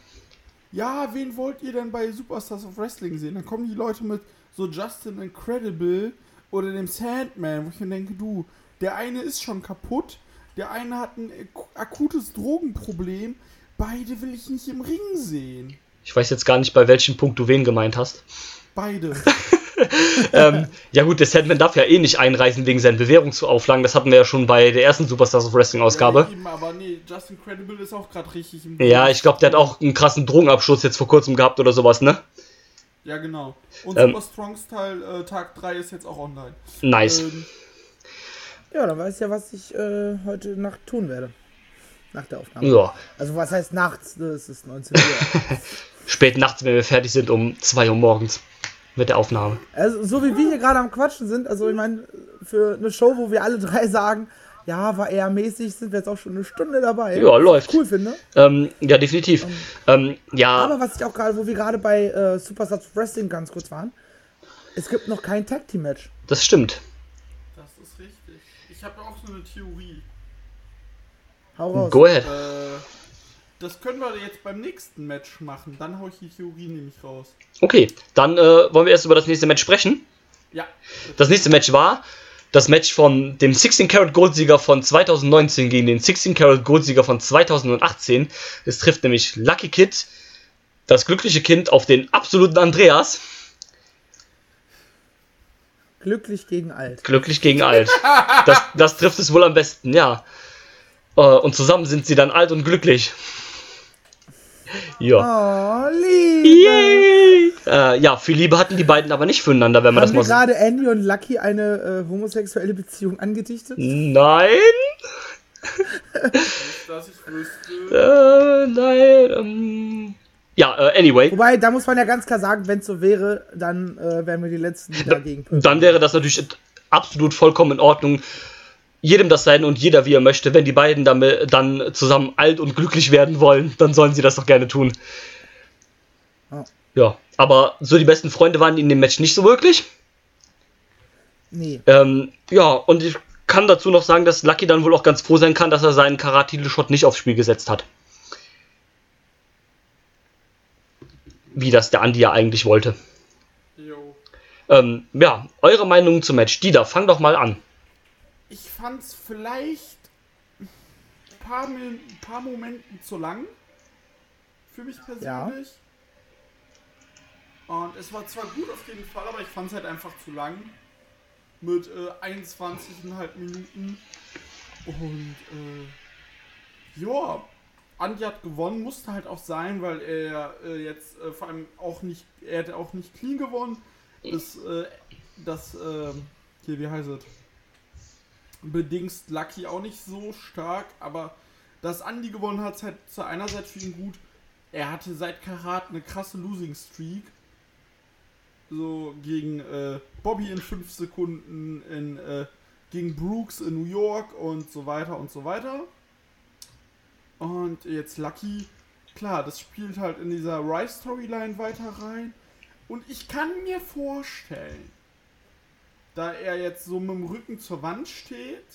Ja, wen wollt ihr denn bei Superstars of Wrestling sehen? Dann kommen die Leute mit so Justin Incredible oder dem Sandman, wo ich mir denke, du, der eine ist schon kaputt, der eine hat ein akutes Drogenproblem, beide will ich nicht im Ring sehen. Ich weiß jetzt gar nicht, bei welchem Punkt du wen gemeint hast. Beide. ähm, ja gut, der Sandman darf ja eh nicht einreisen wegen seinen Bewährungsauflagen. Das hatten wir ja schon bei der ersten Superstars of Wrestling Ausgabe. Ja, eben, aber nee, Justin Credible ist auch gerade richtig im Ja, ich glaube, der hat auch einen krassen Drogenabschuss jetzt vor kurzem gehabt oder sowas, ne? Ja, genau. Und Ähm. Super Strong Style äh, Tag 3 ist jetzt auch online. Nice. Ähm, Ja, dann weiß ich ja, was ich äh, heute Nacht tun werde. Nach der Aufnahme. ja, Also was heißt nachts? Es ist 19 Uhr. spät nachts, wenn wir fertig sind, um 2 Uhr morgens mit der Aufnahme. also so wie wir hier gerade am Quatschen sind, also ich meine, für eine Show, wo wir alle drei sagen, ja, war eher mäßig, sind wir jetzt auch schon eine Stunde dabei. Ja, läuft. Cool finde. Ähm, ja, definitiv. Ähm, ja, Aber was ich auch gerade, wo wir gerade bei äh, Superstars Wrestling ganz kurz waren, es gibt noch kein Tag Team Match. das stimmt. das ist richtig. Ich habe auch so eine Theorie. Hau raus. Go ahead. Äh, das können wir jetzt beim nächsten Match machen. Dann hau ich die Theorie nämlich raus. Okay, dann äh, wollen wir erst über das nächste Match sprechen. Ja. Das nächste Match war das Match von dem 16 Karat Goldsieger von 2019 gegen den 16 Karat Goldsieger von 2018. Es trifft nämlich Lucky Kid, das glückliche Kind, auf den absoluten Andreas. Glücklich gegen alt. Glücklich gegen alt. Das, das trifft es wohl am besten, ja. Äh, Und zusammen sind sie dann alt und glücklich. Ja. Oh, Liebe. Yay! Äh, ja, viel Liebe hatten die beiden aber nicht füreinander, wenn man Haben das mal so. gerade Andy und Lucky eine äh, homosexuelle Beziehung angedichtet? Nein! Dass ich wüsste. Äh, nein. Ähm, Ja, äh, anyway. Wobei, da muss man ja ganz klar sagen, wenn es so wäre, dann äh, wären wir die Letzten, die dagegen pöbeln. Dann wäre das natürlich absolut vollkommen in Ordnung. Jedem das sein und jeder wie er möchte. Wenn die beiden dann, dann zusammen alt und glücklich werden wollen, dann sollen sie das doch gerne tun. Ja. Ja, aber so die besten Freunde waren in dem Match nicht so wirklich. Nee. Ähm, ja, und ich kann dazu noch sagen, dass Lucky dann wohl auch ganz froh sein kann, dass er seinen Karate-Shot nicht aufs Spiel gesetzt hat. Wie das der Andi ja eigentlich wollte. Jo. Ähm, ja, eure Meinung zum Match. Dieter, fang doch mal an. Ich fand's vielleicht ein paar, ein paar Momenten zu lang. Für mich persönlich. Und es war zwar gut auf jeden Fall, aber ich fand's halt einfach zu lang. Mit äh, 21,5 Minuten. Und äh, ja, Andi hat gewonnen, musste halt auch sein, weil er äh, jetzt äh, vor allem auch nicht, er hätte auch nicht clean gewonnen. Das, äh, das, äh, hier, wie heißt es? Bedingst Lucky auch nicht so stark, aber dass Andy gewonnen hat, ist halt zu einerseits für ihn gut. Er hatte seit Karat eine krasse Losing Streak. So gegen äh, Bobby in 5 Sekunden, in, äh, gegen Brooks in New York und so weiter und so weiter. Und jetzt Lucky, klar, das spielt halt in dieser Rice-Storyline weiter rein. Und ich kann mir vorstellen, da er jetzt so mit dem Rücken zur Wand steht.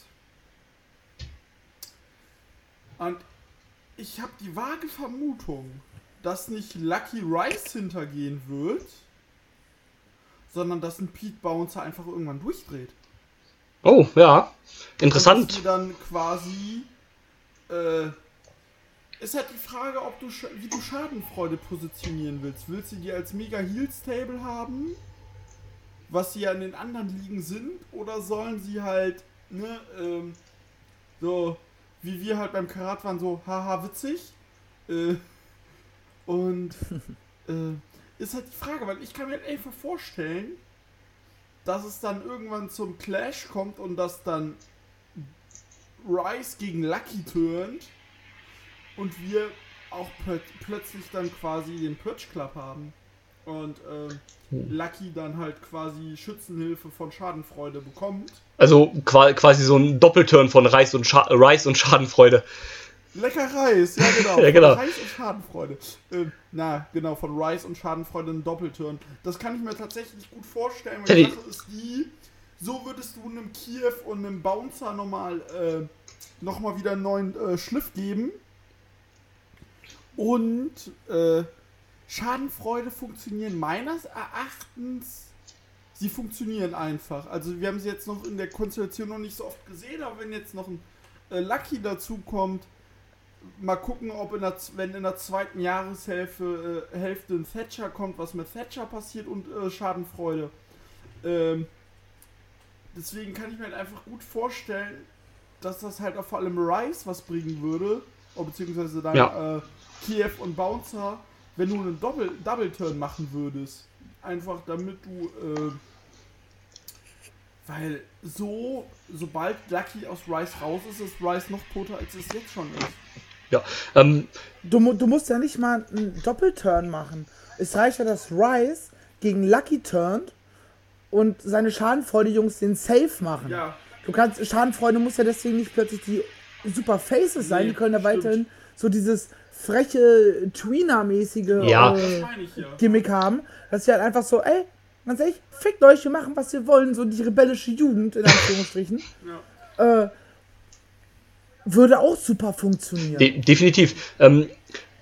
Und ich habe die vage Vermutung, dass nicht Lucky Rice hintergehen wird, sondern dass ein Pete Bouncer einfach irgendwann durchdreht. Oh, ja. Und dass Interessant. dann quasi. Äh, ist halt die Frage, ob du wie du Schadenfreude positionieren willst. Willst du die als mega Heal Stable haben? Was sie ja in den anderen Ligen sind? Oder sollen sie halt, ne, ähm, so, wie wir halt beim Karat waren, so, haha, witzig? Äh, und, äh, ist halt die Frage, weil ich kann mir halt einfach vorstellen, dass es dann irgendwann zum Clash kommt und dass dann Rice gegen Lucky turnt und wir auch plö plötzlich dann quasi den Purge Club haben. Und ähm, Lucky dann halt quasi Schützenhilfe von Schadenfreude bekommt. Also qua- quasi so ein Doppelturn von Reis und, Scha Rice und Schadenfreude. Lecker Reis, ja genau. Ja, genau. Reis und Schadenfreude. Ähm, na, genau, von Rice und Schadenfreude ein Doppelturn. Das kann ich mir tatsächlich gut vorstellen, weil die. Sache ist die, so würdest du einem Kiew und einem Bouncer nochmal äh, noch mal wieder einen neuen äh, Schliff geben. Und äh, Schadenfreude funktionieren meines Erachtens. Sie funktionieren einfach. Also wir haben sie jetzt noch in der Konstellation noch nicht so oft gesehen, aber wenn jetzt noch ein äh, Lucky dazu kommt, mal gucken, ob in der, wenn in der zweiten Jahreshälfte äh, Hälfte ein Thatcher kommt, was mit Thatcher passiert und äh, Schadenfreude. Ähm, deswegen kann ich mir halt einfach gut vorstellen, dass das halt auch vor allem Rice was bringen würde, oh, beziehungsweise dann Ja. äh, Kiew und Bouncer, wenn du einen Doppel Double Turn machen würdest. Einfach damit du, äh, weil so, sobald Lucky aus Rice raus ist, ist Rice noch toter, als es jetzt schon ist. Ja. Ähm, Du, du musst ja nicht mal einen Doppelturn machen. Es reicht ja, dass Rice gegen Lucky turnt und seine Schadenfreude-Jungs den Safe machen. Ja, Du kannst, Schadenfreude muss ja deswegen nicht plötzlich die super Faces sein, Nee, die können ja stimmt. weiterhin so dieses freche Tweener-mäßige Ja. äh, ja. Gimmick haben, dass sie halt einfach so, ey, ganz ehrlich, fickt euch, wir machen, was wir wollen, so die rebellische Jugend, in Anführungsstrichen, äh, würde auch super funktionieren. de definitiv. Ähm,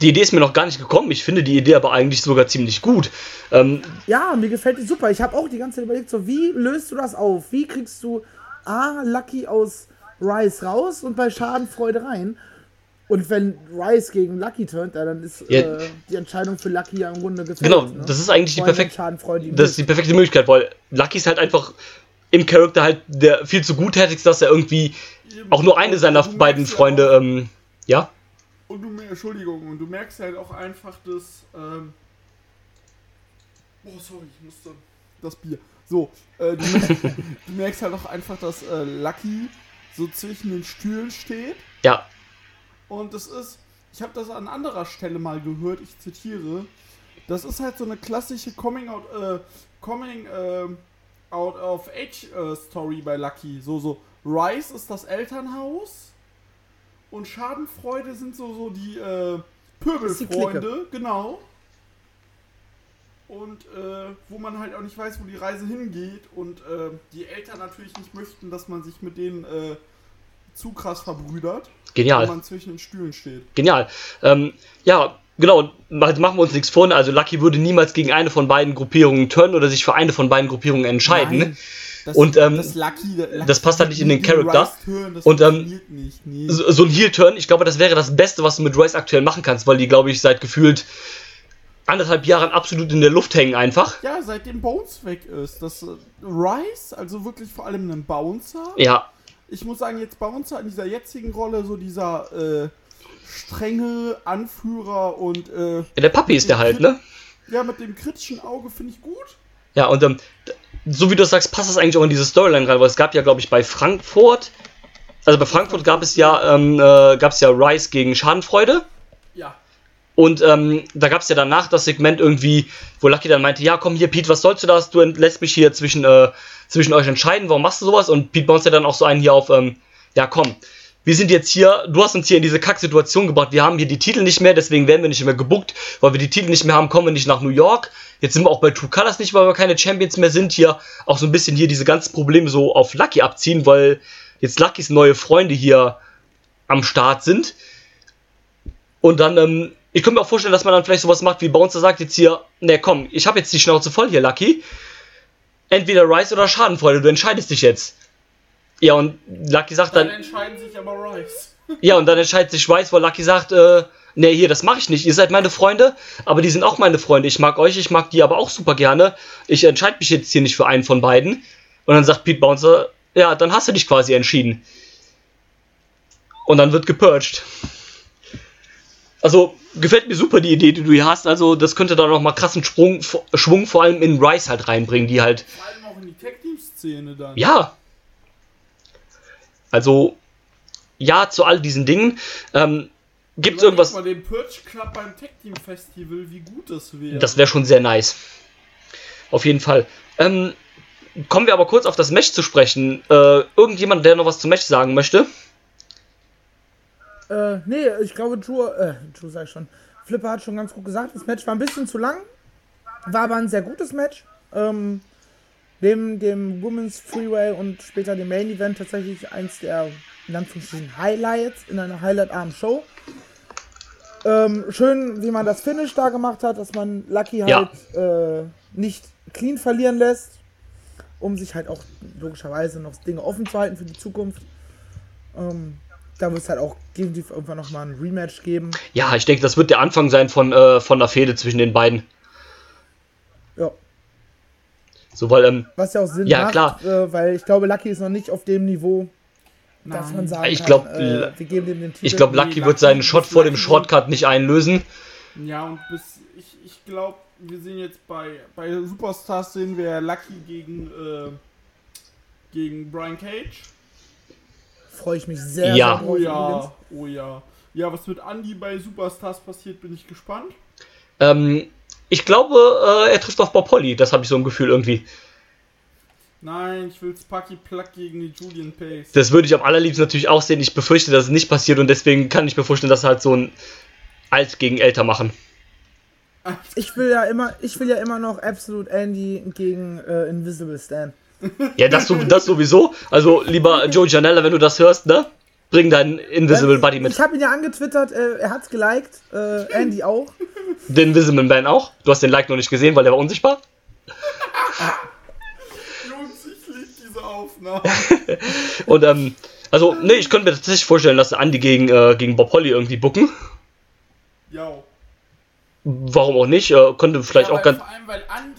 die Idee ist mir noch gar nicht gekommen. Ich finde die Idee aber eigentlich sogar ziemlich gut. Ähm, Ja, mir gefällt die super. Ich habe auch die ganze Zeit überlegt, so, wie löst du das auf? Wie kriegst du A, Lucky aus Rice raus und bei Schadenfreude rein? Und wenn Rice gegen Lucky turnt, dann ist Ja. äh, die Entscheidung für Lucky ja im Grunde gefällt. genau, ne? das ist eigentlich die ihm Das ist die perfekte Möglichkeit, weil Lucky ist halt einfach im Charakter halt der viel zu gutherzig, dass er irgendwie auch nur eine seiner beiden ja Freunde, auch- ähm, ja, Und du, Entschuldigung, und du merkst halt auch einfach, dass. Ähm oh, sorry, ich musste. Das Bier. So, äh, du, merkst, du merkst halt auch einfach, dass äh, Lucky so zwischen den Stühlen steht. ja, Und das ist. ich habe das an anderer Stelle mal gehört, ich zitiere, das ist halt so eine klassische Coming Out, äh, Coming äh, Out of Age äh, Story bei Lucky. So, so, Rice ist das Elternhaus und Schadenfreude sind so, so die äh, die Pöbelfreunde, genau. Und äh, wo man halt auch nicht weiß, wo die Reise hingeht und äh, die Eltern natürlich nicht möchten, dass man sich mit denen äh, zu krass verbrüdert, Genial. wenn man zwischen den Stühlen steht. Genial. Ähm, ja, genau, machen wir uns nichts vor. ne? Also Lucky würde niemals gegen eine von beiden Gruppierungen turnen oder sich für eine von beiden Gruppierungen entscheiden. Nein, Das, Und, ähm, das, Lucky, Lucky das passt halt nicht in den Charakter. Rice Und, ähm, nicht. Nee. So, so ein Heel-Turn, ich glaube, das wäre das Beste, was du mit Royce aktuell machen kannst, weil die, glaube ich, seit gefühlt anderthalb Jahren absolut in der Luft hängen einfach. Ja, seitdem Bones weg ist. Das äh, Rice, also wirklich vor allem ein Bouncer. Ja, Ich muss sagen, jetzt Bouncer in dieser jetzigen Rolle, so dieser äh, strenge Anführer und äh, der Papi ist der halt, ne? ja, mit dem kritischen Auge finde ich gut. Ja, und ähm, so wie du sagst, passt das eigentlich auch in diese Storyline rein, weil es gab ja, glaube ich, bei Frankfurt, also bei Frankfurt gab es ja, ähm, äh, gab es ja Rice gegen Schadenfreude. Und ähm, da gab es ja danach das Segment irgendwie, wo Lucky dann meinte, ja komm hier Pete, was sollst du das? Du lässt mich hier zwischen, äh, zwischen euch entscheiden, warum machst du sowas? Und Pete baut ja dann auch so einen hier auf, ähm, ja komm, wir sind jetzt hier, du hast uns hier in diese Kacksituation gebracht, wir haben hier die Titel nicht mehr, deswegen werden wir nicht mehr gebuckt, weil wir die Titel nicht mehr haben, kommen wir nicht nach New York. Jetzt sind wir auch bei True Colors nicht, weil wir keine Champions mehr sind, hier auch so ein bisschen hier diese ganzen Probleme so auf Lucky abziehen, weil jetzt Luckys neue Freunde hier am Start sind. Und dann, ähm, ich könnte mir auch vorstellen, dass man dann vielleicht sowas macht, wie Bouncer sagt jetzt hier, ne komm, ich habe jetzt die Schnauze voll hier, Lucky. Entweder Rice oder Schadenfreude, du entscheidest dich jetzt. Ja, und Lucky sagt Dann dann, entscheiden sich aber Rice. ja, und dann entscheidet sich Rice, weil Lucky sagt, äh, ne, hier, das mache ich nicht. Ihr seid meine Freunde, aber die sind auch meine Freunde. Ich mag euch, ich mag die aber auch super gerne. Ich entscheide mich jetzt hier nicht für einen von beiden. Und dann sagt Pete Bouncer, ja, dann hast du dich quasi entschieden. Und dann wird gepurged. Also, gefällt mir super die Idee, die du hier hast. Also, das könnte da noch mal krassen Sprung, Schwung vor allem in Rice halt reinbringen, die halt, Vor allem auch in die Tag-Team-Szene dann. ja. Also, ja zu all diesen Dingen. Ähm, Gibt es irgendwas? mal den Purge Club beim Tag-Team-Festival, wie gut das wäre. Das wäre schon sehr nice. Auf jeden Fall. Ähm, kommen wir aber kurz auf das Match zu sprechen. Äh, irgendjemand, der noch was zum Match sagen möchte? Äh, nee, ich glaube, Drew, äh, Drew sag ich schon. Flipper hat schon ganz gut gesagt, das Match war ein bisschen zu lang. War aber ein sehr gutes Match. Ähm, dem, dem Women's Freeway und später dem Main Event tatsächlich eins der in Anführungsstrichen Highlights in einer highlightarmen Show. Ähm, schön, wie man das Finish da gemacht hat, dass man Lucky Ja. halt äh, nicht clean verlieren lässt, um sich halt auch logischerweise noch Dinge offen zu halten für die Zukunft. Ähm, da wird es halt auch definitiv irgendwann nochmal ein Rematch geben. Ja, ich denke, das wird der Anfang sein von, äh, von der Fehde zwischen den beiden. Ja, So, weil, ähm, was ja auch Sinn Ja, macht, klar. Äh, weil ich glaube, Lucky ist noch nicht auf dem Niveau, dass Nein. man sagen Ich kann, glaub, äh, wir geben dem den Titel. ich glaube, Lucky Lucky wird seinen Shot vor dem. Shortcut nicht einlösen. Ja, und bis ich, ich glaube, wir sehen jetzt bei, bei Superstars sehen wir Lucky gegen, äh, gegen Brian Cage. Freue ich mich sehr, Ja. sehr Oh ja, oh ja. Ja, was mit Andy bei Superstars passiert, bin ich gespannt. Ähm, ich glaube, äh, er trifft auf Bob Holly. Das habe ich so ein Gefühl irgendwie. Nein, ich will Sparky Plug gegen die Julian Pace. Das würde ich am allerliebsten natürlich auch sehen. Ich befürchte, dass es nicht passiert und deswegen kann ich mir vorstellen, dass halt so ein Alt gegen Älter machen. Ich will ja immer, ich will ja immer noch Absolute Andy gegen äh, Invisible Stan. Ja, das, so- das sowieso. Also, lieber Joe Janella, wenn du das hörst, ne? Bring deinen Invisible Buddy mit. Ich habe ihn ja angetwittert, äh, er hat's geliked, äh, Andy auch. Den Invisible Man auch. Du hast den Like noch nicht gesehen, weil der war unsichtbar. Jungs, ich liebe diese Aufnahme. Und, ähm, also, nee, ich könnte mir tatsächlich vorstellen, dass Andy gegen, äh, gegen Bob Holly irgendwie bucken. Ja. Warum auch nicht? Äh, könnte vielleicht ja, auch ganz. Vor allem, weil Andy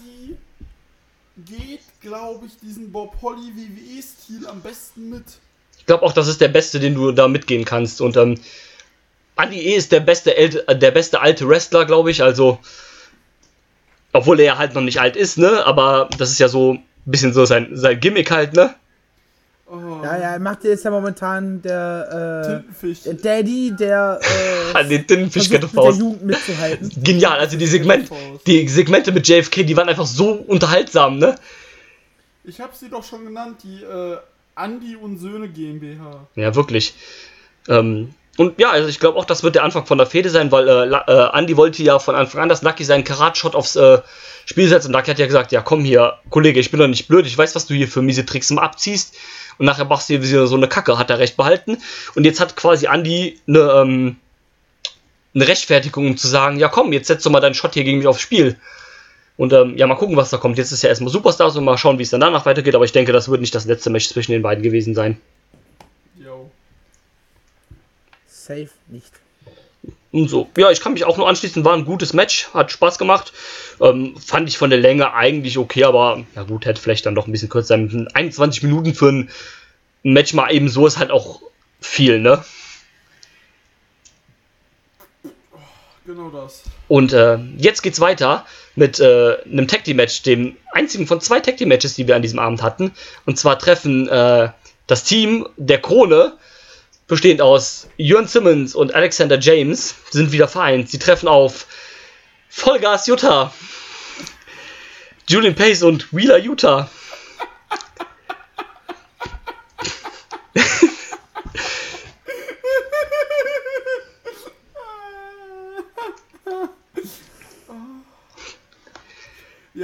glaube ich, diesen Bob Holly WWE-Stil am besten mit. Ich glaube auch, das ist der beste, den du da mitgehen kannst. Und ähm, Andy E ist der beste, älte, äh, der beste alte Wrestler, glaube ich. Also, obwohl er halt noch nicht alt ist, ne? Aber das ist ja so ein bisschen so sein, sein Gimmick halt, ne? Oh, Ja, ja, macht jetzt ja momentan der, äh, Tintenfisch. der Daddy, der äh, An den versucht mit der. Jugend mitzuhalten. Genial, also die, Segment, die Segmente mit JFK, die waren einfach so unterhaltsam, ne? Ich habe sie doch schon genannt, die äh, Andi und Söhne GmbH. Ja, wirklich. Ähm, und ja, also ich glaube auch, das wird der Anfang von der Fehde sein, weil äh, äh, Andy wollte ja von Anfang an, dass Lucky seinen Karat-Shot aufs äh, Spiel setzt. Und Lucky hat ja gesagt, ja komm hier, Kollege, ich bin doch nicht blöd, ich weiß, was du hier für miese Tricks mal abziehst. Und nachher machst du hier so eine Kacke, hat er recht behalten. Und jetzt hat quasi Andy eine, ähm, eine Rechtfertigung, um zu sagen, ja komm, jetzt setzt du mal deinen Shot hier gegen mich aufs Spiel. Und ähm, ja, mal gucken, was da kommt. Jetzt ist ja erstmal Superstars und mal schauen, wie es dann danach weitergeht. Aber ich denke, das wird nicht das letzte Match zwischen den beiden gewesen sein. Yo. Safe nicht. Und so. Ja, ich kann mich auch nur anschließen. War ein gutes Match, hat Spaß gemacht. Ähm, fand ich von der Länge eigentlich okay, aber ja gut, hätte vielleicht dann doch ein bisschen kürzer sein. 21 Minuten für ein Match mal eben so ist halt auch viel, ne? Genau das. Und äh, jetzt geht's weiter mit äh, einem Tag Team Match, dem einzigen von zwei Tag Team Matches, die wir an diesem Abend hatten. Und zwar treffen äh, das Team der Krone, bestehend aus Jörn Simmons und Alexander James, sind wieder vereint. Sie treffen auf Vollgas Utah, Julian Pace und Wheeler Utah.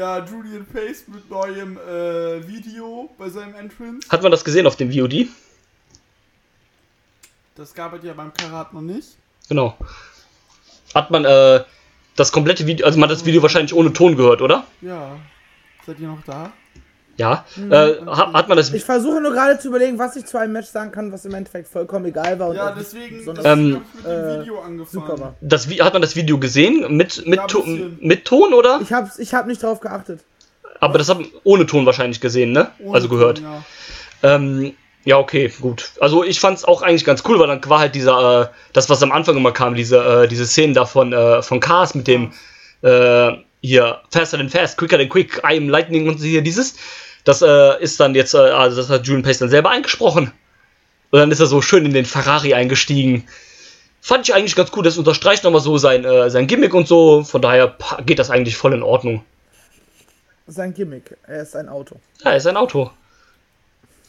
Ja, Julian Pace mit neuem äh, Video bei seinem Entrance. Hat man das gesehen auf dem VOD? Das gab es ja beim Karat noch nicht. Genau. Hat man äh, das komplette Video, also man hat das Video wahrscheinlich ohne Ton gehört, oder? Ja. Seid ihr noch da? Ja. Äh, hat, hat man das Ich versuche nur gerade zu überlegen, was ich zu einem Match sagen kann, was im Endeffekt vollkommen egal war. und Ja, deswegen deswegen Ähm, mit dem äh, Video angefangen. super war. Das, hat man das Video gesehen? Mit, mit, Ja, To- mit Ton, oder? Ich hab's, ich hab nicht drauf geachtet. Aber das haben ohne Ton wahrscheinlich gesehen, ne? Ohne also gehört. Ton, Ja. Ähm, ja, okay, gut. Also ich fand's auch eigentlich ganz cool, weil dann war halt dieser, äh, das, was am Anfang immer kam, diese, äh, diese Szenen da von, äh, von Cars mit dem, äh, hier, Faster than Fast, Quicker than Quick, I am Lightning und hier dieses. Das äh, ist dann jetzt, äh, also das hat Julian Pace dann selber eingesprochen. Und dann ist er so schön in den Ferrari eingestiegen. Fand ich eigentlich ganz gut, das unterstreicht nochmal so sein, äh, sein Gimmick und so. Von daher geht das eigentlich voll in Ordnung. Sein Gimmick. Er ist ein Auto. Ja, er ist ein Auto.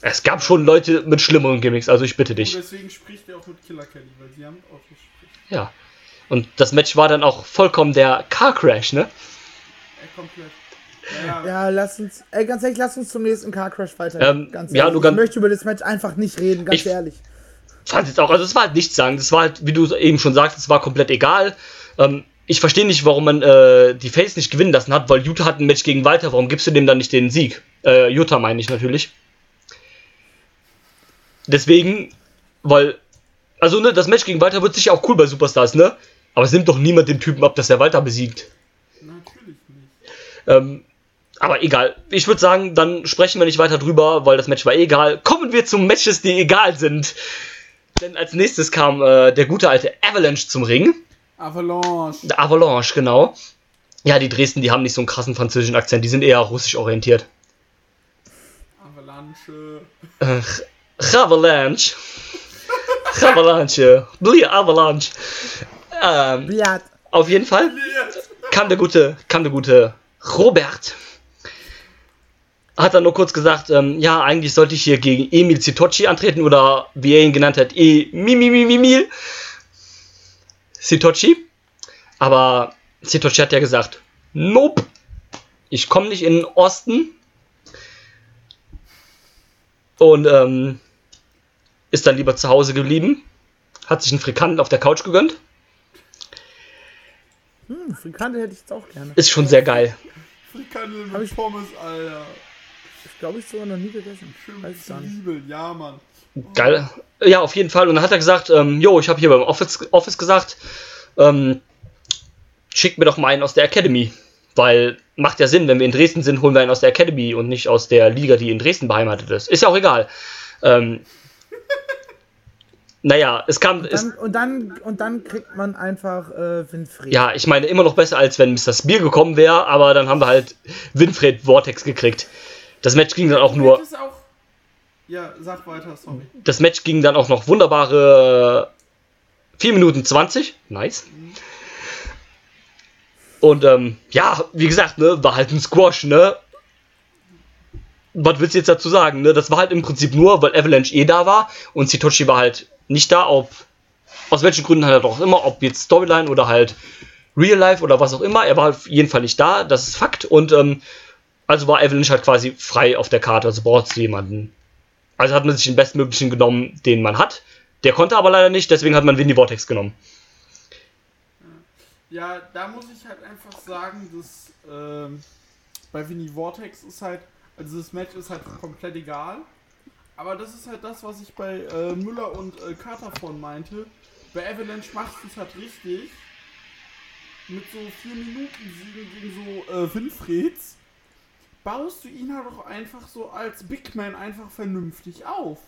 Es gab schon Leute mit schlimmeren Gimmicks, also ich bitte dich. Und deswegen spricht er auch mit Killer Kelly, weil sie haben Autos spricht. Ja. Und das Match war dann auch vollkommen der Car Crash, ne? Er komplett. Ja, Ja, lass uns, ey, ganz ehrlich, lass uns zum nächsten Car Crash weiter. Ähm, ganz ja, ehrlich. nur ganz- ich möchte über das Match einfach nicht reden, ganz Ich- ehrlich. Fand jetzt auch, also es war halt nichts sagen. Das war halt, wie du eben schon sagst, es war komplett egal. Ähm, ich verstehe nicht, warum man äh, die Face nicht gewinnen lassen hat, weil Utah hat ein Match gegen Walter. Warum gibst du dem dann nicht den Sieg? Äh, Utah meine ich natürlich. Deswegen, weil, also ne, das Match gegen Walter wird sicher auch cool bei Superstars, ne? Aber es nimmt doch niemand dem Typen ab, dass er Walter besiegt. natürlich nicht. Ähm, aber egal. Ich würde sagen, dann sprechen wir nicht weiter drüber, weil das Match war eh egal. Kommen wir zu Matches, die egal sind. Denn als nächstes kam äh, der gute alte Avalanche zum Ring. Avalanche. Der Avalanche, genau. Ja, die Dresden, die haben nicht so einen krassen französischen Akzent, die sind eher russisch orientiert. Avalanche. Äh, Avalanche. Avalanche. Blie Avalanche. Ähm, Bliat. auf jeden Fall kam der gute, kam der gute Robert. Hat dann nur kurz gesagt, ähm, ja, eigentlich sollte ich hier gegen Emil Sitocci antreten oder wie er ihn genannt hat, E Mimimimimil Sitocci. Aber Sitocci hat ja gesagt, nope, ich komme nicht in den Osten. Und ähm, ist dann lieber zu Hause geblieben. Hat sich einen Frikanden auf der Couch gegönnt. Hm, Frikante hätte ich jetzt auch gerne. Ist schon sehr geil. Frikandel Hab mit Pommes, Alter. Ich glaube, ich sogar noch nie gegessen. Schön Weiß. Zwiebeln, ja, Mann. Geil. Ja, auf jeden Fall. Und dann hat er gesagt, ähm, jo, ich habe hier beim Office, Office gesagt, ähm, schickt mir doch mal einen aus der Academy. Weil macht ja Sinn, wenn wir in Dresden sind, holen wir einen aus der Academy und nicht aus der Liga, die in Dresden beheimatet ist. Ist ja auch egal. Ähm, naja, es kam. Es, Dann, und, dann, und dann kriegt man einfach äh, Winfried. ja, ich meine, immer noch besser, als wenn Mr. Spear gekommen wäre, aber dann haben wir halt Winfried Vortex gekriegt. Das Match ging dann auch nur. Auch, Ja, sag weiter, sorry. Das Match ging dann auch noch wunderbare 4 Minuten 20. Nice. Und ähm, ja, wie gesagt, ne, war halt ein Squash, ne? Was willst du jetzt dazu sagen, ne? Das war halt im Prinzip nur, weil Avalanche eh da war und Sitochi war halt nicht da, ob aus welchen Gründen halt auch immer, ob jetzt Storyline oder halt Real Life oder was auch immer, er war auf jeden Fall nicht da, das ist Fakt und ähm, also war Avalanche halt quasi frei auf der Karte, also braucht jemanden. Also hat man sich den bestmöglichen genommen, den man hat. Der konnte aber leider nicht, deswegen hat man Winnie Vortex genommen. Ja, da muss ich halt einfach sagen, dass ähm, bei Winnie Vortex ist halt, also das Match ist halt komplett egal. Aber das ist halt das, was ich bei äh, Müller und äh, Carter von meinte. Bei Avalanche machst du es halt richtig. Mit so 4 Minuten Siegen gegen so äh, Winfreds baust du ihn halt auch einfach so als Big Man einfach vernünftig auf.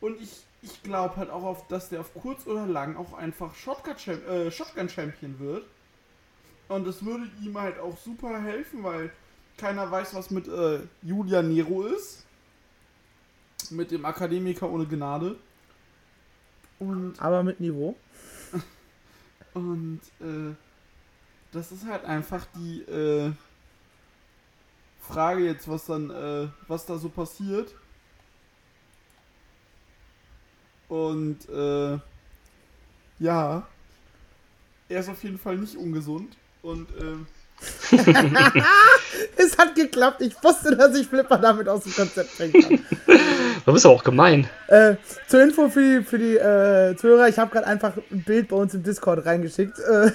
Und ich, ich glaube halt auch, auf, dass der auf kurz oder lang auch einfach Shotgun, Champ äh, Shotgun Champion wird. Und das würde ihm halt auch super helfen, weil keiner weiß, was mit äh, Julia Nero ist. Mit dem Akademiker ohne Gnade. Und, Aber mit Niveau. und äh, das ist halt einfach die äh, Frage jetzt, was dann, äh, was da so passiert. Und äh, ja, er ist auf jeden Fall nicht ungesund. Und äh, Es hat geklappt. Ich wusste, dass ich Flipper damit aus dem Konzept bringen kann. Du bist aber auch gemein. äh, zur Info für die, für die äh, Zuhörer, ich habe gerade einfach ein Bild bei uns im Discord reingeschickt. Äh,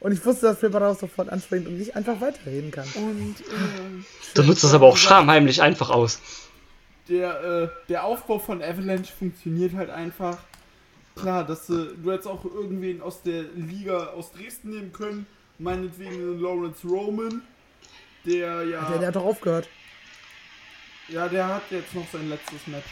und ich wusste, dass Flipper darauf sofort anspringt und ich einfach weiterreden kann. und äh, Du nutzt das aber auch schamheimlich einfach aus. der, äh, der Aufbau von Avalanche funktioniert halt einfach. Klar, dass du, du hättest auch irgendwen aus der Liga aus Dresden nehmen können. Meinetwegen Lawrence Roman. Der ja. Der, der hat doch aufgehört. ja, der hat jetzt noch sein letztes Match.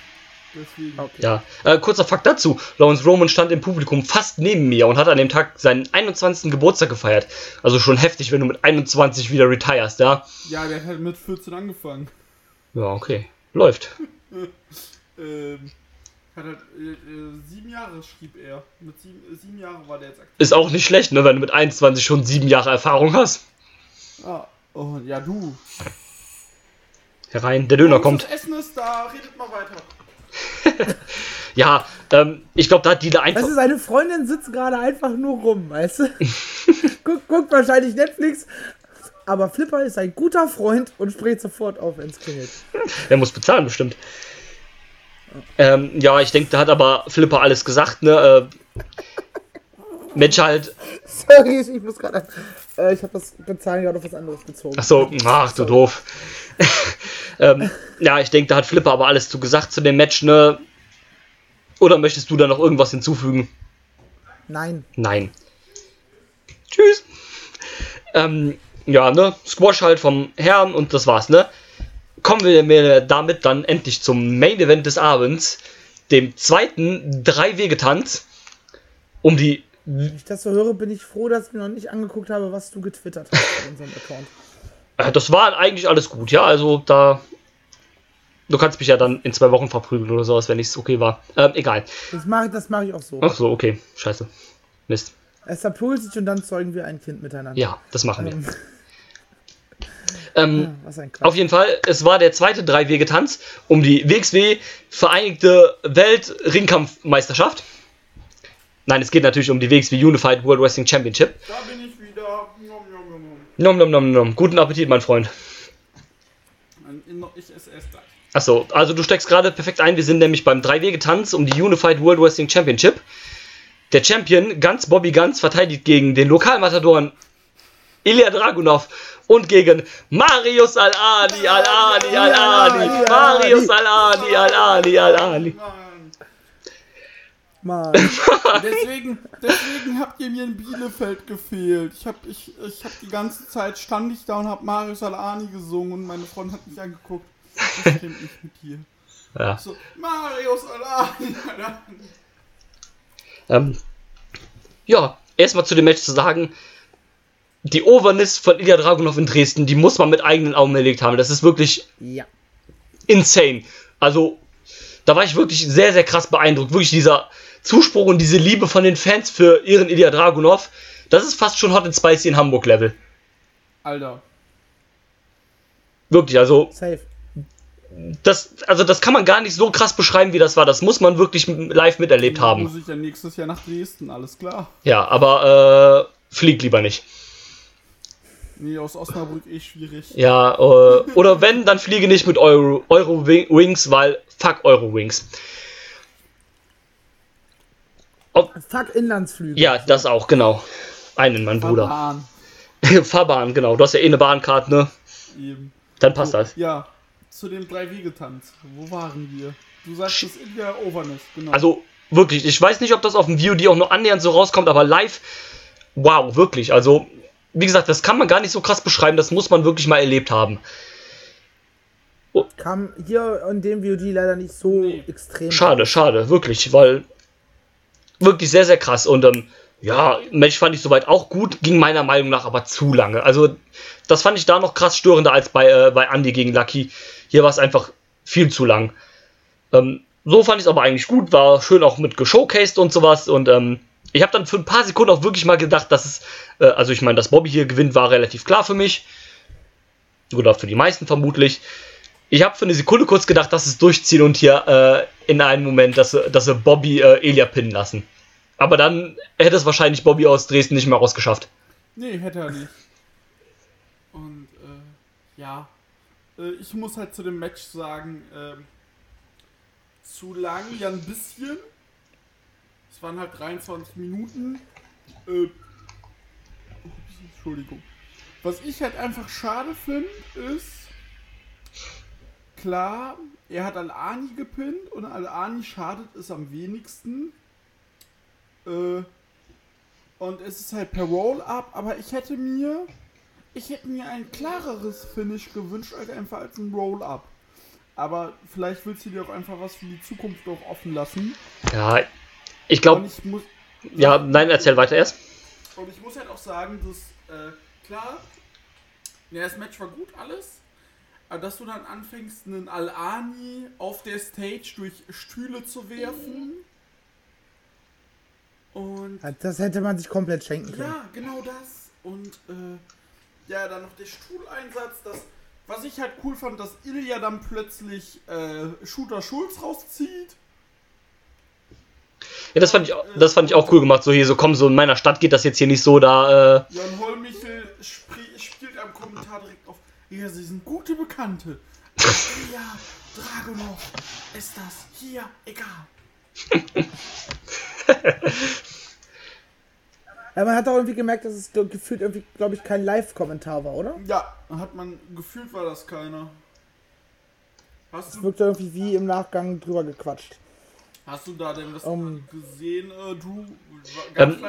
Deswegen. Okay. Ja, äh, kurzer Fakt dazu. Lawrence Roman stand im Publikum fast neben mir und hat an dem Tag seinen 21. Geburtstag gefeiert. Also schon heftig, wenn du mit 21 wieder retirest, ja? Ja, der hat halt mit 14 angefangen. Ja, okay. Läuft. Ähm, hat halt äh, äh, sieben Jahre schrieb er. Mit sieben, äh, sieben Jahren war der jetzt aktiv. Ist auch nicht schlecht, ne, wenn du mit 21 schon sieben Jahre Erfahrung hast. Ah, oh, ja, du. Herein, der Döner Jungs, kommt. Das Essen ist da, redet mal weiter. Ja, ähm, ich glaube, da hat die da einfach. Weißt du, seine Freundin sitzt gerade einfach nur rum, weißt du? Guck, guckt wahrscheinlich Netflix. Aber Flipper ist ein guter Freund und springt sofort auf, wenn es klingelt. Er muss bezahlen, bestimmt. Ähm, ja, ich denke, da hat aber Flipper alles gesagt, ne? Äh, Mensch halt. Sorry, ich muss gerade. Äh, ich habe das Bezahlen gerade auf was anderes gezogen. Achso, ach du doof. ähm, ja, ich denke, da hat Flipper aber alles zu gesagt zu dem Match, ne? Oder möchtest du da noch irgendwas hinzufügen? Nein. Nein. Tschüss. Ähm, ja, ne? Squash halt vom Herrn und das war's, ne? Kommen wir damit dann endlich zum Main Event des Abends, dem zweiten Drei-Wege-Tanz um die. Wenn ich das so höre, bin ich froh, dass ich mir noch nicht angeguckt habe, was du getwittert hast auf unserem Account. Äh, das war eigentlich alles gut, ja? Also da. Du kannst mich ja dann in zwei Wochen verprügeln oder sowas, wenn es okay war. Ähm, egal. Das mache das mach ich auch so. Ach so, okay. Scheiße. Mist. Es verprügelt sich und dann zeugen wir ein Kind miteinander. Ja, das machen wir. Ähm, Ähm, was ein Quatsch. Auf jeden Fall, es war der zweite Drei-Wege-Tanz um die WXW Vereinigte Welt Ringkampfmeisterschaft. Nein, es geht natürlich um die WXW Unified World Wrestling Championship. Da bin ich wieder. Nom, nom, nom, nom. Nom nom nom. Guten Appetit, mein Freund. Ich esse erst gleich. Achso, also du steckst gerade perfekt ein. Wir sind nämlich beim Drei-Wege-Tanz um die Unified World Wrestling Championship. Der Champion, Ganz Bobby Ganz, verteidigt gegen den Lokalmatadoren Ilya Dragunov und gegen Marius Al-Ali, Al-Ali, Al-Ali, Marius Al-Ali, Al-Ali, Al-Ali. Nein. Mann. Deswegen, deswegen habt ihr mir in Bielefeld gefehlt. Ich hab, ich, ich hab die ganze Zeit stand ich da und hab Marius Alani gesungen und meine Freundin hat mich angeguckt. Das stimmt nicht mit dir. Ja. So, Marius Alani. Ähm, ja, erstmal zu dem Match zu sagen, die Overness von Ilya Dragunov in Dresden, die muss man mit eigenen Augen erlegt haben. Das ist wirklich Ja. insane. Also, da war ich wirklich sehr, sehr krass beeindruckt. Wirklich dieser Zuspruch und diese Liebe von den Fans für ihren Ilya Dragunov, das ist fast schon Hot and Spicy in Hamburg-Level. Alter. Wirklich, also Safe. das, also das kann man gar nicht so krass beschreiben, wie das war. Das muss man wirklich live miterlebt haben. Muss ich ja nächstes Jahr nach Dresden, alles klar. Ja, aber äh, flieg lieber nicht. Nee, aus Osnabrück eh schwierig. Ja, äh, oder wenn, dann fliege nicht mit Euro, Euro Wings, weil fuck Euro Wings. Fuck Inlandsflüge. Ja, das auch, genau. Einen, mein Bruder. Bahn. Fahrbahn, genau. Du hast ja eh eine Bahnkarte, ne? Eben. Dann passt das. Ja, zu dem Drei-Wege-Tanz. Wo waren wir? Du sagst es in der Overness, genau. Also wirklich, ich weiß nicht, ob das auf dem VOD auch nur annähernd so rauskommt, aber live, wow, wirklich. Also, wie gesagt, das kann man gar nicht so krass beschreiben, das muss man wirklich mal erlebt haben. Kam hier in dem VOD leider nicht so Nee. extrem. Schade, schade, wirklich, weil wirklich sehr, sehr krass. Und ähm, ja, Match fand ich soweit auch gut, ging meiner Meinung nach aber zu lange. Also, das fand ich da noch krass störender als bei, äh, bei Andy gegen Lucky. Hier war es einfach viel zu lang. Ähm, so fand ich es aber eigentlich gut, war schön auch mit geshowcased und sowas. Und ähm, ich habe dann für ein paar Sekunden auch wirklich mal gedacht, dass es, äh, also ich meine, dass Bobby hier gewinnt, war relativ klar für mich. Oder für die meisten vermutlich. Ich habe für eine Sekunde kurz gedacht, dass es durchziehen und hier äh, in einem Moment, dass, dass sie Bobby äh, Elia pinnen lassen. Aber dann hätte es wahrscheinlich Bobby aus Dresden nicht mehr rausgeschafft. Nee, hätte er nicht. Und äh, ja, äh, ich muss halt zu dem Match sagen, ähm, zu lang, ja ein bisschen. Es waren halt 23 Minuten. Äh, Entschuldigung. Was ich halt einfach schade finde, ist, klar, er hat Al-Ani gepinnt und Al-Ani schadet es am wenigsten. Äh, und es ist halt per Roll-Up, aber ich hätte mir. Ich hätte mir ein klareres Finish gewünscht, als einfach als ein Roll-Up. Aber vielleicht willst du dir auch einfach was für die Zukunft auch offen lassen. Ja, ich Und glaube, ich muss. ja, nein, erzähl weiter erst. Und ich muss halt auch sagen, dass, äh, klar, ja, das Match war gut, alles. Aber dass du dann anfängst, einen Al-Ani auf der Stage durch Stühle zu werfen. Und Das hätte man sich komplett schenken können. Ja, genau das. Und äh, ja, dann noch der Stuhleinsatz. Das, was ich halt cool fand, dass Ilya dann plötzlich äh, Shooter Schulz rauszieht. Ja, das fand ich, auch- das fand ich auch cool gemacht. So hier, so komm, so in meiner Stadt geht das jetzt hier nicht so, da, äh, Jan Holmichel spielt am Kommentar direkt auf. Ja, sie sind gute Bekannte. Ilya Dragunov ist das hier egal. Ja, man hat auch irgendwie gemerkt, dass es ge- gefühlt irgendwie, glaube ich, kein Live-Kommentar war, oder? Ja, hat man gefühlt war das keiner. Hast du, Wirkte irgendwie wie im Nachgang drüber gequatscht. Hast du da denn was Um. gesehen, äh, Drew? Ganz Ähm,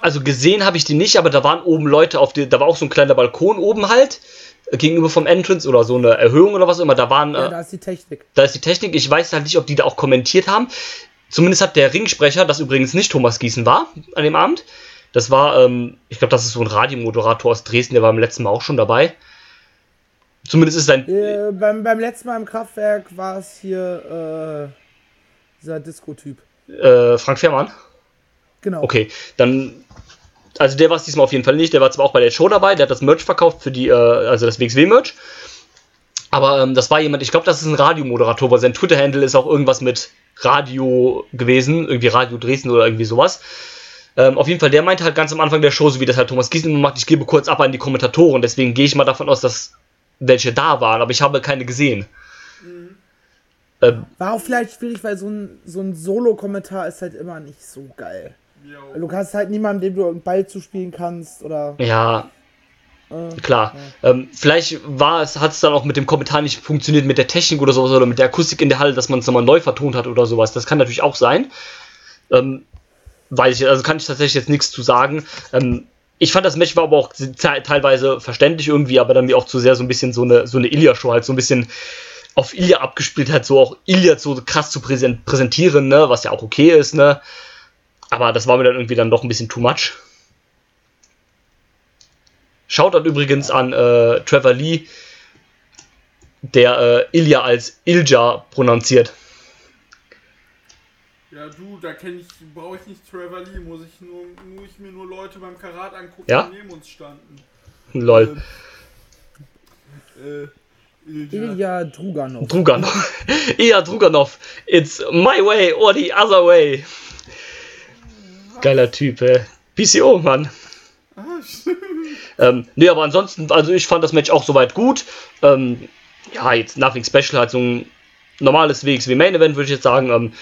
also gesehen habe ich die nicht, aber da waren oben Leute auf die, da war auch so ein kleiner Balkon oben halt, äh, gegenüber vom Entrance oder so eine Erhöhung oder was auch immer, da waren, Ja, äh, da ist die Technik. da ist die Technik, ich weiß halt nicht, ob die da auch kommentiert haben. Zumindest hat der Ringsprecher, das übrigens nicht Thomas Gießen war an dem Abend, das war, ähm, ich glaube, das ist so ein Radiomoderator aus Dresden, der war beim letzten Mal auch schon dabei. Zumindest ist sein, Äh, beim, beim letzten Mal im Kraftwerk war es hier äh, dieser Disco-Typ. äh, Frank Fehrmann. Genau. Okay, dann. Also der war es diesmal auf jeden Fall nicht. Der war zwar auch bei der Show dabei, der hat das Merch verkauft für die, äh, also das WXW-Merch. Aber ähm, das war jemand, ich glaube, das ist ein Radiomoderator, weil sein Twitter-Handle ist auch irgendwas mit Radio gewesen, irgendwie Radio Dresden oder irgendwie sowas. Ähm, auf jeden Fall, der meinte halt ganz am Anfang der Show, so wie das halt Thomas Gießen immer macht, ich gebe kurz ab an die Kommentatoren, deswegen gehe ich mal davon aus, dass welche da waren, aber ich habe keine gesehen. Ähm, War auch vielleicht schwierig, weil so ein, so ein Solo-Kommentar ist halt immer nicht so geil. Weil Du hast halt niemanden, dem du einen Ball zuspielen kannst oder. Ja, Äh, klar. Ähm, vielleicht war es, hat es dann auch mit dem Kommentar nicht funktioniert mit der Technik oder sowas oder mit der Akustik in der Halle, dass man es nochmal neu vertont hat oder sowas. Das kann natürlich auch sein. Ähm, weiß ich, also kann ich tatsächlich jetzt nichts zu sagen. Ähm, ich fand das Match war aber auch te- teilweise verständlich irgendwie, aber dann wie auch zu sehr so ein bisschen so eine, so eine Ilya-Show, halt so ein bisschen auf Ilya abgespielt hat, so auch Ilya so krass zu präsent, präsentieren, ne, was ja auch okay ist, ne. Aber das war mir dann irgendwie dann doch ein bisschen too much. Shoutout übrigens an äh, Trevor Lee. der äh, Ilya als Ilja prononziert. Ja, du, da kenne ich, brauche ich nicht Trevor Lee, muss ich nur, muss ich mir nur Leute beim Karat angucken, Ja? die neben uns standen. Lol. Äh, Ilja. Ilya Druganov. Druganov. Ilya Druganov. It's my way or the other way. Geiler Typ, ey. PCO, Mann. Ah. Ähm, nee, aber ansonsten, also ich fand das Match auch soweit gut. Ähm, ja, jetzt nothing special, halt so ein normales WXW Main Event, würde ich jetzt sagen. Ähm,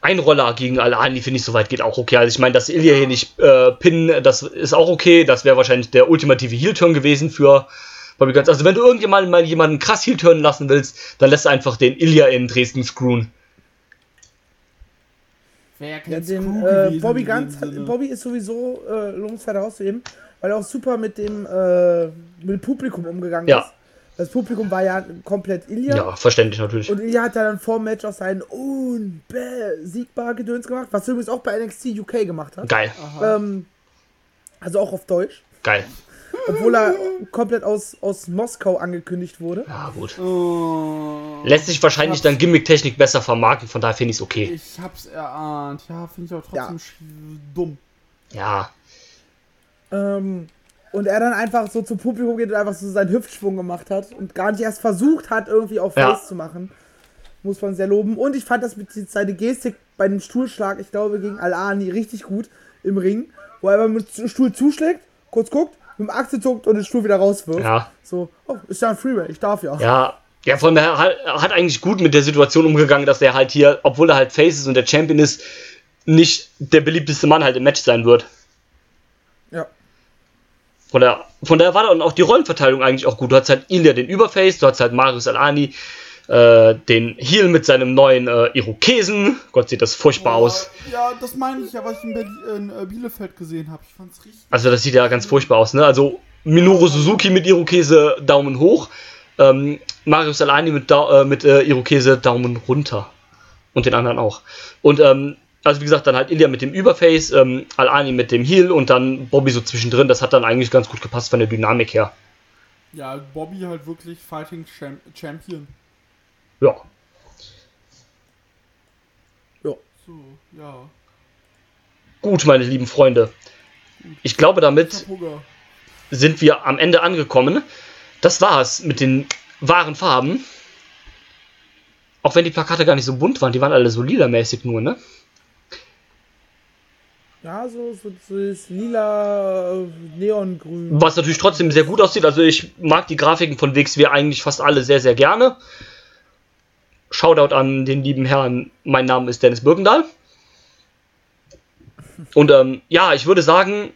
ein Roller gegen Alani finde ich soweit geht auch okay. Also ich meine, dass Ilya hier nicht äh, pinnen, das ist auch okay. Das wäre wahrscheinlich der ultimative Heel-Turn gewesen für Bobby Guns. Also wenn du irgendjemanden mal jemanden krass Heel-Turnen lassen willst, dann lässt du einfach den Ilya in Dresden screwen. Ja, den, cool äh, Bobby Ganz, Sinne. Bobby ist sowieso äh, lohnenswert herauszuheben, weil er auch super mit dem, äh, mit dem Publikum umgegangen Ja. ist. Das Publikum war ja komplett Ilya. Ja, verständlich natürlich. Und Ilya hat ja dann vor dem Match auch sein unbesiegbar Gedöns gemacht, was er übrigens auch bei NXT UK gemacht hat. Geil, Ähm, also auch auf Deutsch. geil. Obwohl er komplett aus, aus Moskau angekündigt wurde. Ja, gut. Oh, Lässt sich wahrscheinlich dann Gimmick-Technik besser vermarkten, von daher finde ich es okay. ich hab's erahnt. Ja, finde ich aber Ja. trotzdem sch- dumm. Ja, Ähm, und er dann einfach so zum Publikum geht und einfach so seinen Hüftschwung gemacht hat und gar nicht erst versucht hat, irgendwie auf Ja. Face zu machen. Muss man sehr loben. Und ich fand das mit seine Gestik bei dem Stuhlschlag, ich glaube, gegen Al-Ani richtig gut im Ring, wo er mit dem Stuhl zuschlägt, kurz guckt, mit dem Achsel zuckt und den Stuhl wieder rauswirft. ja. So, oh, ist ja ein Freeway, ich darf ja. Ja, ja, vor allem er hat, er hat eigentlich gut mit der Situation umgegangen, dass er halt hier, obwohl er halt Face ist und der Champion ist, nicht der beliebteste Mann halt im Match sein wird. Ja. Von der, von daher war dann auch die Rollenverteilung eigentlich auch gut. Du hast halt Ilya den Überface, du hast halt Marius Alani, äh, den Heel mit seinem neuen äh, Irokesen. Gott, sieht das furchtbar aus. Ja, das meine ich ja, was ich in, Berlin, in äh, Bielefeld gesehen habe. Ich fand's richtig. Also das sieht ja ganz furchtbar aus, ne? Also Minoru Suzuki mit Irokese Daumen hoch, ähm, Marius Alani mit, da äh, mit äh, Irokese Daumen runter. Und den anderen auch. Und ähm, also wie gesagt, dann halt Ilya mit dem Überface, ähm, Alani mit dem Heel und dann Bobby so zwischendrin. Das hat dann eigentlich ganz gut gepasst von der Dynamik her. Ja, Bobby halt wirklich Fighting Cham Champion. Ja. Ja. So, ja. Gut, meine lieben Freunde. Ich glaube, damit sind wir am Ende angekommen. Das war's mit den wahren Farben. Auch wenn die Plakate gar nicht so bunt waren, die waren alle so lila-mäßig nur, ne? Ja, so, so, so das lila äh, Neongrün. Was natürlich trotzdem sehr gut aussieht. Also ich mag die Grafiken von WXW eigentlich fast alle sehr, sehr gerne. Shoutout an den lieben Herrn. Mein Name ist Dennis Birkendahl. Und ähm, ja, ich würde sagen,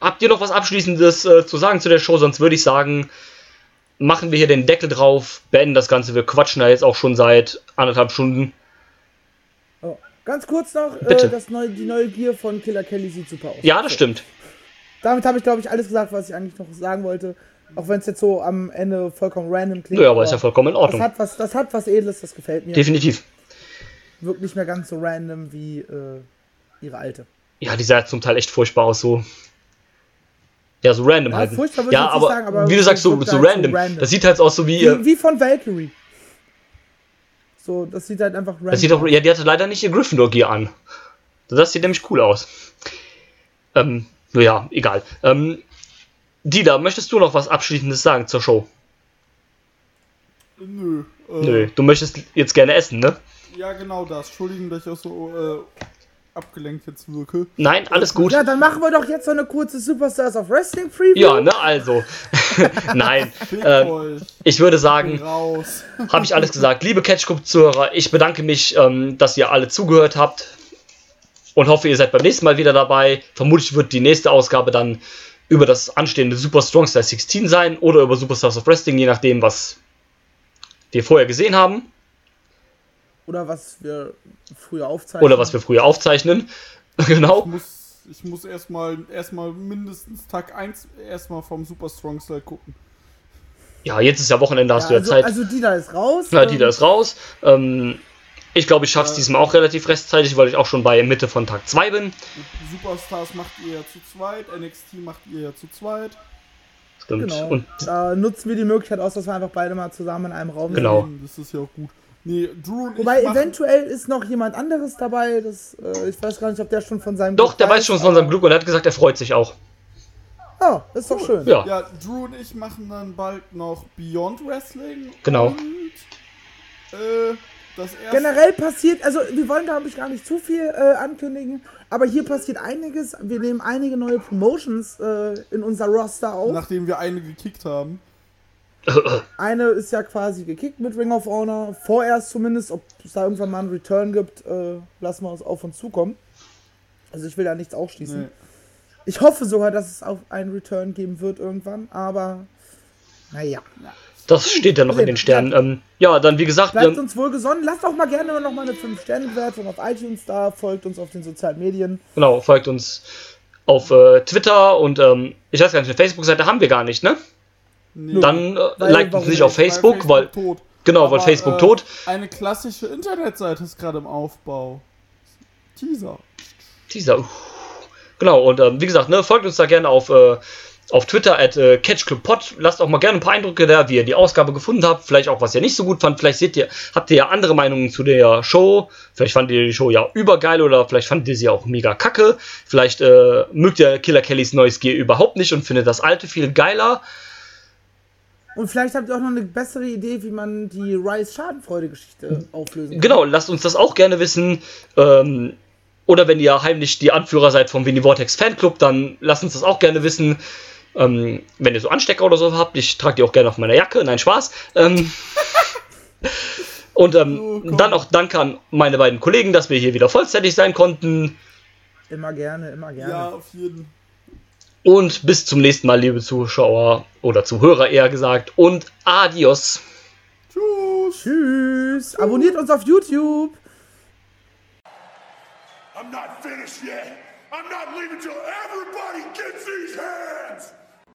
habt ihr noch was Abschließendes äh, zu sagen zu der Show? Sonst würde ich sagen, machen wir hier den Deckel drauf, beenden das Ganze. Wir quatschen da jetzt auch schon seit anderthalb Stunden. Oh. Ganz kurz noch, äh, Bitte. das neue, die neue Gear von Killer Kelly sieht super aus. Ja, das stimmt. Damit habe ich, glaube ich, alles gesagt, was ich eigentlich noch sagen wollte. Auch wenn es jetzt so am Ende vollkommen random klingt. Ja, aber ist ja vollkommen in das Ordnung. hat, was, das hat was Edles, das gefällt mir. Definitiv. Wirkt nicht mehr ganz so random wie äh, ihre alte. Ja, die sah zum Teil echt furchtbar aus, so. Ja, so random Ja, halt. furchtbar würde ich Ja, nicht aber, sagen, aber wie du sagst, so, halt so random. random. Das sieht halt aus so wie. Wie, äh, wie von Valkyrie. So, das sieht halt einfach random Das sieht auch, aus. ja, die hatte leider nicht ihr Gryffindor-Gear an. Das sieht nämlich cool aus. Ähm, nur ja, egal. Ähm, Dida, möchtest du noch was Abschließendes sagen zur Show? Nö. Äh, Nö, du möchtest jetzt gerne essen, ne? Ja, genau das. Entschuldigung, dass ich auch so äh, abgelenkt jetzt wirke. Nein, alles gut. Ja, dann machen wir doch jetzt so eine kurze Superstars of Wrestling Preview. Ja, ne, also. Nein. Ähm, ich würde sagen, habe ich alles gesagt. Liebe Catchclub-Zuhörer, ich bedanke mich, ähm, dass ihr alle zugehört habt und hoffe, ihr seid beim nächsten Mal wieder dabei. Vermutlich wird die nächste Ausgabe dann über das anstehende Super Strong Style 16 sein oder über Superstars of Wrestling, je nachdem, was wir vorher gesehen haben Oder was wir früher aufzeichnen. oder was wir früher aufzeichnen. Ich genau. muss, ich muss erstmal erstmal mindestens Tag 1 erstmal vom Super Strong Style gucken. Ja, jetzt ist ja Wochenende, hast ja, du ja also, Zeit. also Dida ist raus. Ja, ähm, Dida ist raus. Ähm, ich glaube, ich schaffe es diesmal auch relativ rechtzeitig, weil ich auch schon bei Mitte von Tag 2 bin. Superstars macht ihr ja zu zweit, NXT macht ihr ja zu zweit. Stimmt. Genau. Und da nutzen wir die Möglichkeit aus, dass wir einfach beide mal zusammen in einem Raum Genau. sind. Das ist ja auch gut. Nee, Drew und Wobei eventuell ist noch jemand anderes dabei. Das, äh, ich weiß gar nicht, ob der schon von seinem doch, Glück der weiß schon von seinem Glück und er hat gesagt, er freut sich auch. Ah, ist doch schön. Ja. Ja, Drew und ich machen dann bald noch Beyond Wrestling. Genau. Und, äh. Generell passiert, also wir wollen glaube ich gar nicht zu viel äh, ankündigen, aber hier passiert einiges. Wir nehmen einige neue Promotions äh, in unser Roster auf. Nachdem wir eine gekickt haben. Eine ist ja quasi gekickt mit Ring of Honor, vorerst zumindest. Ob es da irgendwann mal einen Return gibt, äh, lassen wir uns auf uns zukommen. Also ich will da nichts ausschließen. Nee. Ich hoffe sogar, dass es auch einen Return geben wird irgendwann, aber naja. Das steht ja noch in den Sternen. Ähm, ja, dann wie gesagt, Bleibt ähm, uns wohlgesonnen. Lasst auch mal gerne noch mal eine 5-Sterne-Bewertung auf iTunes da. Folgt uns auf den sozialen Medien. genau, folgt uns auf äh, Twitter und ähm, ich weiß gar nicht, eine Facebook-Seite haben wir gar nicht, ne? Nee. Dann äh, Weil- liked uns nicht auf Weil Facebook, weil, tot. genau, weil Aber, Facebook äh, tot. Eine klassische Internetseite ist gerade im Aufbau. Teaser. Teaser. Genau, und ähm, wie gesagt, ne, folgt uns da gerne auf, äh, auf Twitter at äh, CatchClubPod. Lasst auch mal gerne ein paar Eindrücke da, wie ihr die Ausgabe gefunden habt. Vielleicht auch, was ihr nicht so gut fand. Vielleicht seht ihr, habt ihr ja andere Meinungen zu der Show. Vielleicht fandet ihr die Show ja übergeil oder vielleicht fandet ihr sie auch mega kacke. Vielleicht äh, mögt ihr Killer Kellys neues Gear überhaupt nicht und findet das alte viel geiler. Und vielleicht habt ihr auch noch eine bessere Idee, wie man die Rise Schadenfreude-Geschichte auflösen kann. Genau, lasst uns das auch gerne wissen. Ähm, oder wenn ihr heimlich die Anführer seid vom Winnie Vortex Fanclub, dann lasst uns das auch gerne wissen. Ähm, wenn ihr so Anstecker oder so habt, ich trage die auch gerne auf meiner Jacke. Nein, Spaß. Ähm, und ähm, Oh, dann auch danke an meine beiden Kollegen, dass wir hier wieder vollzeitig sein konnten. Immer gerne, immer gerne. Ja, auf jeden. Und bis zum nächsten Mal, liebe Zuschauer oder Zuhörer eher gesagt. Und adios. Tschüss. Tschüss. Abonniert uns auf YouTube. I'm not finished yet. I'm not leaving till everybody gets these hands.